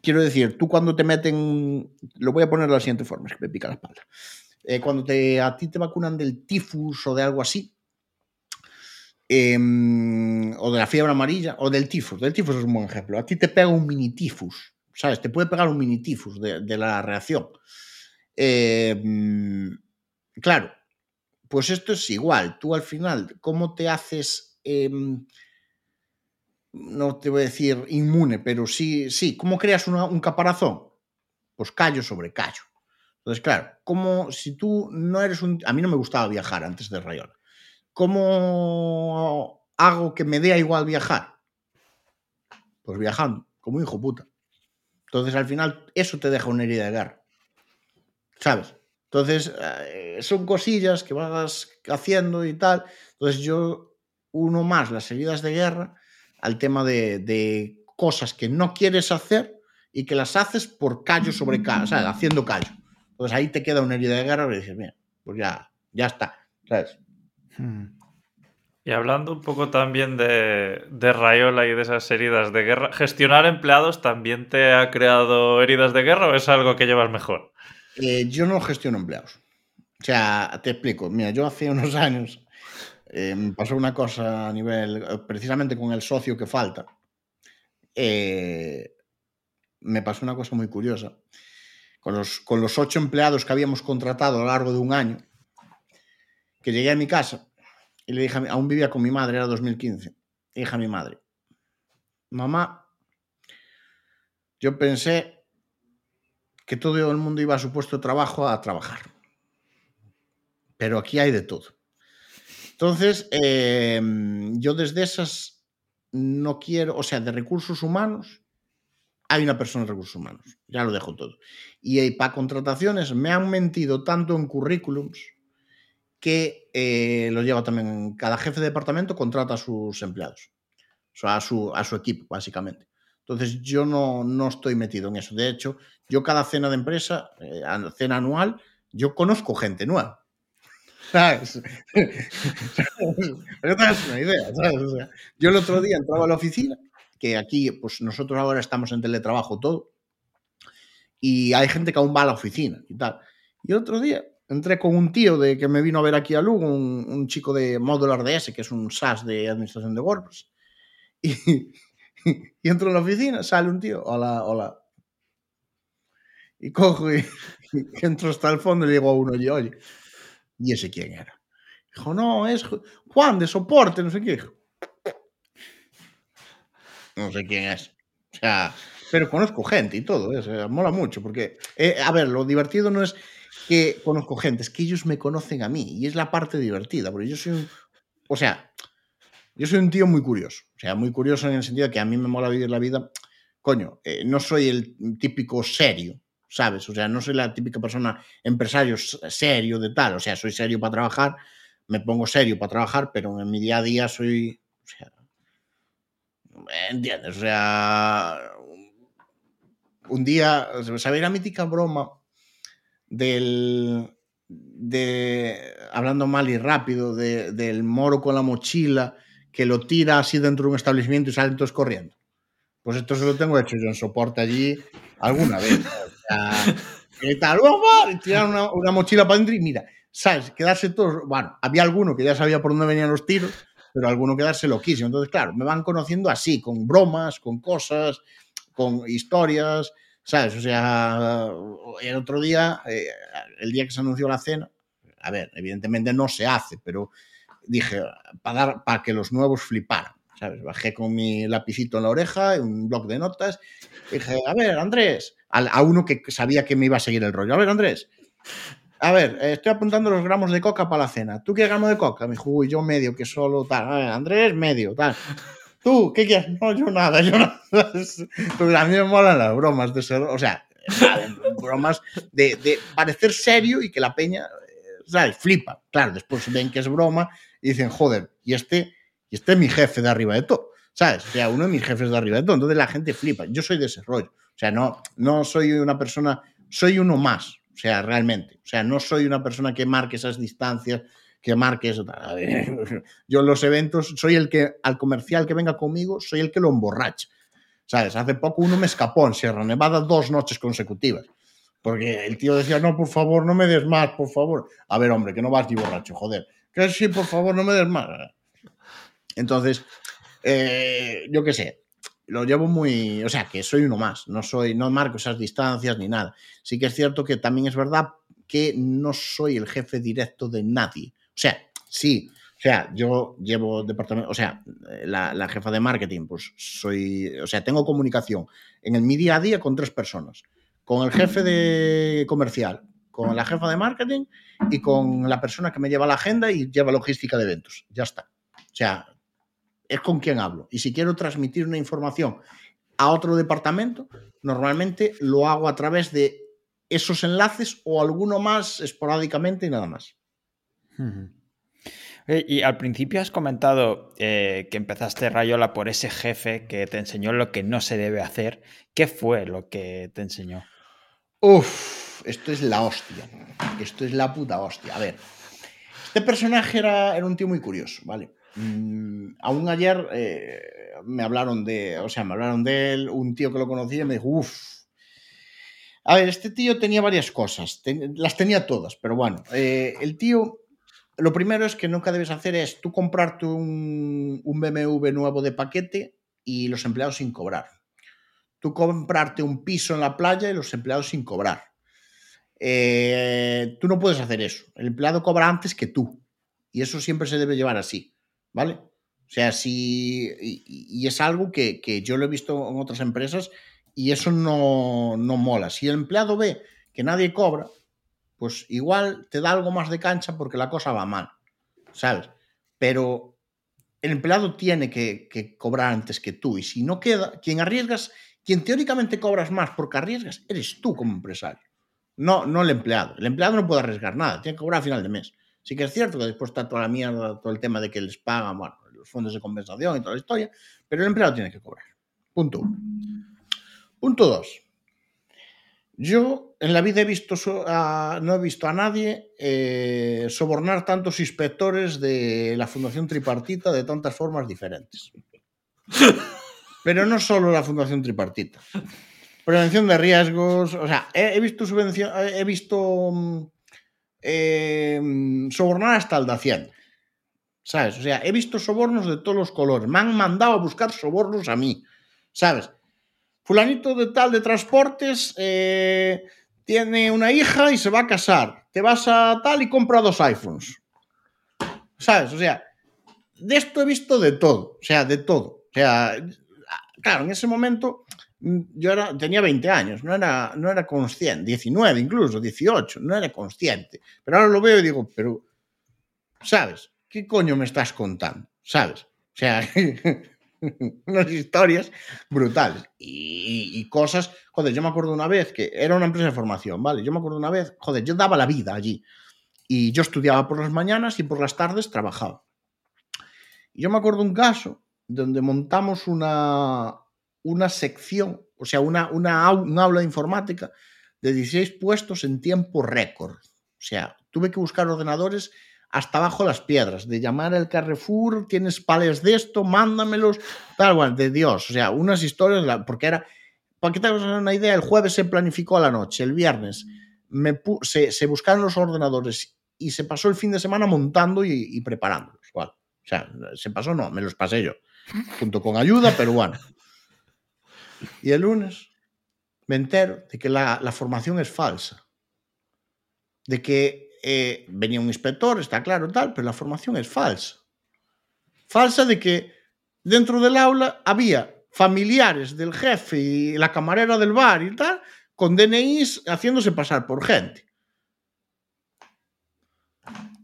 quiero decir, tú cuando te meten, lo voy a poner de la siguiente forma, es que me pica la espalda. Eh, cuando te, a ti te vacunan del tifus o de algo así, eh, o de la fiebre amarilla, o del tifus, del tifus es un buen ejemplo. A ti te pega un mini tifus, ¿sabes? Te puede pegar un mini tifus de, la reacción. Eh, claro, pues esto es igual. Tú al final, ¿cómo te haces em, no te voy a decir inmune, pero sí, sí, ¿cómo creas una, un caparazón? Pues callo sobre callo. Entonces, claro, como si tú no eres un... A mí no me gustaba viajar antes de Rayola. ¿Cómo hago que me dé igual viajar? Pues viajando, como hijo puta. Entonces, al final, eso te deja una herida de guerra. ¿Sabes? Entonces, eh, son cosillas que vas haciendo y tal. Entonces, yo uno más las heridas de guerra al tema de, cosas que no quieres hacer y que las haces por callo sobre callo, o sea, haciendo callo. Entonces ahí te queda una herida de guerra y dices, mira, pues ya, ya está, ¿sabes? Hmm. Y hablando un poco también de, de, Rayola y de esas heridas de guerra, ¿gestionar empleados también te ha creado heridas de guerra o es algo que llevas mejor? Eh, yo no gestiono empleados. O sea, te explico. Mira, yo hace unos [LAUGHS] años eh, me pasó una cosa a nivel, precisamente con el socio que falta, eh, me pasó una cosa muy curiosa. Con los, con los ocho empleados que habíamos contratado a lo largo de un año, que llegué a mi casa y le dije, a mi- aún vivía con mi madre, era 2015. Le dije a mi madre, mamá, yo pensé que todo el mundo iba a su puesto de trabajo a trabajar. Pero aquí hay de todo. Entonces, eh, yo desde esas no quiero, o sea, de recursos humanos, hay una persona de recursos humanos, ya lo dejo todo. Y para contrataciones me han mentido tanto en currículums que eh, lo lleva también, cada jefe de departamento contrata a sus empleados, o sea, a su, a su equipo, básicamente. Entonces, yo no, no estoy metido en eso. De hecho, yo cada cena de empresa, eh, cena anual, yo conozco gente nueva. [LAUGHS] ¿Sabes? [LAUGHS] Que te una idea, yo el otro día entraba a la oficina, que aquí, pues nosotros ahora estamos en teletrabajo todo, y hay gente que aún va a la oficina y tal. Y el otro día entré con un tío de que me vino a ver aquí a Lugo, un, un chico de Modular DS, que es un SaaS de administración de WordPress. [LAUGHS] Y, y entro en la oficina, sale un tío, hola, hola. Y cojo y, [LAUGHS] y entro hasta el fondo y le digo a uno, oye, oye, ¿y ese quién era? Dijo, no, es Ju- Juan de soporte, no sé qué. Dijo, No sé quién es. O sea, pero conozco gente y todo, ¿eh? o sea, mola mucho, porque, eh, a ver, lo divertido no es que conozco gente, es que ellos me conocen a mí, y es la parte divertida, porque yo soy un, o sea, yo soy un tío muy curioso, o sea, muy curioso en el sentido de que a mí me mola vivir la vida, coño, eh, no soy el típico serio, ¿sabes? O sea, no soy la típica persona empresario serio de tal, o sea, soy serio para trabajar, me pongo serio para trabajar, pero en mi día a día soy, o sea, ¿entiendes? O sea, un día, ¿sabéis la mítica broma del, de, hablando mal y rápido, de- del moro con la mochila que lo tira así dentro de un establecimiento y salen todos corriendo? Pues esto se lo tengo hecho yo en soporte allí alguna vez. O sea, ¿qué tal? Y tirar una, una mochila para adentro y mira, ¿sabes? Quedarse todos. Bueno, había alguno que ya sabía por dónde venían los tiros, pero alguno quedarse loquísimo. Entonces, claro, me van conociendo así, con bromas, con cosas, con historias, ¿sabes? O sea, el otro día, eh, el día que se anunció la cena, a ver, evidentemente no se hace, pero dije, para, dar, para que los nuevos fliparan. ¿sabes? Bajé con mi lapicito en la oreja, un bloc de notas, y dije, a ver, Andrés, a, a uno que sabía que me iba a seguir el rollo, a ver, Andrés, a ver, eh, estoy apuntando los gramos de coca para la cena. ¿Tú qué gramo de coca? Me dijo, uy, yo medio, que solo tal. A ver, Andrés, medio, tal. ¿Tú qué quieres? No, yo nada, yo nada. [LAUGHS] Porque a mí me molan las bromas de ser, o sea, [LAUGHS] bromas de, de parecer serio y que la peña, eh, ¿sabes? Flipa. Claro, después ven que es broma y dicen, joder, y este, y este es mi jefe de arriba de todo, ¿sabes? O sea, uno de mis jefes de arriba de todo. Entonces la gente flipa. Yo soy de ese rollo. O sea, no, no soy una persona, soy uno más. O sea, realmente. O sea, no soy una persona que marque esas distancias, que marque eso. A ver, [LAUGHS] Yo en los eventos soy el que, al comercial que venga conmigo, soy el que lo emborracha. ¿Sabes? Hace poco uno me escapó en Sierra Nevada dos noches consecutivas. Porque el tío decía, no, por favor, no me des más, por favor. A ver, hombre, que no vas ni borracho, joder. Que sí, por favor, no me des más. Entonces, eh, yo qué sé, lo llevo muy, o sea, que soy uno más, no soy, no marco esas distancias ni nada. Sí que es cierto que también es verdad que no soy el jefe directo de nadie. O sea, sí, o sea, yo llevo departamento, o sea, la, la jefa de marketing, pues soy, o sea, tengo comunicación en el mi día a día con tres personas, con el jefe de comercial, con la jefa de marketing y con la persona que me lleva la agenda y lleva logística de eventos. Ya está. O sea, es con quien hablo. Y si quiero transmitir una información a otro departamento, normalmente lo hago a través de esos enlaces o alguno más esporádicamente y nada más. Y al principio has comentado eh, que empezaste Rayola por ese jefe que te enseñó lo que no se debe hacer. ¿Qué fue lo que te enseñó? Uf, esto es la hostia. Esto es la puta hostia. A ver, este personaje era, un tío muy curioso, ¿vale? Mm, aún ayer eh, me hablaron de, o sea, me hablaron de él, un tío que lo conocía y me dijo, uff. A ver, este tío tenía varias cosas, las tenía todas, pero bueno, eh, el tío, lo primero es que nunca debes hacer es tú comprarte un, un BMW nuevo de paquete y los empleados sin cobrar. Tú comprarte un piso en la playa y los empleados sin cobrar. Eh, tú no puedes hacer eso. El empleado cobra antes que tú. Y eso siempre se debe llevar así, ¿vale? O sea, si. Y, es algo que, que, yo lo he visto en otras empresas y eso no, no mola. Si el empleado ve que nadie cobra, pues igual te da algo más de cancha porque la cosa va mal, ¿sabes? Pero el empleado tiene que, cobrar antes que tú y si no queda, quien arriesgas, quien teóricamente cobras más porque arriesgas, eres tú como empresario, no, no el empleado. El empleado no puede arriesgar nada, tiene que cobrar a final de mes. Sí que es cierto que después está toda la mierda, todo el tema de que les pagan, bueno, los fondos de compensación y toda la historia, pero el empleado tiene que cobrar. Punto uno. Punto dos. Yo en la vida he visto no he visto a nadie eh, sobornar tantos inspectores de la Fundación Tripartita de tantas formas diferentes. Pero no solo la Fundación Tripartita. Prevención de riesgos, o sea, he, visto subvención, he visto mm, eh, sobornar hasta el de Hacienda. ¿Sabes? O sea, he visto sobornos de todos los colores. Me han mandado a buscar sobornos a mí. ¿Sabes? Fulanito de tal de transportes eh, tiene una hija y se va a casar. Te vas a tal y compra dos iPhones. ¿Sabes? O sea, de esto he visto de todo. O sea, de todo. O sea, claro, en ese momento yo era, tenía 20 años, no era, no era consciente, 19 incluso, 18, no era consciente. Pero ahora lo veo y digo, pero, ¿sabes? ¿Qué coño me estás contando? ¿Sabes? O sea, [LAUGHS] [LAUGHS] unas historias brutales y, y, cosas, joder, yo me acuerdo una vez que era una empresa de formación, ¿vale? Yo me acuerdo una vez, joder, yo daba la vida allí y yo estudiaba por las mañanas y por las tardes trabajaba. Yo me acuerdo un caso donde montamos una, una sección, o sea, una, una, un aula de informática de 16 puestos en tiempo récord. O sea, tuve que buscar ordenadores hasta abajo las piedras, de llamar al Carrefour, tienes pales de esto, mándamelos, tal, bueno, de Dios. O sea, unas historias, porque era, para que te hagas una idea, el jueves se planificó a la noche, el viernes se, se, buscaron los ordenadores y se pasó el fin de semana montando y, y preparándolos. O sea, se pasó, no, me los pasé yo, junto con ayuda, pero bueno. Y el lunes me entero de que la, la formación es falsa. De que eh, venía un inspector, está claro, tal, pero la formación es falsa. Falsa de que dentro del aula había familiares del jefe y la camarera del bar y tal, con DNIs haciéndose pasar por gente.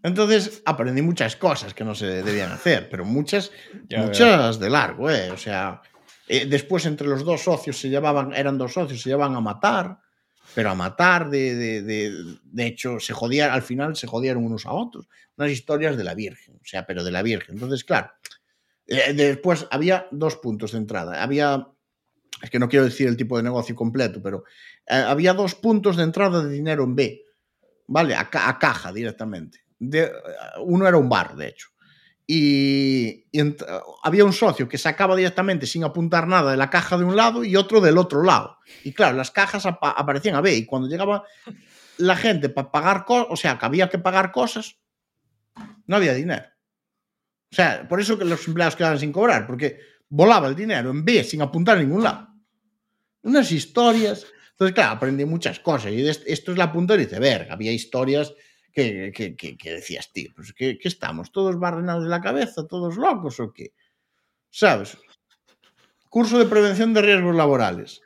Entonces aprendí muchas cosas que no se debían hacer, pero muchas, muchas de largo, ¿eh? O sea, eh, después entre los dos socios se llevaban, eran dos socios, se llevaban a matar, pero a matar, de, de, de, de hecho, se jodían, al final se jodieron unos a otros. Unas historias de la Virgen, o sea, pero de la Virgen. Entonces, claro, eh, después había dos puntos de entrada. Había, es que no quiero decir el tipo de negocio completo, pero eh, había dos puntos de entrada de dinero en B, ¿vale? A, caja directamente. De, uno era un bar, de hecho y, y había un socio que sacaba directamente sin apuntar nada de la caja de un lado y otro del otro lado. Y claro, las cajas ap aparecían a B y cuando llegaba la gente para pagar cosas, o sea, que había que pagar cosas, no había dinero. O sea, por eso que los empleados quedaban sin cobrar, porque volaba el dinero en B sin apuntar a ningún lado. Unas historias. Entonces, claro, aprendí muchas cosas y esto es la punta de iceberg. Había historias que, decías, tío, pues que, estamos todos barrenados de la cabeza, todos locos o qué? ¿Sabes? Curso de prevención de riesgos laborales.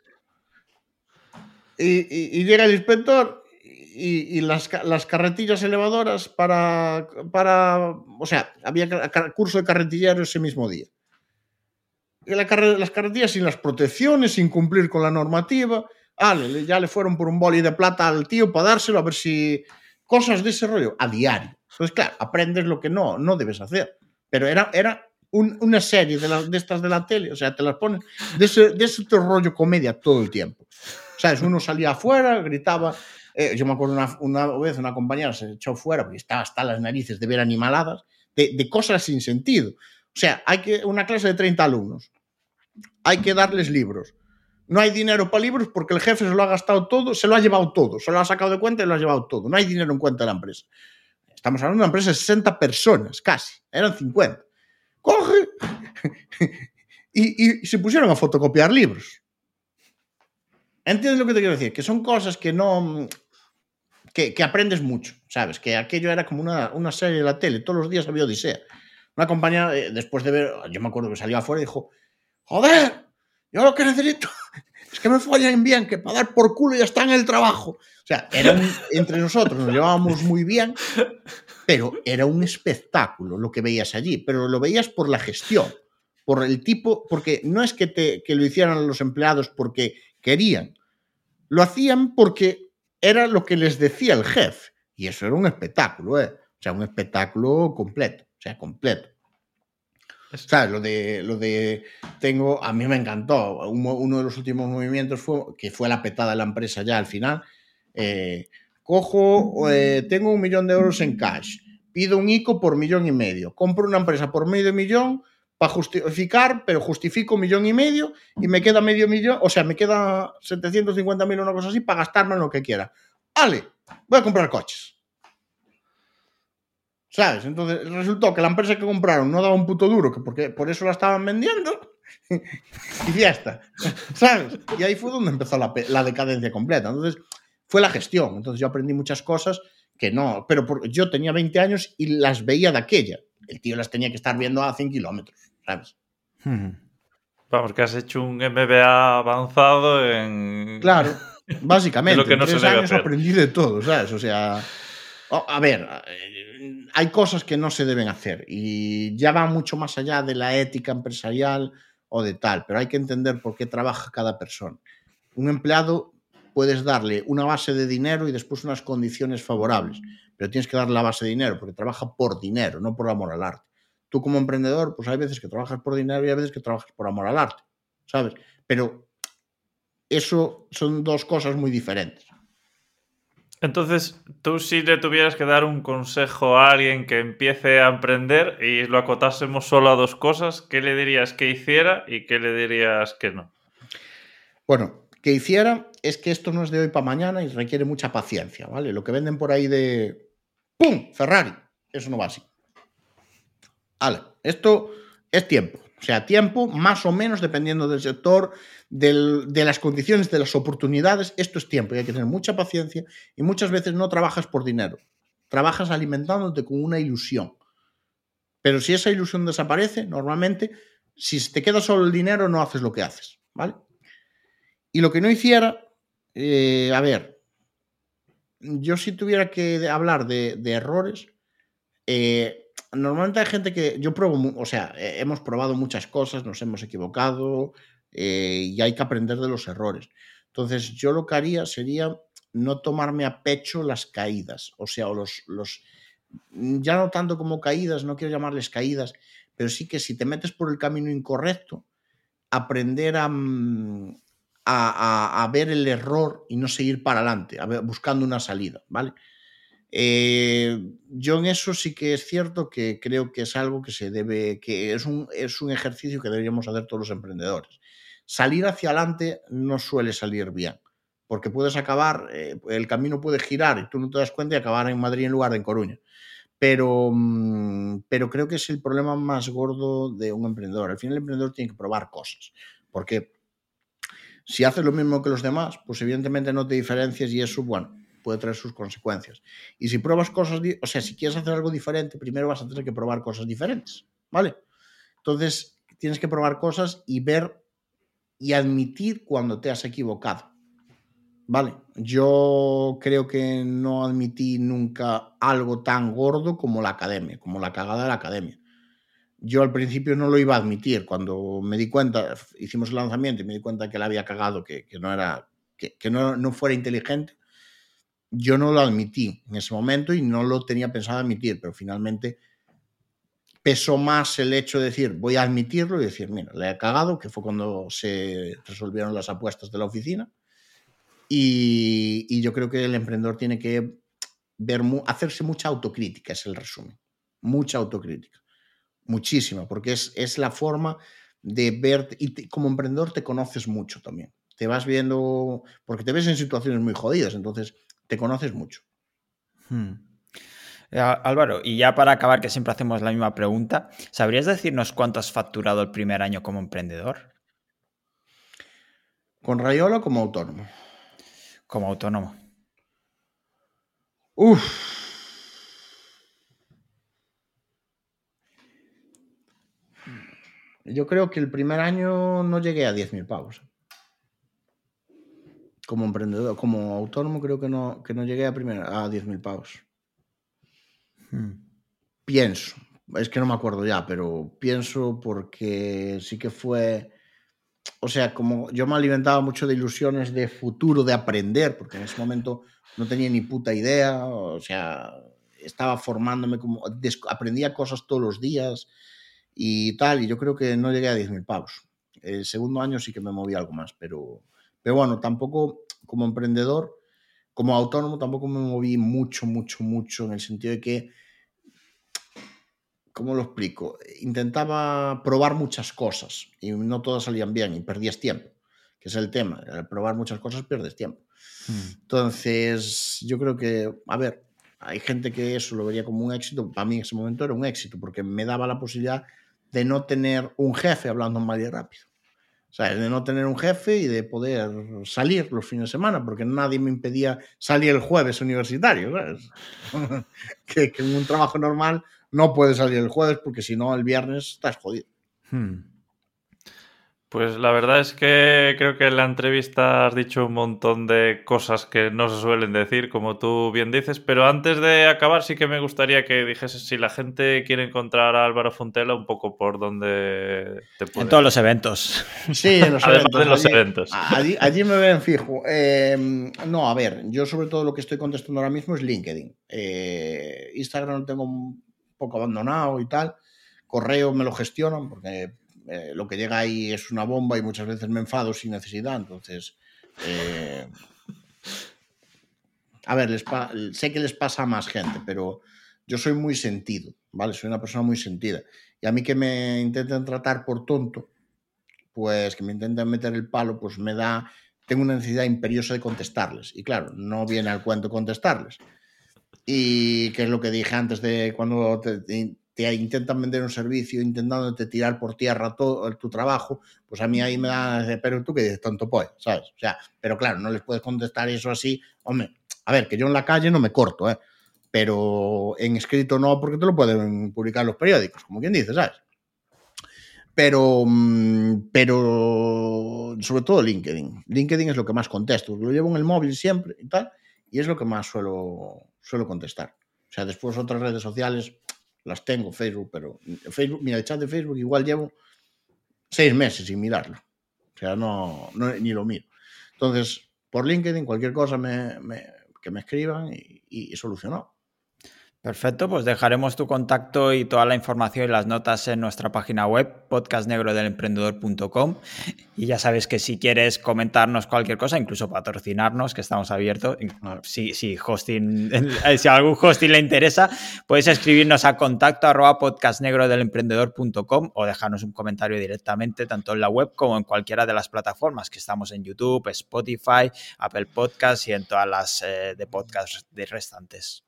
Y, y, y llega el inspector y, y las, las, carretillas elevadoras para, para, o sea, había curso de carretilleros ese mismo día. La las carretillas sin las protecciones, sin cumplir con la normativa. Ah, ya le fueron por un boli de plata al tío para dárselo a ver si, cosas de ese rollo a diario. Entonces, claro, aprendes lo que no, no debes hacer. Pero era, era un, una serie de, la, de, estas de la tele, o sea, te las ponen de ese, de ese rollo comedia todo el tiempo. ¿Sabes? Uno salía afuera, gritaba. Eh, yo me acuerdo una, una, vez una compañera se echó fuera porque estaba hasta las narices de ver animaladas, de, de cosas sin sentido. O sea, hay que una clase de 30 alumnos. Hay que darles libros no hay dinero para libros porque el jefe se lo ha gastado todo, se lo ha llevado todo, se lo ha sacado de cuenta y lo ha llevado todo. No hay dinero en cuenta de la empresa. Estamos hablando de una empresa de 60 personas, casi, eran 50. Coge [LAUGHS] y, se pusieron a fotocopiar libros. ¿Entiendes lo que te quiero decir? Que son cosas que no que, que, aprendes mucho, ¿sabes? Que aquello era como una, una, serie de la tele, todos los días había Odisea. Una compañera, eh, después de ver, yo me acuerdo que salió afuera y dijo, joder, yo lo que necesito [LAUGHS] es que me follen bien, que para dar por culo ya está en el trabajo. O sea, era entre nosotros nos llevábamos muy bien, pero era un espectáculo lo que veías allí, pero lo veías por la gestión, por el tipo, porque no es que, te, que lo hicieran los empleados porque querían, lo hacían porque era lo que les decía el jefe. Y eso era un espectáculo, ¿eh? O sea, un espectáculo completo, o sea, completo. ¿Sabes? Lo de, lo de. Tengo. A mí me encantó. Uno de los últimos movimientos fue que fue la petada de la empresa ya al final. Eh, cojo. Eh, tengo un millón de euros en cash. Pido un ICO por millón y medio. Compro una empresa por medio millón para justificar, pero justifico millón y medio y me queda medio millón, o sea, me queda 750 mil o una cosa así para gastarme en lo que quiera. Vale, voy a comprar coches. ¿Sabes? Entonces resultó que la empresa que compraron no daba un puto duro, que porque por eso la estaban vendiendo. [LAUGHS] y fiesta. [LAUGHS] ¿Sabes? Y ahí fue donde empezó la, la, decadencia completa. Entonces fue la gestión. Entonces yo aprendí muchas cosas que no, pero por, yo tenía 20 años y las veía de aquella. El tío las tenía que estar viendo a 100 kilómetros. ¿sabes? Vamos, que has hecho un MBA avanzado en. [LAUGHS] Claro, básicamente. lo que no en tres años aprendí de todo, ¿sabes? O sea. a ver, eh, hay cosas que no se deben hacer y ya va mucho más allá de la ética empresarial o de tal, pero hay que entender por qué trabaja cada persona. Un empleado puedes darle una base de dinero y después unas condiciones favorables, pero tienes que darle la base de dinero porque trabaja por dinero, no por amor al arte tú como emprendedor, pues hay veces que trabajas por dinero y hay veces que trabajas por amor al arte, ¿sabes? Pero eso son dos cosas muy diferentes. Entonces, tú si le tuvieras que dar un consejo a alguien que empiece a emprender y lo acotásemos solo a dos cosas, ¿qué le dirías que hiciera y qué le dirías que no? Bueno, que hiciera es que esto no es de hoy para mañana y requiere mucha paciencia, ¿vale? Lo que venden por ahí de ¡pum! Ferrari, eso no va así. Vale, esto es tiempo. O sea, tiempo más o menos dependiendo del sector, de las condiciones, de las oportunidades. Esto es tiempo y hay que tener mucha paciencia y muchas veces no trabajas por dinero. Trabajas alimentándote con una ilusión. Pero si esa ilusión desaparece, normalmente, si te queda solo el dinero, no haces lo que haces. ¿Vale? Y lo que no hiciera, eh, a ver, yo si tuviera que hablar de, errores, eh, normalmente hay gente que yo pruebo, o sea, hemos probado muchas cosas, nos hemos equivocado eh, y hay que aprender de los errores. Entonces, yo lo que haría sería no tomarme a pecho las caídas, o sea, los, los, ya no tanto como caídas, no quiero llamarles caídas, pero sí que si te metes por el camino incorrecto, aprender a, mm, a, a, ver el error y no seguir para adelante, buscando una salida, ¿vale? Eh, yo en eso sí que es cierto que creo que es algo que se debe, que es un, es un ejercicio que deberíamos hacer todos los emprendedores. Salir hacia adelante no suele salir bien, porque puedes acabar, eh, el camino puede girar y tú no te das cuenta y acabar en Madrid en lugar de en Coruña. Pero, mm, pero creo que es el problema más gordo de un emprendedor. Al final el emprendedor tiene que probar cosas, porque si haces lo mismo que los demás, pues evidentemente no te diferencias y eso, bueno, puede traer sus consecuencias. Y si pruebas cosas, o sea, si quieres hacer algo diferente, primero vas a tener que probar cosas diferentes, ¿vale? Entonces, tienes que probar cosas y ver y admitir cuando te has equivocado. Vale, yo creo que no admití nunca algo tan gordo como la academia, como la cagada de la academia. Yo al principio no lo iba a admitir. Cuando me di cuenta, hicimos el lanzamiento y me di cuenta que la había cagado, que, no era, que, que no, no, fuera inteligente, yo no lo admití en ese momento y no lo tenía pensado admitir, pero finalmente pesó más el hecho de decir, voy a admitirlo y decir, mira, le he cagado, que fue cuando se resolvieron las apuestas de la oficina. Y, yo creo que el emprendedor tiene que ver, hacerse mucha autocrítica, es el resumen. Mucha autocrítica. Muchísima, porque es, es la forma de ver, y como emprendedor te conoces mucho también. Te vas viendo, porque te ves en situaciones muy jodidas, entonces te conoces mucho. Hmm. Eh, Álvaro, y ya para acabar, que siempre hacemos la misma pregunta, ¿sabrías decirnos cuánto has facturado el primer año como emprendedor? ¿Con Rayola o como autónomo? Como autónomo. Uf. Yo creo que el primer año no llegué a 10.000 pavos. Como emprendedor, como autónomo, creo que no, que no llegué a, primer, a 10.000 pavos. Hmm. Pienso, es que no me acuerdo ya, pero pienso porque sí que fue, o sea, como yo me alimentaba mucho de ilusiones de futuro, de aprender, porque en ese momento no tenía ni puta idea, o sea, estaba formándome como, aprendía cosas todos los días y tal, y yo creo que no llegué a 10.000 pavos. El segundo año sí que me moví algo más, pero, pero bueno, tampoco como emprendedor, como autónomo, tampoco me moví mucho, mucho, mucho, en el sentido de que ¿cómo lo explico? Intentaba probar muchas cosas y no todas salían bien y perdías tiempo, que es el tema. Al probar muchas cosas pierdes tiempo. Hmm. Entonces, yo creo que, a ver, hay gente que eso lo vería como un éxito. Para mí en ese momento era un éxito porque me daba la posibilidad de no tener un jefe hablando mal y rápido. O sea, de no tener un jefe y de poder salir los fines de semana, porque nadie me impedía salir el jueves universitario. [LAUGHS] que, que en un trabajo normal no puedes salir el jueves porque si no, el viernes estás jodido. Hmm. Pues la verdad es que creo que en la entrevista has dicho un montón de cosas que no se suelen decir, como tú bien dices, pero antes de acabar sí que me gustaría que dijeses si la gente quiere encontrar a Álvaro Fontela un poco por donde te puede... En todos los eventos. Sí, en los [LAUGHS] Además eventos. de los eventos. Allí, me ven fijo. Em, no, a ver, yo sobre todo lo que estoy contestando ahora mismo es LinkedIn. Eh, Instagram lo tengo un poco abandonado y tal. Correo me lo gestionan porque eh, lo que llega ahí es una bomba y muchas veces me enfado sin necesidad. Entonces, eh, a ver, sé que les pasa a más gente, pero yo soy muy sentido, ¿vale? Soy una persona muy sentida. Y a mí que me intenten tratar por tonto, pues que me intenten meter el palo, pues me da, tengo una necesidad imperiosa de contestarles. Y claro, no viene al cuento contestarles. Y que es lo que dije antes de cuando intentan vender un servicio intentándote tirar por tierra todo tu trabajo, pues a mí ahí me da, pero tú que dices, tonto pues, ¿sabes? O sea, pero claro, no les puedes contestar eso así, hombre, a ver, que yo en la calle no me corto, ¿eh? Pero en escrito no, porque te lo pueden publicar los periódicos, como quien dice, ¿sabes? Pero, mm, pero sobre todo LinkedIn. LinkedIn es lo que más contesto. Lo llevo en el móvil siempre y tal, y es lo que más suelo, suelo contestar. O sea, después otras redes sociales, las tengo, Facebook, pero Facebook, mira, el chat de Facebook igual llevo seis meses sin mirarlo. O sea, no, ni lo miro. Entonces, por LinkedIn, cualquier cosa que me escriban y, solucionado. Perfecto, pues dejaremos tu contacto y toda la información y las notas en nuestra página web, podcastnegrodelemprendedor.com. Y ya sabes que si quieres comentarnos cualquier cosa, incluso patrocinarnos, que estamos abiertos, si, si, hosting, [LAUGHS] si a algún hosting le interesa, puedes escribirnos a contacto arroba podcastnegrodelemprendedor.com o dejarnos un comentario directamente, tanto en la web como en cualquiera de las plataformas que estamos en YouTube, Spotify, Apple Podcasts y en todas las eh, de podcast de restantes.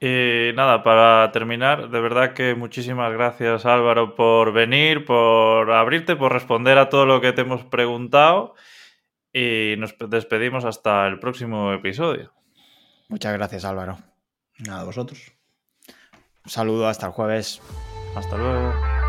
Y nada, para terminar, de verdad que muchísimas gracias Álvaro por venir, por abrirte, por responder a todo lo que te hemos preguntado y nos despedimos hasta el próximo episodio. Muchas gracias Álvaro. Nada, vosotros. Un saludo, hasta el jueves. Hasta luego.